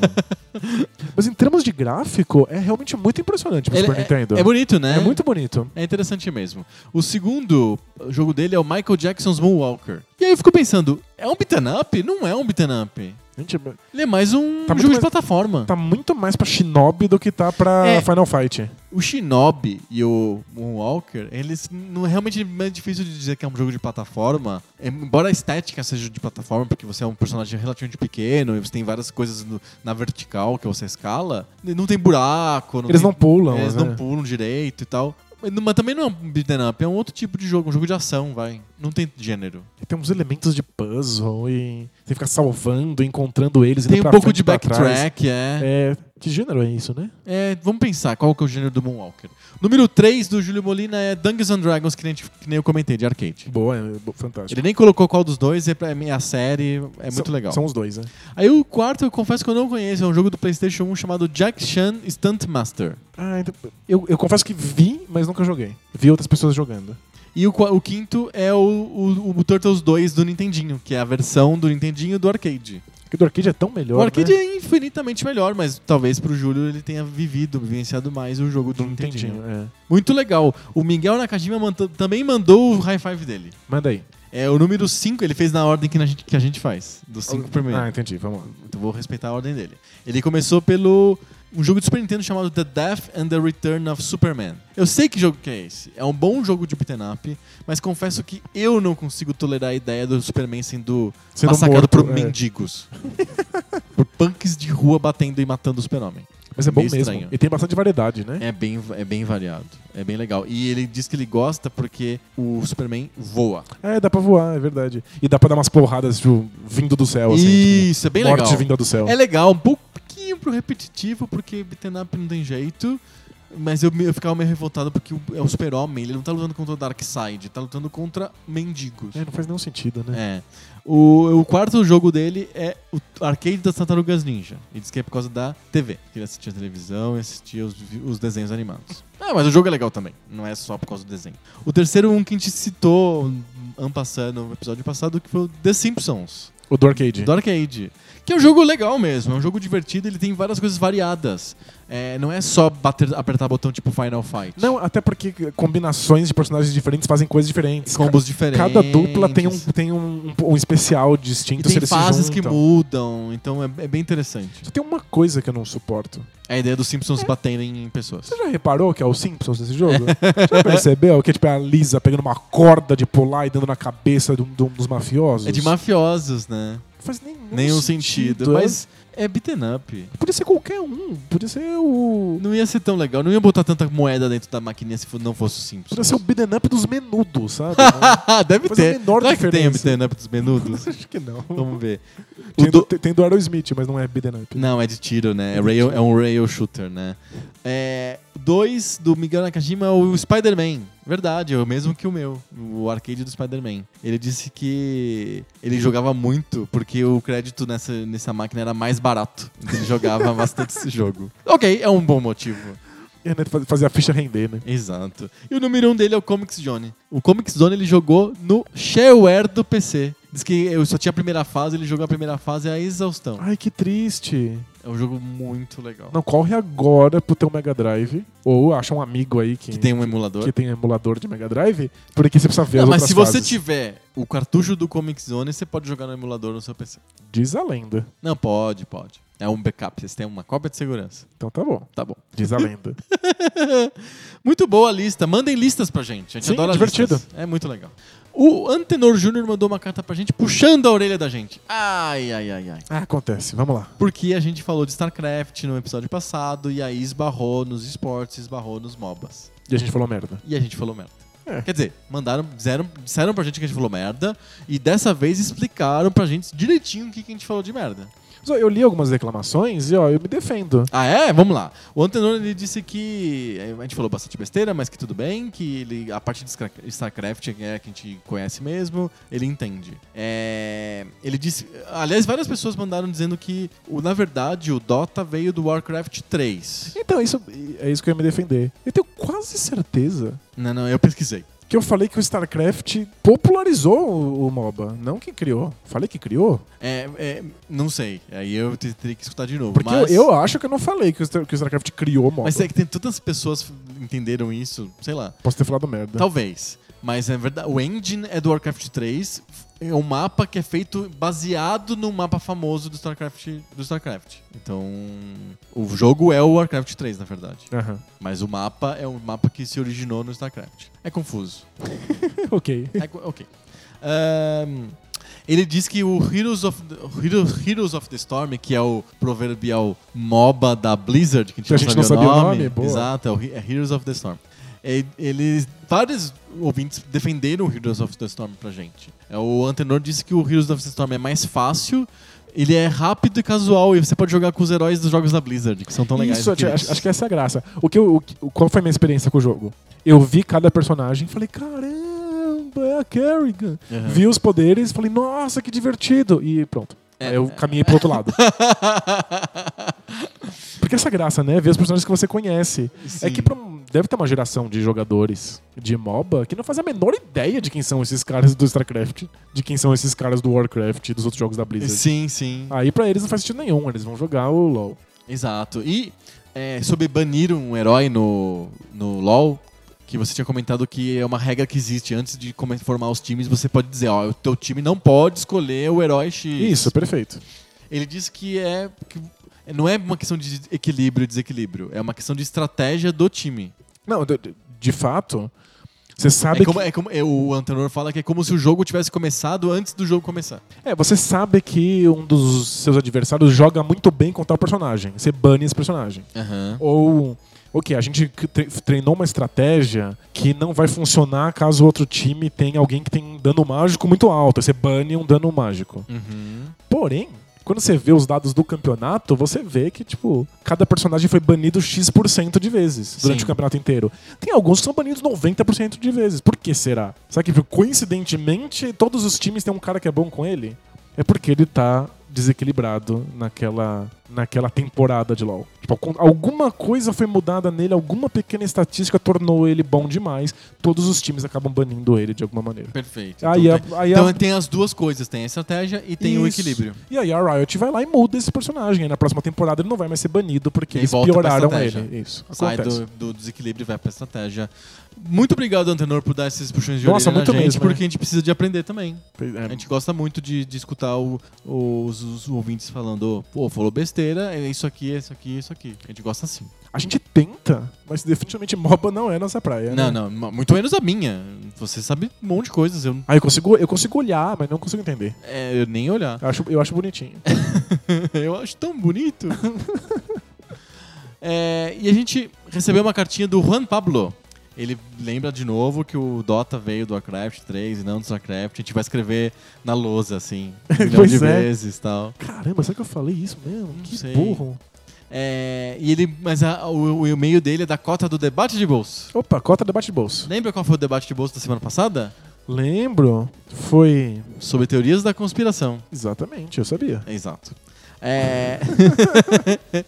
Mas em termos de gráfico, é realmente muito impressionante pro Ele Super é, Nintendo. é bonito, né? É muito bonito. É interessante mesmo. O segundo jogo dele é o Michael Jackson's Moonwalker. E aí eu fico pensando, é um beat'em up? Não é um beat'em up. Gente, Ele é mais um Tá jogo de mais- plataforma. tá muito mais pra Shinobi do que tá pra É. Final Fight. O Shinobi e o Moonwalker, eles não realmente é difícil de dizer que é um jogo de plataforma. É, Embora a estética seja de plataforma, porque você é um personagem relativamente pequeno e você tem várias coisas no- na vertical que você escala, não tem buraco. Não Eles tem- não pulam, Eles né? não pulam direito e tal. Mas, também não é um beat'em up, é um outro tipo de jogo, um jogo de ação, vai. Não tem gênero. Tem uns elementos de puzzle e você fica salvando, encontrando eles. Tem um pouco frente de backtrack, é. É, que gênero é isso, né? É, vamos pensar, qual que é o gênero do Moonwalker? Número 3 do Júlio Molina é Dungeons and Dragons, que nem, que nem eu comentei, de arcade. Boa, é fantástico. Ele nem colocou qual dos dois, é, é a série, é muito São- legal. São os dois, né? Aí o quarto, eu confesso que eu não conheço, é um jogo do PlayStation 1 chamado Jack Chan Stunt Master. Ah, então, eu, eu confesso que vi, mas nunca joguei. Vi outras pessoas jogando. E o, o quinto é o, o- o Turtles 2 do Nintendinho, que é a versão do Nintendinho do arcade. Porque do arcade é tão melhor. o arcade né? é infinitamente melhor, mas talvez pro Júlio ele tenha vivido, vivenciado mais o jogo do do Nintendinho. Nintendinho. É. Muito legal. O Miguel Nakajima manta- também mandou o high five dele. Manda aí. É o número 5, ele fez na ordem que a gente, que a gente faz. Dos 5 primeiro. Ah, entendi. Vamos lá. Então vou respeitar a ordem dele. Ele começou pelo um jogo de Super Nintendo chamado The Death and the Return of Superman. Eu sei que jogo que é esse. É um bom jogo de beat'em up, mas confesso que eu não consigo tolerar a ideia do Superman sendo, Sendo massacrado morto, por é. mendigos. por punks de rua batendo e matando o Super-Homem. Mas é bom mesmo. estranho. E tem bastante variedade, né? É bem, é bem variado. É bem legal. E ele diz que ele gosta porque o Superman voa. É, dá pra voar, é verdade. E dá pra dar umas porradas tipo, vindo do céu, assim. Isso, é tipo, bem morte legal. vinda do céu. É legal, um pouquinho pro repetitivo, porque beat'em up não tem jeito. Mas eu, eu ficava meio revoltado porque é o super-homem, ele não tá lutando contra o Darkseid, tá lutando contra mendigos. É, não faz nenhum sentido, né? É. O, o quarto jogo dele é o arcade das Tartarugas Ninja. E diz que é por causa da TV. Que ele assistia televisão e assistia os, os desenhos animados. Ah, mas o jogo é legal também. Não é só por causa do desenho. O terceiro, um que a gente citou ano passado, no episódio passado, que foi o The Simpsons. O do arcade. Do arcade. Que é um jogo legal mesmo, é um jogo divertido, ele tem várias coisas variadas. É, não é só bater, apertar botão tipo Final Fight. Não, até porque combinações de personagens diferentes fazem coisas diferentes. Combos diferentes. Cada dupla tem um, tem um, um especial E distinto tem se eles se fases que mudam, então é, é bem interessante. Só tem uma coisa que eu não suporto. É a ideia dos Simpsons baterem em pessoas. Você já reparou que é o Simpsons desse jogo? já percebeu que tipo, é a Lisa pegando uma corda de pular e dando na cabeça de um, de um dos mafiosos? É de mafiosos, né? Não faz nenhum, Nenhum sentido. é- Mas é beaten up. Podia ser qualquer um. Podia ser o. Não ia ser tão legal. Não ia botar tanta moeda dentro da maquininha se não fosse o Simpsons. Podia ser o beat'em up dos menudos, sabe? Deve Faz a ter. menor Será que tem o diferença. beaten up dos menudos? Acho que não. Vamos ver. Tem, do- tem do Aerosmith, mas não é beat'em up. Não, é de tiro, né? É, rail, é um rail shooter, né? É, dois do Miguel Nakajima, o Spider-Man. Verdade, é o mesmo que o meu, o arcade do Spider-Man. Ele disse que ele jogava muito porque o crédito nessa, nessa máquina era mais barato. Então ele jogava bastante esse jogo. Ok, é um bom motivo. É, né, faz- Fazer a ficha render, né? Exato. E o número um dele é o Comics Zone. O Comics Zone ele jogou no shareware do PC. Diz que eu só tinha a primeira fase, ele jogou a primeira fase à exaustão. Ai, que triste. É um jogo muito legal. Não, corre agora pro teu Mega Drive. Ou acha um amigo aí que, Que tem um emulador. que tem emulador de Mega Drive. Porque você precisa ver Não, as mas se você fases. tiver o cartucho do Comic Zone, você pode jogar no emulador no seu PC. Diz a lenda. Não, pode, pode. É um backup, vocês têm uma cópia de segurança. Então tá bom. Tá bom. Diz a lenda. Muito boa a lista. Mandem listas pra gente. A gente Sim, adora divertido. listas. É muito legal. O Antenor Júnior mandou uma carta pra gente puxando a orelha da gente. Ai, ai, ai, ai. ah, acontece. Vamos lá. Porque a gente falou de StarCraft no episódio passado e aí esbarrou nos esportes, esbarrou nos MOBAs. E a gente falou merda. E a gente falou merda. É. Quer dizer, mandaram, disseram, disseram pra gente que a gente falou merda e dessa vez explicaram pra gente direitinho o que, que a gente falou de merda. Eu li algumas reclamações e ó, eu me defendo. Ah, é? Vamos lá. O Antenor ele disse que. eh, A gente falou bastante besteira, mas que tudo bem, que ele, a parte de Star- StarCraft é a que a gente conhece mesmo, ele entende. É, ele disse. Aliás, várias pessoas mandaram dizendo que, na verdade, o Dota veio do Warcraft 3. Então, isso, é isso que eu ia me defender. Eu tenho quase certeza Não, não, eu pesquisei. Que eu falei que o StarCraft popularizou o, o MOBA, não que criou. Falei que criou? É, é, não sei. Aí eu te- teria que escutar de novo. Porque mas... eu, eu acho que eu não falei que o, que o StarCraft criou o MOBA. Mas é que tem tantas pessoas entenderam isso, sei lá. Posso ter falado merda. Talvez. Mas é verdade. O engine é do Warcraft 3. É um mapa que é feito baseado no mapa famoso do StarCraft. Do StarCraft. Então, o jogo é o Warcraft 3, na verdade. Aham. Mas o mapa é um mapa que se originou no StarCraft. É confuso. ok. É ok. Ahn, ele diz que o Heroes of, the, Heroes, Heroes of the Storm, que é o proverbial MOBA da Blizzard, que a gente, a gente não sabia o nome, boa. Exato, é é Heroes of the Storm. Eles, vários ouvintes defenderam o Heroes of the Storm pra gente. É, O Antenor disse que o Heroes of the Storm é mais fácil, ele é rápido e casual, e você pode jogar com os heróis dos jogos da Blizzard, que são tão legais. Isso, acho, acho que essa é a graça. O que eu- o qual foi a minha experiência com o jogo? Eu vi cada personagem e falei, caramba, é a Kerrigan. Uhum. Vi os poderes falei, nossa, que divertido. E pronto. É. Eu caminhei pro outro lado. Porque essa graça, né? Ver os personagens que você conhece. É Sim. que pra um- deve ter uma geração de jogadores de MOBA que não faz a menor ideia de quem são esses caras do StarCraft, de quem são esses caras do Warcraft e dos outros jogos da Blizzard. Sim, sim. Aí pra eles não faz sentido nenhum, eles vão jogar o LoL. Exato. E é, sobre banir um herói no, no LoL, que você tinha comentado que é uma regra que existe. Antes de formar os times, você pode dizer, ó, o teu time não pode escolher o herói X. Isso, perfeito. Ele disse que é... Que não é uma questão de equilíbrio e desequilíbrio. É uma questão de estratégia do time. Não, de, de fato, você sabe É como, que, é como é, o Antenor fala que é como se o jogo tivesse começado antes do jogo começar. é, você sabe que um dos seus adversários joga muito bem com tal personagem. Você bane esse personagem. Aham. Ou, ok, a gente tre- treinou uma estratégia que não vai funcionar caso o outro time tenha alguém que tem um dano mágico muito alto. Você bane um dano mágico. Uhum. Porém, quando você vê os dados do campeonato, você vê que, tipo, cada personagem foi banido X% de vezes durante Sim. o campeonato inteiro. Tem alguns que são banidos 90% de vezes. Por que será? Será que, tipo, coincidentemente, todos os times têm um cara que é bom com ele? É porque ele tá desequilibrado naquela, naquela temporada de LoL. Tipo, alguma coisa foi mudada nele, alguma pequena estatística tornou ele bom demais. Todos os times acabam banindo ele de alguma maneira. Perfeito. Aí então a- tem, aí a- então tem as duas coisas, tem a estratégia e tem o Isso. equilíbrio. E aí a Riot vai lá e muda esse personagem. Aí na próxima temporada ele não vai mais ser banido porque E eles pra pioraram ele. Isso. Sai do, do desequilíbrio e vai pra estratégia. Muito obrigado, Antenor, por dar esses puxões de Nossa, muito na gente, mesmo, né? porque a gente precisa de aprender também. É, A gente gosta muito de, de escutar o- os, os ouvintes falando, pô, falou besteira, é isso aqui, é isso aqui, é isso aqui. A gente gosta assim. A gente tenta, mas definitivamente MOBA não é nossa praia. Não, né? não, muito menos a minha. Você sabe um monte de coisas, eu, Ah, eu consigo, eu consigo olhar, mas não consigo entender. é, eu nem olhar. Eu acho, eu acho bonitinho. eu acho tão bonito. É, e a gente recebeu uma cartinha do Juan Pablo. Ele lembra de novo que o Dota veio do Warcraft 3 e não do StarCraft. A gente vai escrever na lousa, assim, um milhão de é. vezes e tal. Caramba, será que eu falei isso mesmo? Não que sei. burro. É, e ele, mas a- o, o e-mail dele é da cota do debate de bolso. Opa, cota debate de bolso. Lembra qual foi o debate de bolso da semana passada? Lembro. Foi. Sobre teorias da conspiração. Exatamente, eu sabia. Exato. É...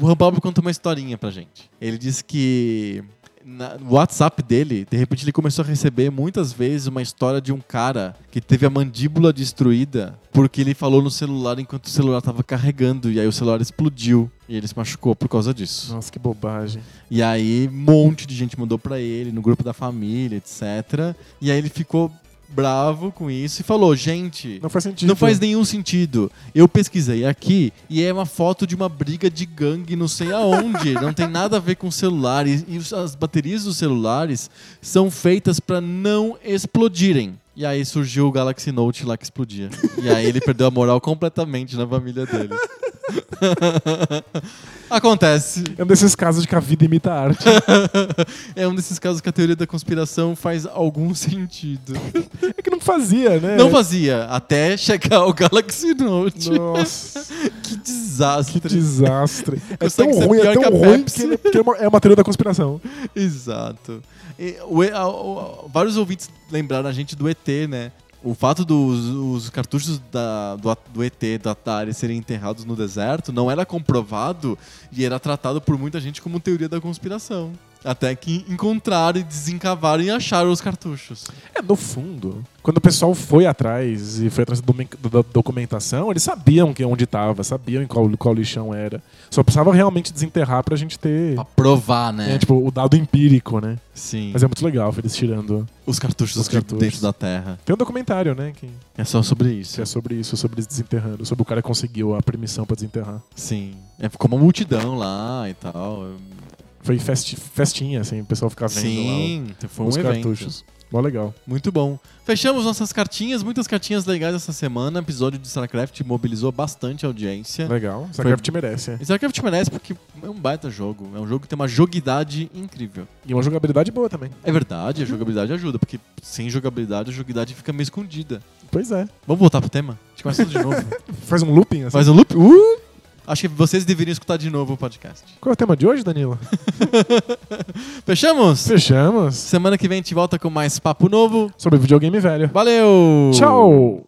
o Pablo contou uma historinha pra gente. Ele disse que na- no WhatsApp dele, de repente ele começou a receber muitas vezes uma história de um cara que teve a mandíbula destruída porque ele falou no celular enquanto o celular estava carregando e aí o celular explodiu e ele se machucou por causa disso. Nossa, que bobagem. E aí um monte de gente mandou pra ele no grupo da família, etc. E aí ele ficou bravo com isso e falou: "Gente, Não faz sentido. não faz nenhum sentido. Eu pesquisei aqui e é uma foto de uma briga de gangue não sei aonde. não tem nada a ver com celular. E, e as baterias dos celulares são feitas para não explodirem. E aí surgiu o Galaxy Note lá que explodia. E aí ele perdeu a moral completamente na família dele. Acontece. É um desses casos de que a vida imita a arte. É um desses casos que a teoria da conspiração faz algum sentido. é que não fazia, né? Não fazia, até chegar o Galaxy Note. Nossa, Que desastre. que desastre. É tão ruim, é tão ruim que, é uma- é uma teoria da conspiração. Exato. E o a- o- vários ouvintes lembraram a gente do ET, né? O fato dos os cartuchos da- do, do ET, do Atari, serem enterrados no deserto não era comprovado e era tratado por muita gente como teoria da conspiração. Até que encontraram e desencavaram e acharam os cartuchos. É, no fundo, quando o pessoal foi atrás e foi atrás da documentação, eles sabiam que onde estava, sabiam em qual, qual lixão era. Só precisava realmente desenterrar pra gente ter Pra provar, né? é, tipo, o dado empírico, né? Sim. Mas é muito legal eles tirando. Os cartuchos, Os cartuchos. dentro da Terra. Tem um documentário, né? Que, É só sobre isso. que é sobre isso, sobre eles desenterrando, sobre o cara que conseguiu a permissão pra desenterrar. Sim. É, ficou uma multidão lá e tal. Foi festi- festinha, assim, o pessoal ficar vendo Sim, foi lá um os evento. cartuchos. Mó legal. Muito bom. Fechamos nossas cartinhas, muitas cartinhas legais essa semana. O episódio de StarCraft mobilizou bastante a audiência. Legal. StarCraft merece. é. E StarCraft merece porque é um baita jogo. É um jogo que tem uma joguidade incrível. E uma jogabilidade boa também. É verdade, a jogabilidade ajuda, porque sem jogabilidade a jogabilidade fica meio escondida. Pois é. Vamos voltar pro tema? A gente começa tudo de novo. Faz um looping, assim. Faz um loop? Uh! Acho que vocês deveriam escutar de novo o podcast. Qual é o tema de hoje, Danilo? Fechamos? Fechamos. Semana que vem a gente volta com mais papo novo. Sobre videogame velho. Valeu! Tchau!